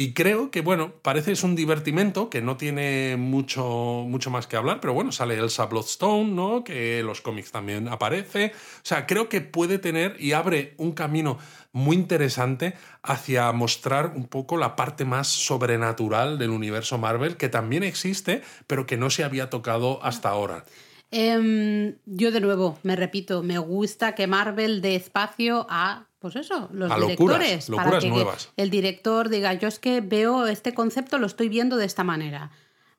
S1: Y creo que, bueno, parece es un divertimento que no tiene mucho, mucho más que hablar, pero bueno, sale Elsa Bloodstone, ¿no? Que los cómics también aparece. O sea, creo que puede tener y abre un camino muy interesante hacia mostrar un poco la parte más sobrenatural del universo Marvel, que también existe, pero que no se había tocado hasta ahora.
S2: Em, yo de nuevo, me repito, me gusta que Marvel dé espacio a, pues eso, los
S1: A locuras,
S2: directores.
S1: locuras
S2: que
S1: nuevas.
S2: el director diga, yo es que veo este concepto, lo estoy viendo de esta manera.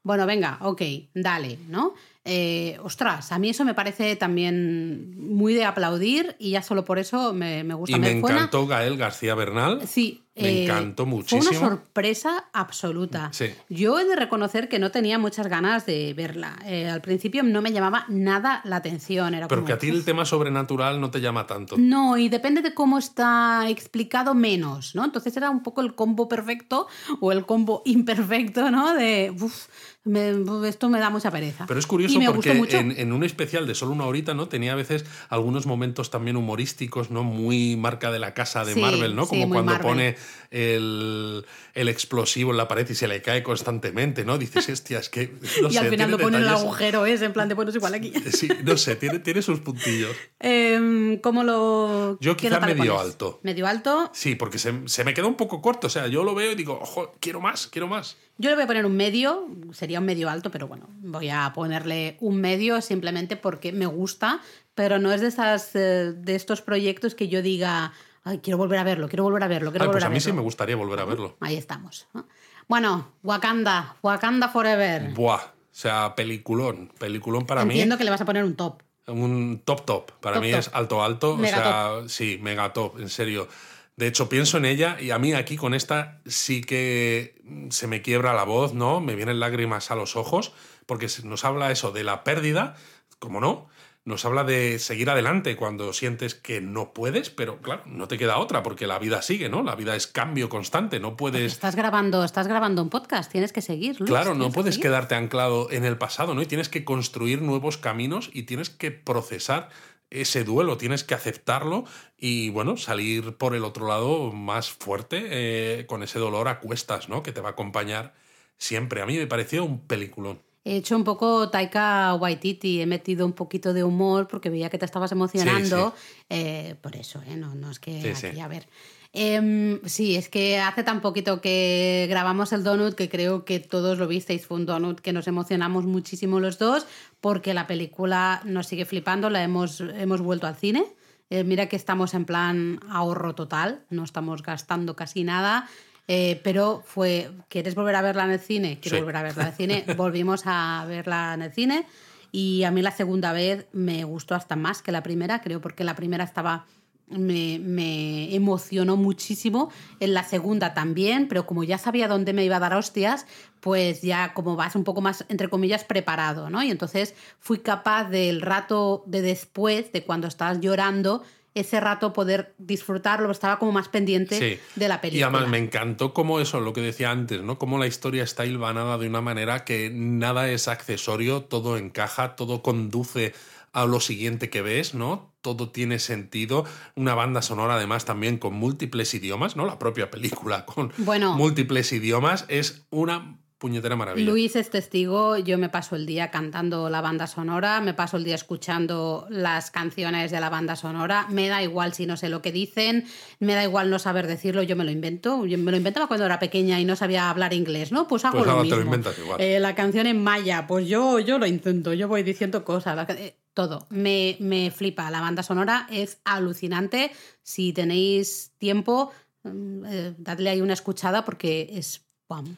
S2: Bueno, venga, ok, dale, ¿no? Eh, ostras, a mí eso me parece también muy de aplaudir y ya solo por eso me, me gusta.
S1: Y me encantó Gael García Bernal.
S2: Sí.
S1: Me
S2: eh,
S1: encantó
S2: Fue
S1: muchísimo.
S2: una sorpresa absoluta.
S1: Sí.
S2: Yo he de reconocer que no tenía muchas ganas de verla. Eh, al principio no me llamaba nada la atención. Era
S1: Pero
S2: como,
S1: que a ti el tema sobrenatural no te llama tanto.
S2: no, y depende de cómo está explicado menos, ¿no? Entonces era un poco el combo perfecto o el combo imperfecto, ¿no? De, "Uf, me- esto me da mucha pereza.
S1: Pero es curioso
S2: y me
S1: porque
S2: mucho.
S1: en, en un especial de solo una horita, ¿no? Tenía a veces algunos momentos también humorísticos, ¿no? Muy marca de la casa de
S2: Sí,
S1: Marvel, ¿no? Como cuando
S2: Marvel.
S1: pone el, el explosivo en la pared y se le cae constantemente, ¿no? Dices, hostia, es que. No
S2: y
S1: sé,
S2: al final lo pone en el agujero ese, en plan de, bueno, es igual aquí.
S1: Sí, no sé, tiene, tiene sus puntillos.
S2: Em, ¿Cómo lo...?
S1: Yo quizá medio
S2: pones?
S1: alto.
S2: Medio alto.
S1: Sí, porque se, se me queda un poco corto. O sea, yo lo veo y digo, ojo, quiero más, quiero más.
S2: Yo le voy a poner un medio, sería un medio alto, pero bueno, voy a ponerle un medio simplemente porque me gusta, pero no es de esas eh, de estos proyectos que yo diga, Ay, quiero volver a verlo, quiero volver a verlo, quiero
S1: Ay,
S2: volver
S1: pues a
S2: a
S1: mí
S2: verlo.
S1: sí me gustaría volver a verlo.
S2: Ahí estamos. ¿no? Bueno, Wakanda, Wakanda Forever.
S1: Buah, o sea, peliculón. Peliculón para mí.
S2: Entiendo que le vas a poner un top.
S1: Un top top. Para
S2: Top
S1: mí
S2: top.
S1: es alto alto.
S2: Mega
S1: o sea, sí, mega top, en serio. De hecho, pienso en ella y a mí aquí con esta sí que se me quiebra la voz, ¿no? Me vienen lágrimas a los ojos, porque nos habla eso de la pérdida, como no, nos habla de seguir adelante cuando sientes que no puedes, pero claro, no te queda otra, porque la vida sigue, ¿no? La vida es cambio constante, no puedes
S2: Estás grabando, estás grabando un podcast, tienes que seguir. Luis,
S1: Claro, no
S2: que
S1: puedes quedarte anclado en el pasado, ¿no? Y tienes que construir nuevos caminos y tienes que procesar ese duelo, tienes que aceptarlo y, bueno, salir por el otro lado más fuerte eh, con ese dolor a cuestas, ¿no? Que te va a acompañar siempre. A mí me pareció un peliculón.
S2: He hecho un poco Taika Waititi, he metido un poquito de humor porque veía que te estabas emocionando. Eh, por eso, ¿eh? no, no es que
S1: Sí,
S2: aquí, a ver. Em, sí, es que hace tan poquito que grabamos el donut que creo que todos lo visteis. Fue un donut que nos emocionamos muchísimo los dos porque la película nos sigue flipando, la hemos, hemos vuelto al cine. Eh, mira que estamos en plan ahorro total, no estamos gastando casi nada. Eh, pero fue, ¿quieres volver a verla en el cine? Quiero
S1: Sí.
S2: volver a verla en el cine. Volvimos a verla en el cine y a mí la segunda vez me gustó hasta más que la primera, creo, porque la primera estaba me, me emocionó muchísimo. En la segunda también, pero como ya sabía dónde me iba a dar hostias, pues ya como vas un poco más, entre comillas, preparado, ¿no? Y entonces fui capaz del rato de después, de cuando estabas llorando, ese rato poder disfrutarlo, estaba como más pendiente
S1: Sí.
S2: de la
S1: Y
S2: película.
S1: además me encantó como eso, lo que decía antes, ¿no? Cómo la historia está hilvanada de una manera que nada es accesorio, todo encaja, todo conduce a lo siguiente que ves, ¿no? Todo tiene sentido. Una banda sonora, además, también con múltiples idiomas, ¿no? La propia película con
S2: Bueno.
S1: múltiples idiomas. Es una puñetera maravilla.
S2: Luis es testigo, yo me paso el día cantando la banda sonora, me paso el día escuchando las canciones de la banda sonora, me da igual si no sé lo que dicen, me da igual no saber decirlo, yo me lo invento, yo me lo inventaba cuando era pequeña y no sabía hablar inglés, ¿no? Pues hago
S1: Pues
S2: lo
S1: ahora
S2: mismo.
S1: te lo inventas igual.
S2: Eh, la canción en maya, pues yo, yo lo intento, yo voy diciendo cosas, eh, todo, me, me flipa, la banda sonora es alucinante, si tenéis tiempo, mm, eh, dadle ahí una escuchada porque es...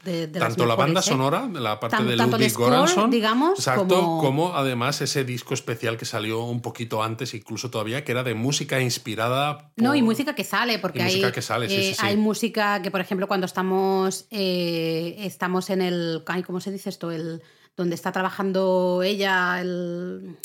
S2: de- de
S1: Tanto la
S2: mejores,
S1: banda
S2: ¿eh?
S1: sonora, la parte
S2: Tan-
S1: de Ludwig Göransson,
S2: digamos,
S1: exacto,
S2: como-
S1: como... además ese disco especial que salió un poquito antes, incluso todavía, que era de música inspirada.
S2: No, y música que sale, porque
S1: Y
S2: hay,
S1: música que sale, sí,
S2: eh,
S1: sí, sí.
S2: hay música que, por ejemplo, cuando estamos, eh, estamos en el, ay, ¿cómo se dice esto? El, donde está trabajando ella, el...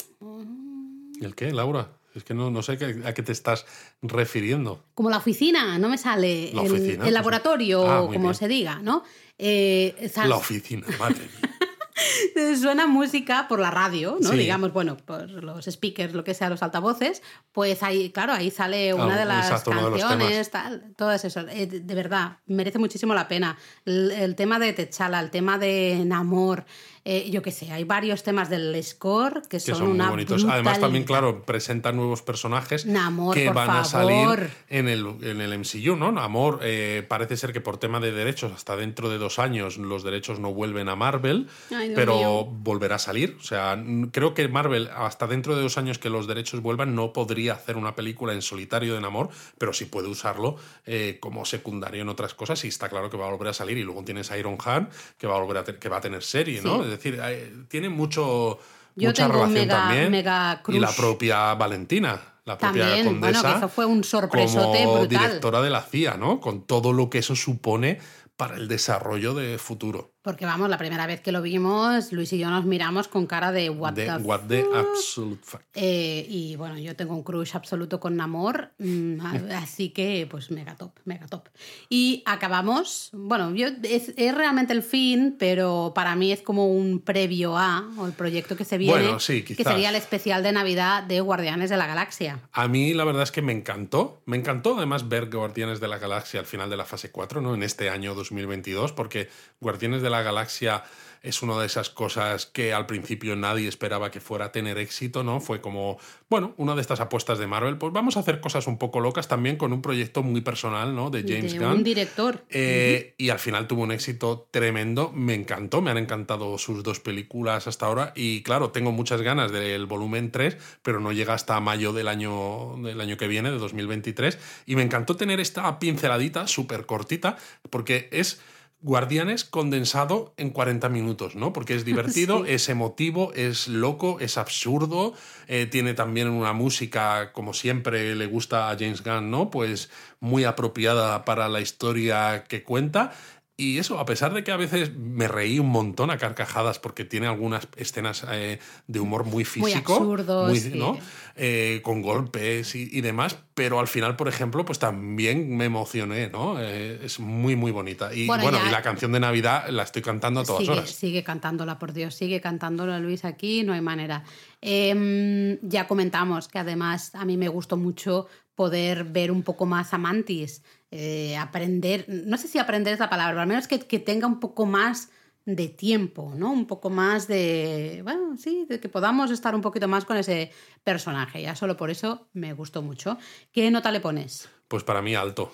S1: ¿El qué, Laura? Es que no, no sé a qué te estás refiriendo.
S2: Como la oficina, no me sale.
S1: La
S2: el,
S1: oficina,
S2: el laboratorio,
S1: Ah,
S2: o como
S1: bien.
S2: se diga, ¿no? Eh,
S1: La oficina, madre mía.
S2: suena música por la radio, ¿no?
S1: Sí.
S2: Digamos, bueno, por los speakers, lo que sea, los altavoces, pues ahí, claro, ahí sale una
S1: Ah,
S2: de las
S1: exacto, de
S2: canciones, tal, todas esas. Eh, de de verdad, merece muchísimo la pena. El, el tema de Techala, el tema de Namor, eh, yo qué sé, hay varios temas del score que
S1: que
S2: son,
S1: son,
S2: una
S1: muy bonitos. Además, también, claro, presentan nuevos personajes
S2: Namor,
S1: que van a
S2: favor.
S1: salir en el, en el MCU, ¿no? Namor eh, parece ser que por tema de derechos, hasta dentro de dos años, los derechos no vuelven a Marvel,
S2: Ay,
S1: pero
S2: mío.
S1: volverá a salir. O sea, creo que Marvel, hasta dentro de dos años que los derechos vuelvan, no podría hacer una película en solitario de Namor, pero sí puede usarlo eh, como secundario en otras cosas y está claro que va a volver a salir. Y luego tienes a Iron Han, que va a volver a que va a tener serie, ¿no?
S2: Sí.
S1: Decir, eh, tiene mucho
S2: Yo
S1: mucha
S2: tengo
S1: relación
S2: mega-
S1: también.
S2: mega
S1: y la propia Valentina, la propia
S2: También, bueno,
S1: condesa.
S2: que eso fue un sorpresote
S1: como
S2: brutal.
S1: directora de la CIA, ¿no? Con todo lo que eso supone para el desarrollo de futuro.
S2: Porque vamos, la primera vez que lo vimos, Luis y yo nos miramos con cara de what
S1: de
S2: the
S1: what the absolute fuck.
S2: Eh, y bueno, yo tengo un crush absoluto con Namor, mm, así que pues mega top, mega top. Y acabamos, bueno, yo, es, es realmente el fin, pero para mí es como un previo a, o el proyecto que se viene,
S1: Bueno, sí,
S2: que sería el especial de Navidad de Guardianes de la Galaxia.
S1: A mí la verdad es que me encantó. Me encantó además ver Guardianes de la Galaxia al final de la fase 4, ¿no? En este año 2022, porque Guardianes de la Galaxia es una de esas cosas que al principio nadie esperaba que fuera a tener éxito, ¿no? Fue como, bueno, una de estas apuestas de Marvel, pues vamos a hacer cosas un poco locas también con un proyecto muy personal, ¿no? De James
S2: de
S1: Gunn.
S2: un director.
S1: Eh, Y al final tuvo un éxito tremendo. Me encantó, me han encantado sus dos películas hasta ahora. Y claro, tengo muchas ganas del volumen 3, pero no llega hasta mayo del año, del año que viene, de 2023. Y me encantó tener esta pinceladita súper cortita, porque es. Guardianes condensado en 40 minutos, ¿no? Porque es divertido,
S2: Sí.
S1: es emotivo, es loco, es absurdo, eh, tiene también una música, como siempre le gusta a James Gunn, ¿no? Pues muy apropiada para la historia que cuenta. Y eso, a pesar de que a veces me reí un montón a carcajadas porque tiene algunas escenas eh, de humor muy físico,
S2: absurdos,
S1: muy,
S2: sí.
S1: ¿no? Eh, con golpes y, y demás, pero al final, por ejemplo, pues también me emocioné, ¿no? Eh, es muy, muy bonita. Y
S2: Bueno,
S1: bueno,
S2: ya-
S1: y la canción de Navidad la estoy cantando a todas
S2: sigue,
S1: horas.
S2: sigue cantándola, por Dios, sigue cantándola Luis aquí, no hay manera. Em, ya comentamos que además a mí me gustó mucho poder ver un poco más a Mantis, eh, aprender, no sé si aprender es la palabra, pero al menos que, que tenga un poco más de tiempo, ¿no? Un poco más de, bueno, sí, de que podamos estar un poquito más con ese personaje. Ya solo por eso me gustó mucho. ¿Qué nota le pones?
S1: Pues para mí alto.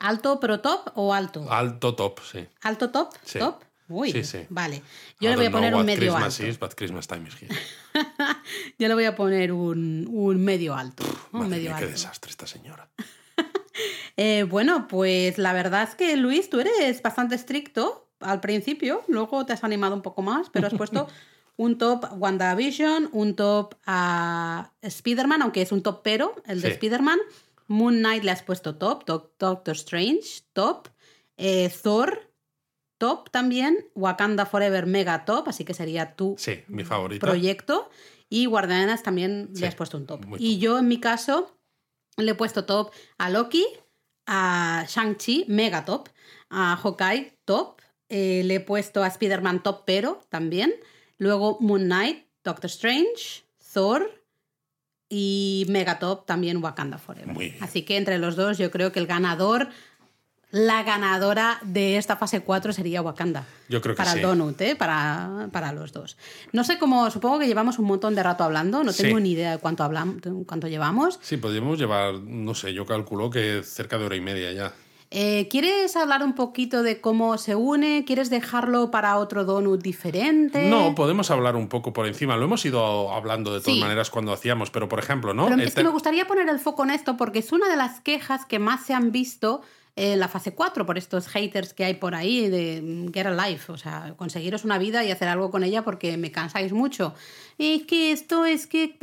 S2: ¿Alto pero top o alto?
S1: Alto top, sí.
S2: ¿Alto top?
S1: Sí.
S2: ¿Top? Uy,
S1: Sí, sí.
S2: vale. Yo le voy a poner un medio
S1: Christmas
S2: alto.
S1: is, but Christmas time is here.
S2: Yo le voy a poner un, un medio alto. un
S1: Madre
S2: medio
S1: mía, qué
S2: alto.
S1: desastre esta señora.
S2: Eh, bueno, pues la verdad es que Luis, tú eres bastante estricto al principio, luego te has animado un poco más, pero has puesto un top WandaVision, un top a Spider-Man, aunque es un top pero, el de
S1: Sí.
S2: Spider-Man. Moon Knight le has puesto top, Doc- Doctor Strange, top. Eh, Thor, top también. Wakanda Forever, mega top, así que sería tu
S1: Sí, mi favorita.
S2: proyecto. Y Guardianas también
S1: Sí,
S2: le has puesto un top. Y yo, en mi caso, le he puesto top a Loki, a Shang-Chi, mega top, a Hawkeye, top. eh, le he puesto a Spider-Man top, pero también. Luego Moon Knight, Doctor Strange, Thor y mega top también Wakanda Forever. Así que entre los dos yo creo que el ganador la ganadora de esta fase 4 sería Wakanda.
S1: Yo creo que
S2: para
S1: sí.
S2: el Donut, ¿eh? para, para los dos. No sé cómo, supongo que llevamos un montón de rato hablando, no tengo
S1: Sí.
S2: ni idea de cuánto, hablamos, cuánto llevamos.
S1: Sí, podríamos llevar, no sé, yo calculo que cerca de hora y media ya.
S2: Eh, ¿Quieres hablar un poquito de cómo se une? ¿Quieres dejarlo para otro donut diferente?
S1: No, podemos hablar un poco por encima. Lo hemos ido hablando de todas
S2: Sí.
S1: maneras cuando hacíamos, pero por ejemplo, ¿no?
S2: Pero es que
S1: Eter-
S2: me gustaría poner el foco en esto porque es una de las quejas que más se han visto en la fase 4 por estos haters que hay por ahí de mm, get a life, o sea, conseguiros una vida y hacer algo con ella porque me cansáis mucho. Es que esto es que...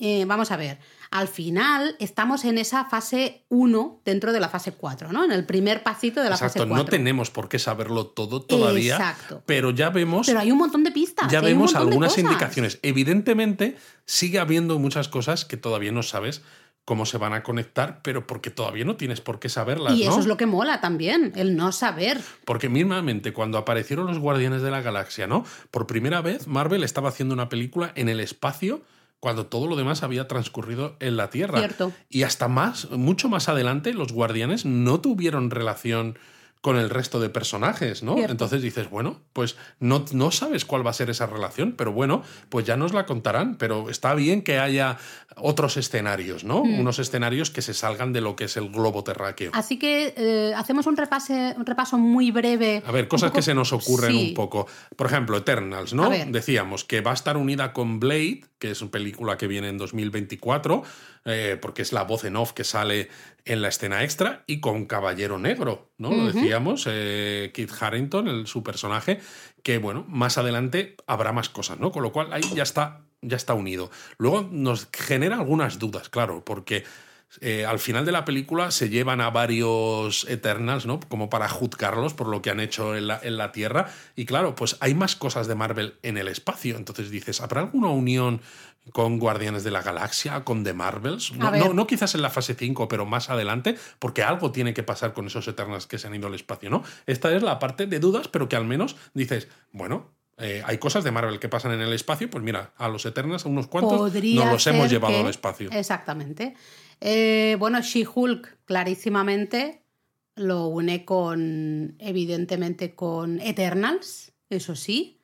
S2: eh, vamos a ver, al final estamos en esa fase 1 dentro de la fase 4, ¿no? En el primer pasito de la
S1: Exacto,
S2: fase 4.
S1: no tenemos por qué saberlo todo todavía,
S2: Exacto.
S1: pero ya vemos
S2: Pero hay un montón de pistas.
S1: ya vemos algunas indicaciones. Evidentemente, sigue habiendo muchas cosas que todavía no sabes cómo se van a conectar, pero porque todavía no tienes por qué saberlas,
S2: Y eso
S1: ¿no?
S2: es lo que mola también, el no saber.
S1: Porque mismamente cuando aparecieron los Guardianes de la Galaxia, ¿no? Por primera vez Marvel estaba haciendo una película en el espacio cuando todo lo demás había transcurrido en la Tierra.
S2: Cierto.
S1: Y hasta más, mucho más adelante, los Guardianes no tuvieron relación con el resto de personajes, ¿no?
S2: Cierto.
S1: Entonces dices, bueno, pues no, no sabes cuál va a ser esa relación, pero bueno, pues ya nos la contarán, pero está bien que haya otros escenarios, ¿no?
S2: Mm.
S1: Unos escenarios que se salgan de lo que es el globo terráqueo.
S2: Así que eh, hacemos un, repase, un repaso muy breve.
S1: A ver, cosas
S2: poco-
S1: que se nos ocurren
S2: Sí.
S1: un poco. Por ejemplo, Eternals, ¿no? Decíamos que va a estar unida con Blade, que es una película que viene en 2024, eh, porque es la voz en off que sale en la escena extra, y con Caballero Negro, ¿no? Lo decíamos, eh, Kit Harrington, el, su personaje, que bueno, más adelante habrá más cosas, ¿no? Con lo cual ahí ya está, ya está unido. Luego nos genera algunas dudas, claro, porque eh, al final de la película se llevan a varios Eternals, ¿no? Como para juzgarlos por lo que han hecho en la, en la Tierra. Y claro, pues hay más cosas de Marvel en el espacio. Entonces dices, ¿habrá alguna unión con Guardianes de la Galaxia, con The Marvels? No, no, no quizás en la fase 5, pero más adelante, porque algo tiene que pasar con esos Eternals que se han ido al espacio, ¿no? Esta es la parte de dudas, pero que al menos dices, bueno. Eh, hay cosas de Marvel que pasan en el espacio, pues mira, a los Eternals, a unos cuantos,
S2: Podría
S1: nos los hemos llevado
S2: que-
S1: al espacio.
S2: Exactamente. Eh, bueno, She-Hulk clarísimamente lo une con, evidentemente, con Eternals, eso sí.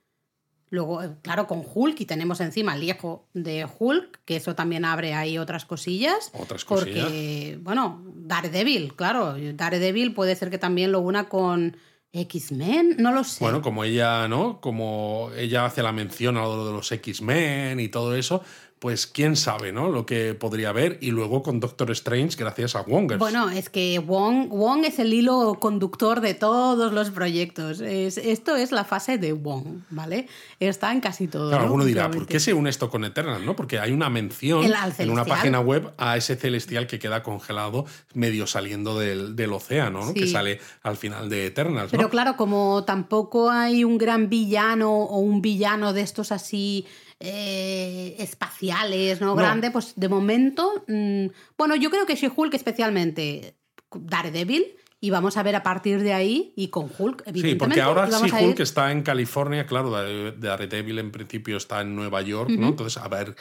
S2: Luego, eh, claro, con Hulk y tenemos encima el hijo de Hulk, que eso también abre ahí otras cosillas.
S1: Otras cosillas.
S2: Porque, bueno, Daredevil, claro, Daredevil puede ser que también lo una con X-Men, no lo sé.
S1: Bueno, como ella, ¿no? Como ella hace la mención a lo de los X-Men y todo eso, pues quién sabe, ¿no? Lo que podría haber. Y luego con Doctor Strange, gracias a Wongers.
S2: Bueno, es que Wong, Wong es el hilo conductor de todos los proyectos. Es- esto es la fase de Wong, ¿vale? Está en casi todo.
S1: Claro,
S2: ¿no?
S1: alguno dirá, ¿por qué se une esto con Eternal? ¿no? Porque hay una mención en una página web a ese celestial que queda congelado medio saliendo del, del océano, ¿no?
S2: Sí.
S1: Que sale al final de Eternals. ¿no?
S2: Pero claro, como tampoco hay un gran villano o un villano de estos así eh, espaciales, ¿no?
S1: No.
S2: Grande, pues de momento, mm, bueno, yo creo que She-Hulk especialmente Daredevil y vamos a ver a partir de ahí y con Hulk,
S1: Sí,
S2: evidentemente.
S1: porque ahora sí
S2: a ir-
S1: Hulk está en California, claro, Dare- Daredevil en principio está en Nueva York, ¿no? Entonces, a ver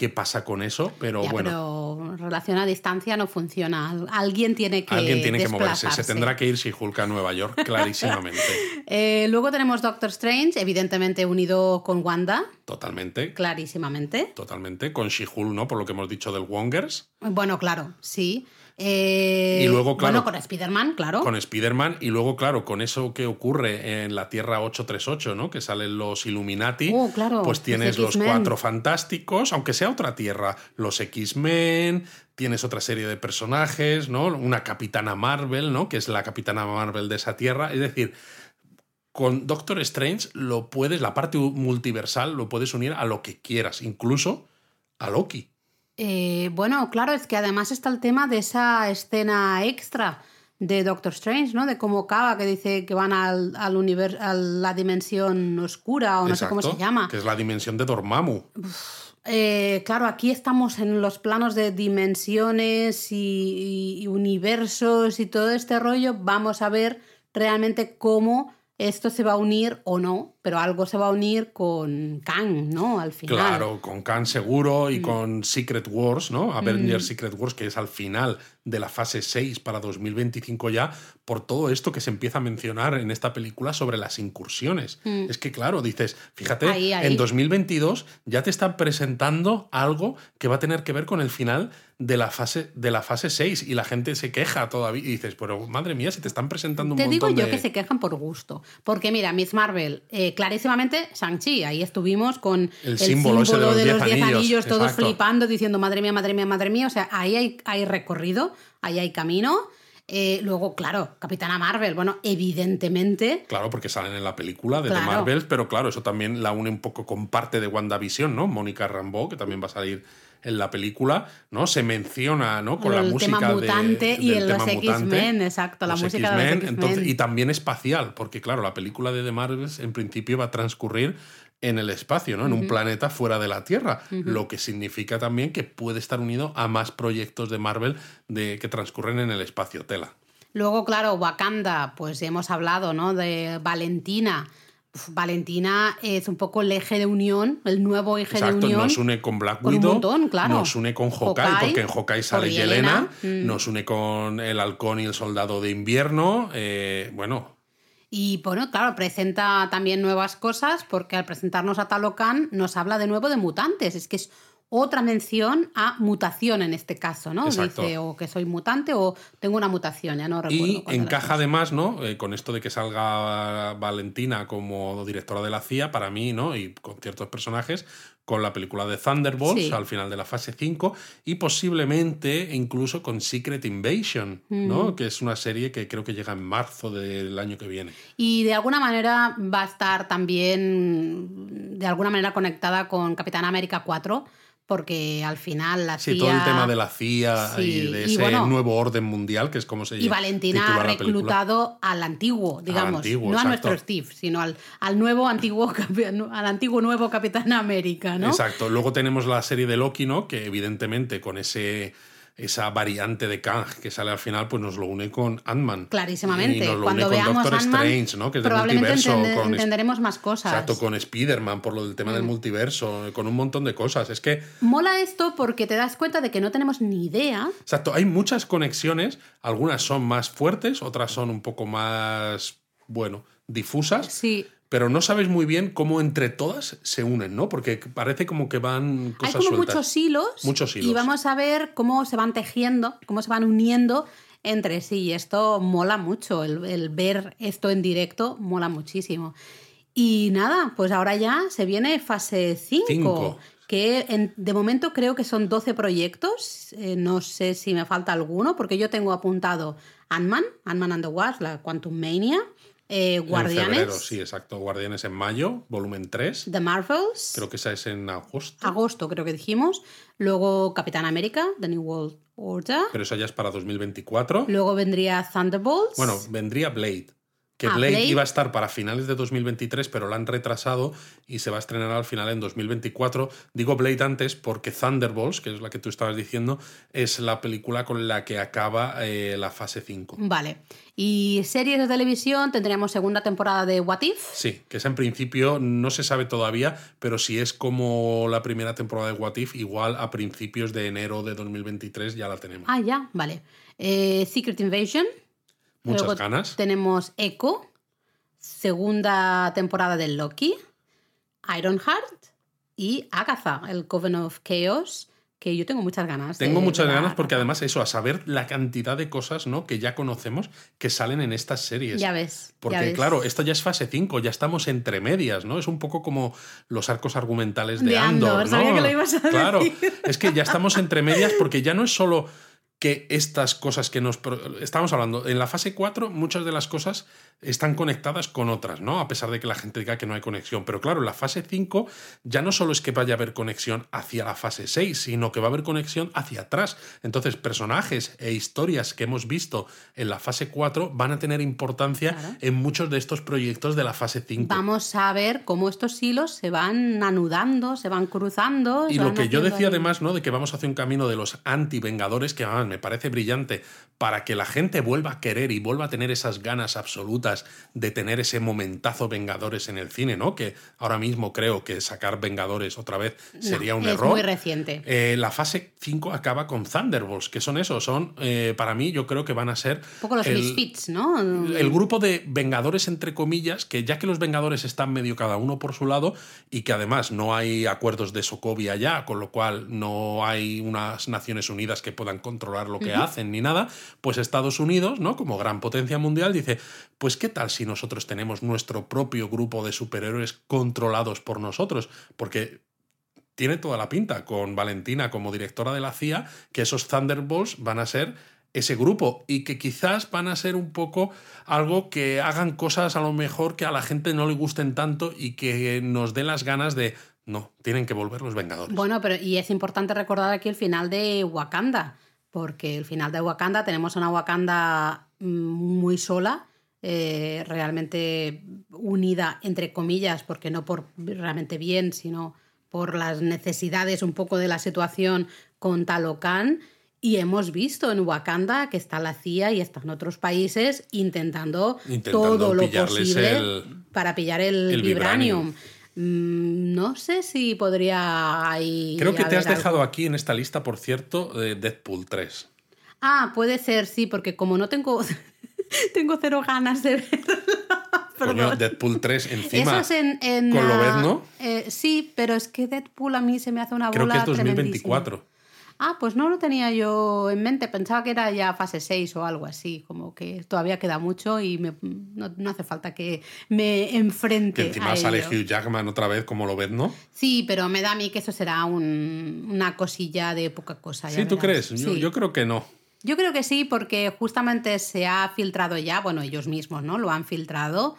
S1: qué pasa con eso, pero
S2: Ya,
S1: bueno.
S2: pero relación a distancia no funciona. Al- Alguien tiene que
S1: Alguien tiene que moverse, se tendrá que ir si Hulk a Nueva York, clarísimamente.
S2: Eh, luego tenemos Doctor Strange, evidentemente unido con Wanda,
S1: Totalmente,
S2: clarísimamente.
S1: totalmente. Con She-Hulk, ¿no? Por lo que hemos dicho del Wongers.
S2: Bueno, claro, sí. Eh,
S1: Y luego, claro,
S2: Bueno, con Spider-Man, claro.
S1: Con Spider-Man y luego, claro, con eso que ocurre en la Tierra 838, ¿no? Que salen los Illuminati.
S2: Oh, claro,
S1: Pues
S2: los
S1: tienes los
S2: X-Men.
S1: cuatro fantásticos, aunque sea otra Tierra. Los X-Men, tienes otra serie de personajes, ¿no? Una Capitana Marvel, ¿no? Que es la Capitana Marvel de esa Tierra. Es decir, con Doctor Strange lo puedes, la parte multiversal, lo puedes unir a lo que quieras, incluso a Loki.
S2: Eh, bueno, claro, es que además está el tema de esa escena extra de Doctor Strange, ¿no? De cómo acaba, que dice que van al, al univer- a la dimensión oscura o no sé cómo se
S1: Exacto,
S2: llama.
S1: Que es la dimensión de Dormammu.
S2: Eh, claro, aquí estamos en los planos de dimensiones y, y- y universos y todo este rollo. Vamos a ver realmente cómo esto se va a unir o no pero algo se va a unir con Kang, ¿no? Al final.
S1: Claro, con Kang seguro y
S2: Mm.
S1: con Secret Wars, ¿no? Avengers Secret Wars, que es al final de la fase 6 para 2025 ya, por todo esto que se empieza a mencionar en esta película sobre las incursiones. Es que, claro, dices, fíjate,
S2: Mm. Ahí, ahí.
S1: en 2022 ya te están presentando algo que va a tener que ver con el final de la fase, de la fase 6 y la gente se queja todavía y dices, pero madre mía, si te están presentando un
S2: Te digo
S1: montón
S2: yo
S1: de...
S2: que se quejan por gusto. Porque mira, Miss Marvel, eh, clarísimamente, Shang-Chi, ahí estuvimos con
S1: El símbolo ese de los
S2: de
S1: diez
S2: los 10
S1: anillos,
S2: anillos, todos
S1: exacto.
S2: flipando, diciendo, madre mía, madre mía, madre mía. O sea, ahí hay, hay recorrido, ahí hay camino. Eh, luego, claro, Capitana Marvel, bueno, evidentemente.
S1: Claro, porque salen en la película de The. Marvels, pero claro, eso también la une un poco con parte de WandaVision, ¿no? Mónica Rambeau, que también va a salir en la película, ¿no? Se menciona, ¿no? Con la
S2: el
S1: música
S2: tema
S1: de-
S2: mutante y en los
S1: mutante,
S2: X-Men, exacto, la
S1: los
S2: música de los
S1: entonces, y también espacial, porque claro, la película de The Marvels en principio va a transcurrir en el espacio, ¿no? En un planeta fuera de la Tierra, lo que significa también que puede estar unido a más proyectos de Marvel de, que transcurren en el espacio tela.
S2: Luego, claro, Wakanda, pues hemos hablado, ¿no? De Valentina. Uf, Valentina es un poco el eje de unión, el nuevo eje
S1: Exacto,
S2: de unión.
S1: nos une con Black
S2: con un
S1: Widow,
S2: montón, claro.
S1: nos une con Hawkeye,
S2: Hawkeye,
S1: porque en Hawkeye sale Yelena,
S2: Yelena, mm.
S1: nos une con el Halcón y el Soldado de Invierno, eh, bueno,
S2: Y bueno, claro, presenta también nuevas cosas porque al presentarnos a Talocan nos habla de nuevo de mutantes. Es que es otra mención a mutación en este caso, ¿no?
S1: Exacto.
S2: Dice o que soy mutante o tengo una mutación, ya no recuerdo.
S1: y encaja además, ¿no? Eh, con esto de que salga Valentina como directora de la CIA, para mí, ¿no? Y con ciertos personajes, con la película de Thunderbolts
S2: Sí.
S1: al final de la fase 5 y posiblemente incluso con Secret Invasion,
S2: Mm.
S1: ¿no? Que es una serie que creo que llega en marzo del año que viene.
S2: Y de alguna manera va a estar también, de alguna manera conectada con Capitán América 4, porque al final la
S1: Sí,
S2: CIA...
S1: todo el tema de la CIA
S2: Sí,
S1: y de
S2: y
S1: ese
S2: bueno,
S1: nuevo orden mundial, que es como se
S2: Y Valentina ha reclutado al antiguo, digamos.
S1: antiguo,
S2: no a nuestro Steve, sino al, al nuevo antiguo al antiguo nuevo Capitán América, ¿no?
S1: Exacto. Luego tenemos la serie de Loki, ¿no? Que evidentemente con ese esa variante de Kang que sale al final, pues nos lo une con Ant-Man.
S2: Clarísimamente.
S1: Y nos lo
S2: Cuando
S1: une con
S2: veamos
S1: Doctor Strange, ¿no? Que es de
S2: probablemente
S1: multiverso.
S2: entende-
S1: con
S2: entenderemos más cosas. Mm.
S1: Exacto, con Spider-Man, por lo del tema del multiverso, con un montón de cosas. Es que,
S2: Mola esto porque te das cuenta de que no tenemos ni idea.
S1: exacto, hay muchas conexiones. Algunas son más fuertes, otras son un poco más, bueno, difusas.
S2: Sí.
S1: Pero no sabes muy bien cómo entre todas se unen, ¿no? Porque parece como que van
S2: Hay como
S1: sueltas.
S2: muchos hilos.
S1: Muchos hilos.
S2: Y vamos a ver cómo se van tejiendo, cómo se van uniendo entre sí. Y esto mola mucho. El, el ver esto en directo mola muchísimo. Y nada, pues ahora ya se viene fase 5.
S1: Cinco.
S2: Que en- de momento creo que son 12 proyectos. Eh, no sé si me falta alguno, porque yo tengo apuntado Ant-Man, Ant-Man and the Wasp, la Quantum Mania, eh,
S1: En
S2: Guardianes,
S1: febrero, sí, exacto. Guardianes en mayo, volumen 3.
S2: The Marvels.
S1: Creo que esa es en agosto.
S2: agosto creo que dijimos, luego Capitán América, The New World Order,
S1: Pero esa ya es para 2024.
S2: luego vendría Thunderbolts.
S1: Bueno, vendría Blade. Que
S2: Ah,
S1: Blade,
S2: Blade.
S1: iba a estar para finales de 2023, pero la han retrasado y se va a estrenar al final en 2024. Digo Blade antes porque Thunderbolts, que es la que tú estabas diciendo, es la película con la que acaba eh, la fase 5.
S2: Vale. Y series de televisión, tendríamos segunda temporada de What If.
S1: Sí, que esa en principio no se sabe todavía, pero si es como la primera temporada de What If, igual a principios de enero de 2023 ya la tenemos.
S2: Ah, ya, vale. Eh, Secret Invasion.
S1: Muchas
S2: Luego
S1: ganas.
S2: Tenemos Echo, segunda temporada de Loki, Ironheart y Agatha, el Coven of Chaos, que yo tengo muchas ganas. de
S1: Tengo muchas ganas porque además eso, a saber la cantidad de cosas ¿no? que ya conocemos que salen en estas series.
S2: Ya ves. ya
S1: Porque
S2: ves.
S1: claro, esto ya es fase 5, ya estamos entre medias, ¿no? Es un poco como los arcos argumentales de,
S2: De Andor,
S1: Andor, ¿no?
S2: sabía que lo ibas a
S1: claro,
S2: decir.
S1: es que ya estamos entre medias porque ya no es solo que estas cosas que nos... Estamos hablando, en la fase 4 muchas de las cosas están conectadas con otras, ¿no? A pesar de que la gente diga que no hay conexión. Pero claro, en la fase 5 ya no solo es que vaya a haber conexión hacia la fase 6, sino que va a haber conexión hacia atrás. Entonces, personajes e historias que hemos visto en la fase 4 van a tener importancia
S2: Claro.
S1: en muchos de estos proyectos de la fase 5.
S2: Vamos a ver cómo estos hilos se van anudando, se van cruzando.
S1: Y lo
S2: van
S1: que yo decía
S2: ahí-
S1: además, ¿no? De que vamos hacia un camino de los anti-vengadores, que además me parece brillante, para que la gente vuelva a querer y vuelva a tener esas ganas absolutas de tener ese momentazo Vengadores en el cine, ¿no? Que ahora mismo creo que sacar Vengadores otra vez sería un
S2: es
S1: error.
S2: muy reciente.
S1: Eh, la fase 5 acaba con Thunderbolts, que son esos, son, eh, para mí, yo creo que van a ser...
S2: Un poco los
S1: el-
S2: misfits, ¿no?
S1: el grupo de Vengadores, entre comillas, que ya que los Vengadores están medio cada uno por su lado y que además no hay acuerdos de Sokovia ya, con lo cual no hay unas Naciones Unidas que puedan controlar lo que hacen ni nada, pues Estados Unidos, ¿no? Como gran potencia mundial, dice, pues qué tal si nosotros tenemos nuestro propio grupo de superhéroes controlados por nosotros, porque tiene toda la pinta con Valentina como directora de la CIA que esos Thunderbolts van a ser ese grupo y que quizás van a ser un poco algo que hagan cosas a lo mejor que a la gente no le gusten tanto y que nos dé las ganas de no, tienen que volver los Vengadores.
S2: Bueno, pero y es importante recordar aquí el final de Wakanda, porque el final de Wakanda tenemos una Wakanda mm, muy sola, eh, realmente unida entre comillas, porque no por realmente bien, sino por las necesidades un poco de la situación con Talocan. Y hemos visto en Wakanda que está la CIA y están otros países intentando,
S1: Intentando
S2: todo lo posible
S1: el-
S2: para pillar el,
S1: el
S2: vibranium.
S1: vibranium.
S2: Mm, No sé si podría ahí.
S1: Creo que te has dejado aquí en esta lista, por cierto, de Deadpool 3.
S2: Ah, puede ser, sí, porque como no tengo. tengo cero ganas de verla.
S1: Coño. Deadpool 3 encima.
S2: Eso es en. en,
S1: con
S2: ah,
S1: Lobezno.
S2: eh, sí, pero es que Deadpool a mí se me hace una
S1: Creo
S2: bola
S1: que es
S2: tremendísima.
S1: 2024.
S2: Ah, pues no lo tenía yo en mente. Pensaba que era ya fase 6 o algo así. Como que todavía queda mucho y me- no, no hace falta que me enfrente.
S1: Que encima
S2: a
S1: sale. Hugh Jackman otra vez como lo ves, ¿no?
S2: Sí, pero me da a mí que eso será un- una cosilla de poca cosa. ya
S1: Sí, ¿tú crees? Yo, yo creo que no.
S2: Yo creo que sí, porque justamente se ha filtrado ya, bueno, ellos mismos, ¿no? Lo han filtrado.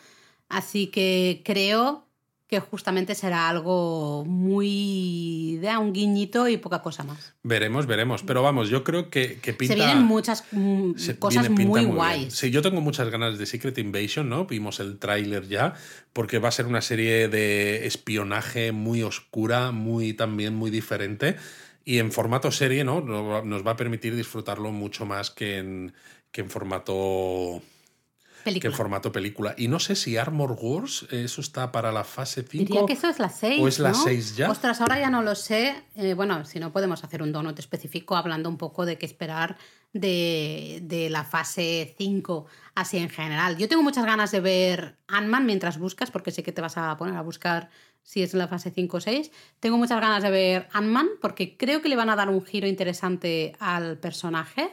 S2: Así que creo que justamente será algo muy de un guiñito y poca cosa más.
S1: Veremos, veremos. Pero vamos, yo creo que, que pinta.
S2: Se vienen muchas mm,
S1: se
S2: cosas
S1: viene-
S2: muy
S1: bien.
S2: guays.
S1: Sí, yo tengo muchas ganas de Secret Invasion, ¿no? Vimos el tráiler ya, porque va a ser una serie de espionaje muy oscura, muy también muy diferente. Y en formato serie, ¿no? Nos va- Nos va a permitir disfrutarlo mucho más que en, que en formato. Que en formato película. Y no sé si Armor Wars, eso está para la fase 5.
S2: Diría que eso es la 6.
S1: ¿O es la 6 ya?
S2: Ostras, ahora ya no lo sé. Eh, bueno, si no podemos hacer un donut específico hablando un poco de qué esperar de, de la fase 5, así en general. Yo tengo muchas ganas de ver Ant-Man mientras buscas, porque sé que te vas a poner a buscar si es la fase 5 o 6. Tengo muchas ganas de ver Ant-Man, porque creo que le van a dar un giro interesante al personaje.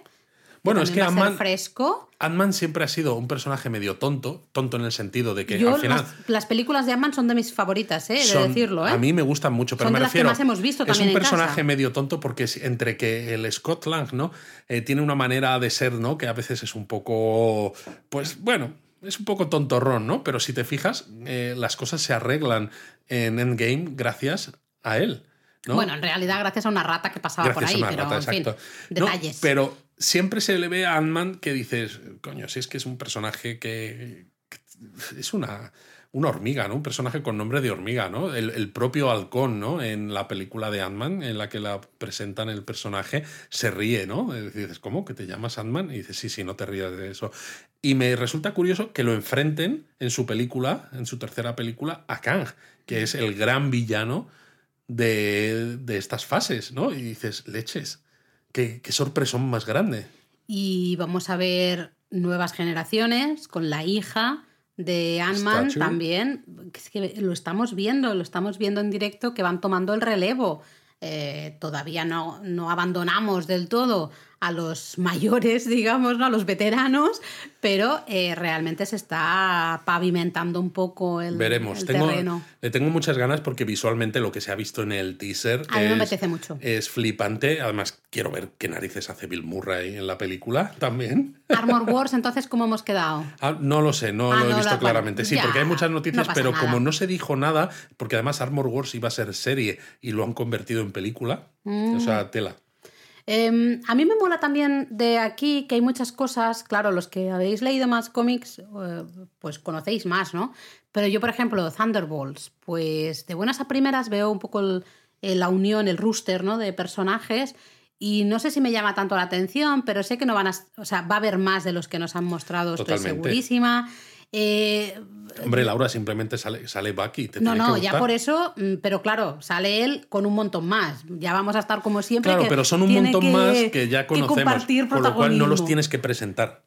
S1: Bueno, es que Ant-Man
S2: fresco.
S1: Ant-Man siempre ha sido un personaje medio tonto, tonto en el sentido de que
S2: Yo,
S1: al final.
S2: las, las películas de Ant-Man son de mis favoritas, ¿eh?
S1: son-
S2: de decirlo. ¿eh?
S1: A mí me gustan mucho, pero
S2: Son
S1: me
S2: de las que
S1: refiero.
S2: más hemos visto
S1: es
S2: también
S1: un
S2: en
S1: personaje
S2: casa.
S1: medio tonto porque es- entre que el Scott Lang, ¿no? Eh, tiene una manera de ser, ¿no? Que a veces es un poco. Pues bueno. Es un poco tontorrón, ¿no? Pero si te fijas, eh, las cosas se arreglan en Endgame gracias a él. ¿no?
S2: Bueno, en realidad gracias a una rata que pasaba por ahí,
S1: a una
S2: pero
S1: rata,
S2: en fin,
S1: exacto. No,
S2: detalles.
S1: pero siempre se le ve a Ant-Man que dices, coño, si es que es un personaje que, es una, una hormiga, ¿no? Un personaje con nombre de hormiga, ¿no? El, propio halcón, ¿no? En la película de Ant-Man, en la que la presentan el personaje, se ríe, ¿no? Y dices, ¿cómo? ¿Que te llamas Ant-Man? Y dices, sí, sí, no te rías de eso. Y me resulta curioso que lo enfrenten en su película, en su tercera película, a Kang, que es el gran villano de, de estas fases, ¿no? Y dices, leches, qué, qué sorpresón más grande.
S2: Y vamos a ver nuevas generaciones con la hija de Ant-Man también. Es que lo estamos viendo, lo estamos viendo en directo que van tomando el relevo. Eh, todavía no, no abandonamos del todo a los mayores, digamos, ¿no? a los veteranos, pero eh, realmente se está pavimentando un poco el,
S1: Veremos.
S2: el
S1: Tengo,
S2: terreno.
S1: le tengo muchas ganas porque visualmente lo que se ha visto en el teaser
S2: A mí me
S1: es,
S2: apetece mucho.
S1: es flipante. Además, quiero ver qué narices hace Bill Murray en la película también.
S2: Armor Wars, entonces, ¿cómo hemos quedado?
S1: Ah, no lo sé, no
S2: Ah,
S1: lo he
S2: no,
S1: visto
S2: la-
S1: claramente. Sí,
S2: ya,
S1: porque hay muchas noticias,
S2: no
S1: pero
S2: nada.
S1: como no se dijo nada, porque además Armor Wars iba a ser serie y lo han convertido en película,
S2: Mm.
S1: o sea, tela.
S2: Eh, a mí me mola también de aquí que hay muchas cosas, claro, los que habéis leído más cómics, eh, pues conocéis más, ¿no? Pero yo, por ejemplo, Thunderbolts, pues de buenas a primeras veo un poco el- eh, la unión, el rooster, ¿no? De personajes. Y no sé si me llama tanto la atención, pero sé que no van a. O sea, va a haber más de los que nos han mostrado, estoy
S1: Totalmente.
S2: segurísima. Eh,
S1: Hombre, Laura, simplemente sale, sale Bucky. Te
S2: no, no,
S1: que
S2: ya por eso, mm, pero claro, sale él con un montón más. Ya vamos a estar como siempre.
S1: Claro,
S2: que
S1: pero son un montón
S2: que-
S1: más que ya conocemos. Con lo cual no los tienes que presentar.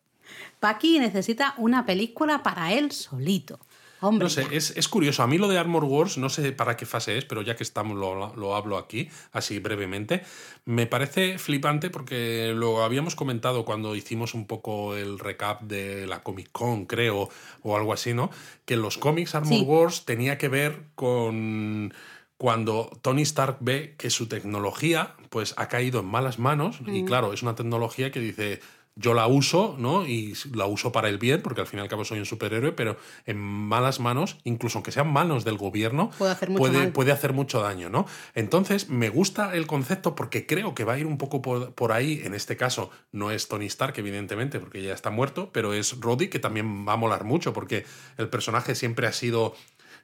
S2: Bucky necesita una película para él solito. Hombre,
S1: No sé, es, es curioso. A mí lo de Armor Wars, no sé para qué fase es, pero ya que estamos lo, lo hablo aquí, así brevemente. Me parece flipante porque lo habíamos comentado cuando hicimos un poco el recap de la Comic Con, creo, o algo así, ¿no? Que los cómics Armor
S2: Sí.
S1: Wars tenía que ver con cuando Tony Stark ve que su tecnología pues ha caído en malas manos
S2: Mm.
S1: y claro, es una tecnología que dice yo la uso, ¿no? Y la uso para el bien, porque al fin y al cabo soy un superhéroe, pero en malas manos, incluso aunque sean manos del gobierno,
S2: Puede hacer mucho
S1: puede, puede hacer mucho daño, ¿no? Entonces, me gusta el concepto porque creo que va a ir un poco por, por ahí. En este caso, no es Tony Stark, evidentemente, porque ya está muerto, pero es Roddy, que también va a molar mucho, porque el personaje siempre ha sido.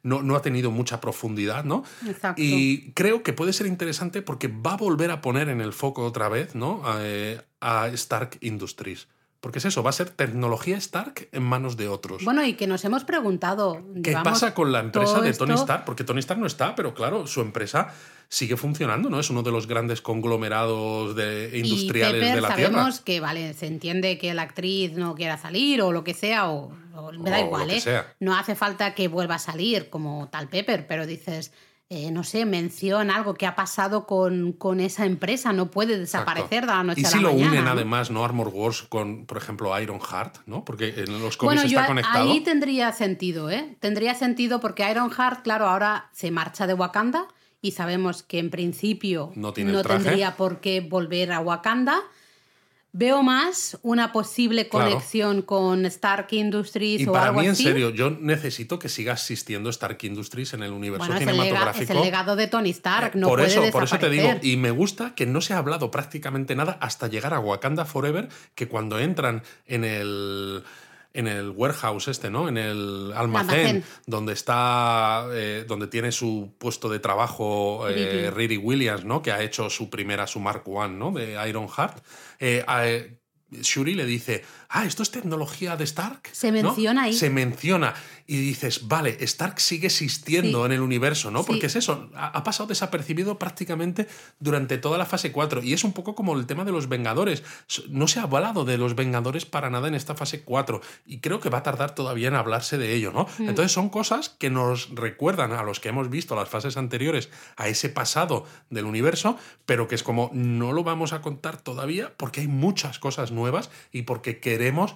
S1: No, no ha tenido mucha profundidad, ¿no?
S2: Exacto.
S1: Y creo que puede ser interesante porque va a volver a poner en el foco otra vez, ¿no? A, eh, a Stark Industries. Porque es eso, va a ser tecnología Stark en manos de otros.
S2: Bueno, y que nos hemos preguntado.
S1: ¿Qué pasa con la empresa de Tony
S2: esto-
S1: Stark? Porque Tony Stark no está, pero claro, su empresa sigue funcionando, ¿no? Es uno de los grandes conglomerados de, industriales
S2: y Pepper
S1: de la
S2: sabemos
S1: Tierra.
S2: que, vale, se entiende que la actriz no quiera salir o lo que sea, o, o me da
S1: O
S2: igual, ¿eh?
S1: sea.
S2: No hace falta que vuelva a salir como tal Pepper, pero dices, eh, no sé, menciona algo que ha pasado con, con esa empresa, no puede desaparecer de la noche
S1: y
S2: a
S1: si
S2: la
S1: lo
S2: mañana.
S1: unen
S2: ¿no?
S1: además, ¿no? Armor Wars con, por ejemplo, Iron Heart, ¿no? Porque en los cómics
S2: Bueno,
S1: está
S2: a-
S1: conectado.
S2: ahí tendría sentido, ¿eh? Tendría sentido porque Ironheart, claro, ahora se marcha de Wakanda y sabemos que en principio
S1: No
S2: tendría por qué volver a Wakanda. Veo más una posible
S1: Claro.
S2: conexión con Stark Industries
S1: Y
S2: o
S1: para
S2: algo
S1: mí, en serio, yo necesito que siga existiendo Stark Industries en el universo
S2: bueno, es el,
S1: cinematográfico.
S2: es el legado de Tony Stark, no
S1: por
S2: puede
S1: eso, por eso te digo, y me gusta que no se ha hablado prácticamente nada hasta llegar a Wakanda Forever, que cuando entran en el en el warehouse este, ¿no? En el almacén,
S2: Almacén.
S1: donde está, eh, donde tiene su puesto de trabajo eh,
S2: Riri.
S1: Williams, ¿no? Que ha hecho su primera, su Mark One, ¿no? De Iron Heart. Eh, a- eh, Shuri le dice, ah, esto es tecnología de Stark.
S2: Se
S1: ¿no?
S2: menciona ahí.
S1: Se menciona. Y dices, vale, Stark sigue existiendo
S2: Sí.
S1: en el universo, ¿no?
S2: Sí.
S1: Porque es eso, ha, ha pasado desapercibido prácticamente durante toda la fase 4. Y es un poco como el tema de los Vengadores. No se ha hablado de los Vengadores para nada en esta fase 4. Y creo que va a tardar todavía en hablarse de ello, ¿no?
S2: Mm.
S1: Entonces son cosas que nos recuerdan a los que hemos visto las fases anteriores a ese pasado del universo, pero que es como no lo vamos a contar todavía porque hay muchas cosas nuevas y porque queremos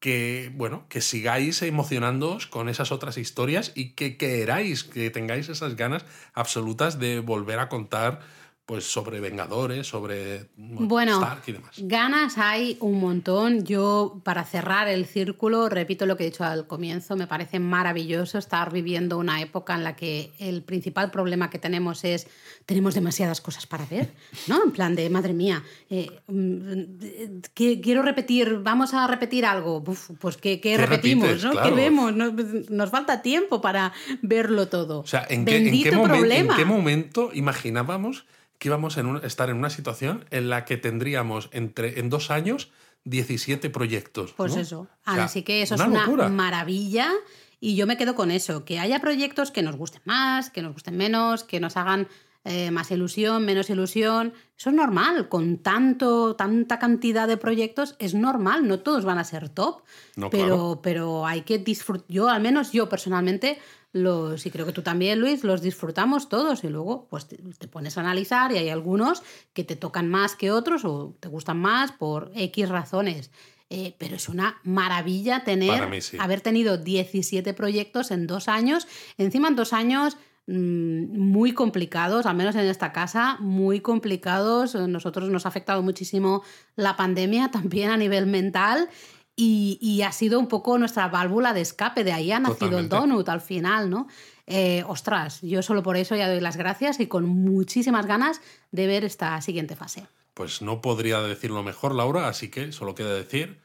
S1: que, bueno, que sigáis emocionándoos con esas otras historias y que queráis, que tengáis esas ganas absolutas de volver a contar pues sobre Vengadores, sobre
S2: Bueno,
S1: Stark y demás.
S2: ganas hay un montón. Yo, para cerrar el círculo, repito lo que he dicho al comienzo, me parece maravilloso estar viviendo una época en la que el principal problema que tenemos es tenemos demasiadas cosas para ver, ¿no? En plan de, madre mía, eh, mm, que- quiero repetir, vamos a repetir algo. Uf, pues ¿qué, qué
S1: ¿Qué
S2: repetimos?
S1: repites?
S2: ¿no? ¿Qué vemos? No, nos falta tiempo para verlo todo.
S1: O sea, ¿en qué, en
S2: Bendito
S1: qué momen-
S2: problema.
S1: en qué momento imaginábamos que íbamos a estar en una situación en la que tendríamos entre, en dos años 17 proyectos?
S2: Pues
S1: ¿no?
S2: eso.
S1: O sea,
S2: Así que eso
S1: una
S2: es una
S1: locura.
S2: maravilla. Y yo me quedo con eso, que haya proyectos que nos gusten más, que nos gusten menos, que nos hagan eh, más ilusión, menos ilusión. Eso es normal. Con tanto, tanta cantidad de proyectos es normal. No todos van a ser top.
S1: No,
S2: pero,
S1: claro.
S2: pero hay que disfrutar. Yo, al menos yo personalmente, los, y creo que tú también, Luis, los disfrutamos todos. Y luego, pues te, te pones a analizar y hay algunos que te tocan más que otros o te gustan más por X razones. Eh, pero es una maravilla tener,
S1: mí sí.
S2: haber tenido 17 proyectos en dos años. Encima en dos años mm, muy complicados, al menos en esta casa, muy complicados. Nosotros nos ha afectado muchísimo la pandemia, también a nivel mental. Y, y ha sido un poco nuestra válvula de escape, de ahí ha nacido el donut al final, ¿no? Eh, ostras, yo solo por eso ya doy las gracias y con muchísimas ganas de ver esta siguiente fase.
S1: Pues no podría decirlo mejor, Laura, así que solo queda decir.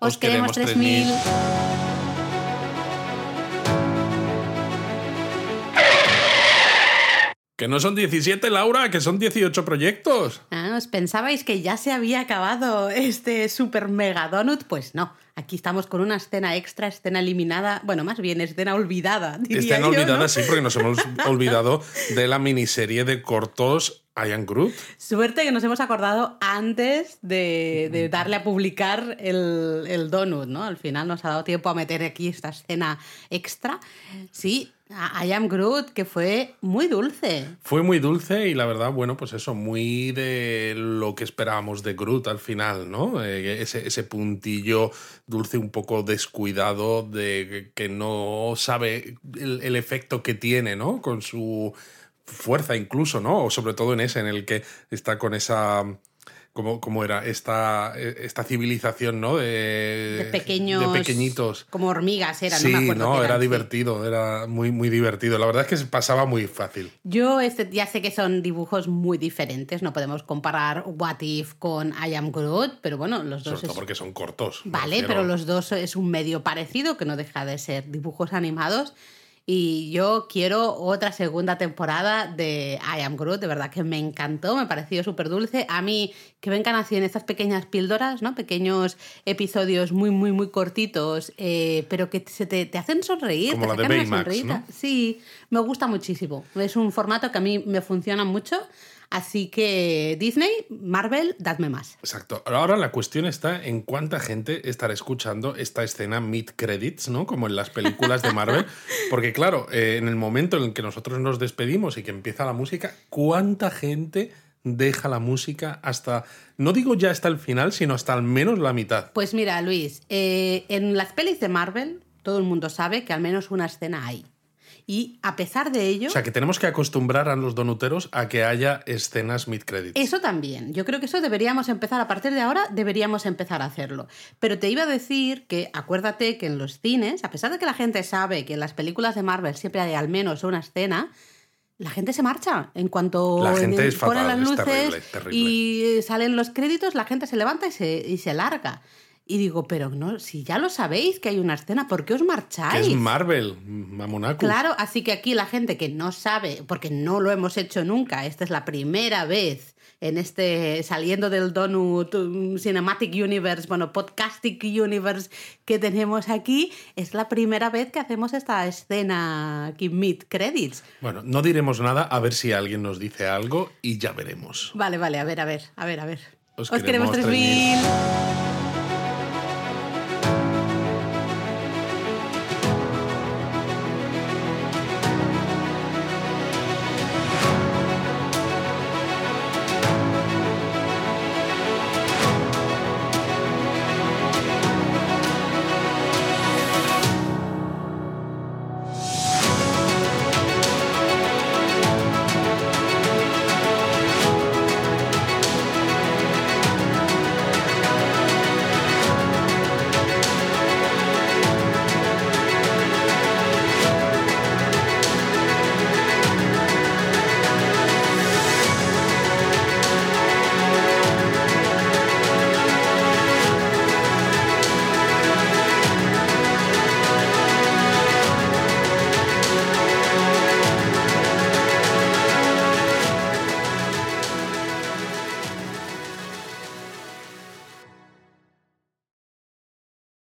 S2: Os, queremos 3000.
S1: Que no son 17, Laura, que son 18 proyectos.
S2: Ah, ¿Os pensabais que ya se había acabado este super mega donut? Pues no. Aquí estamos con una escena extra, escena eliminada, bueno, más bien escena olvidada. Diría
S1: Escena
S2: yo,
S1: olvidada,
S2: ¿no?
S1: sí, porque nos hemos olvidado de la miniserie de cortos I Am Groot.
S2: Suerte que nos hemos acordado antes de, de darle a publicar el, el donut, ¿no? Al final nos ha dado tiempo a meter aquí esta escena extra. Sí, I Am Groot, que fue muy dulce.
S1: Fue muy dulce y la verdad, bueno, pues eso, muy de lo que esperábamos de Groot al final, ¿no? Eh, ese, ese puntillo dulce un pogo descuidado de que no sabe el efecto que tiene, ¿no? Con su fuerza incluso, ¿no? O sobre todo en ese, en el que está con esa... ¿Cómo, cómo era? Esta, esta civilización, ¿no? De,
S2: De pequeños.
S1: De pequeñitos.
S2: Como hormigas era,
S1: sí,
S2: no me acuerdo.
S1: no, era
S2: eran,
S1: divertido, era muy, muy divertido. La verdad es que se pasaba muy fácil.
S2: Yo este, ya sé que son dibujos muy diferentes, no podemos comparar What If con I Am Groot, pero bueno, los dos
S1: Sobre todo
S2: es-
S1: porque son cortos.
S2: Vale, pero los dos es un medio parecido que no deja de ser dibujos animados. Y yo quiero otra segunda temporada de I Am Groot, de verdad que me encantó, me pareció súper dulce. A mí que vengan así en estas pequeñas píldoras, ¿no? Pequeños episodios muy, muy, muy cortitos, eh, pero que se te, te hacen sonreír.
S1: Como
S2: te
S1: la de
S2: sacan una
S1: Baymax. ¿no?
S2: Sí, me gusta muchísimo. Es un formato que a mí me funciona mucho. Así que Disney, Marvel, dadme más.
S1: Exacto. Ahora la cuestión está en cuánta gente estará escuchando esta escena mid credits, ¿no? Como en las películas de Marvel. Porque claro, eh, en el momento en el que nosotros nos despedimos y que empieza la música, ¿cuánta gente deja la música hasta, no digo ya hasta el final, sino hasta al menos la mitad?
S2: Pues mira, Luis, eh, en las pelis de Marvel todo el mundo sabe que al menos una escena hay. Y a pesar de ello,
S1: O sea, que tenemos que acostumbrar a los donuteros a que haya escenas mid credits.
S2: eso también. Yo creo que eso deberíamos empezar, a partir de ahora deberíamos empezar a hacerlo. Pero te iba a decir que acuérdate que en los cines, a pesar de que la gente sabe que en las películas de Marvel siempre hay al menos una escena, la gente se marcha. En cuanto
S1: La gente es
S2: ponen
S1: fatal,
S2: las
S1: es
S2: luces
S1: terrible, terrible.
S2: y salen los créditos, la gente se levanta y se, y se larga. Y digo, pero no, si ya lo sabéis que hay una escena, ¿por qué os
S1: Que
S2: marcháis?
S1: es Marvel, Mamonacus.
S2: Claro, así que aquí la gente que no sabe, porque no lo hemos hecho nunca, esta es la primera vez en este saliendo del Donut um, Cinematic Universe, bueno, Podcastic Universe que tenemos aquí, es la primera vez que hacemos esta escena aquí mid credits.
S1: Bueno, no diremos nada, a ver si alguien nos dice algo y ya veremos.
S2: Vale, vale, a ver, a ver, a ver, a ver.
S1: Os
S2: Os queremos
S1: queremos
S2: 3000.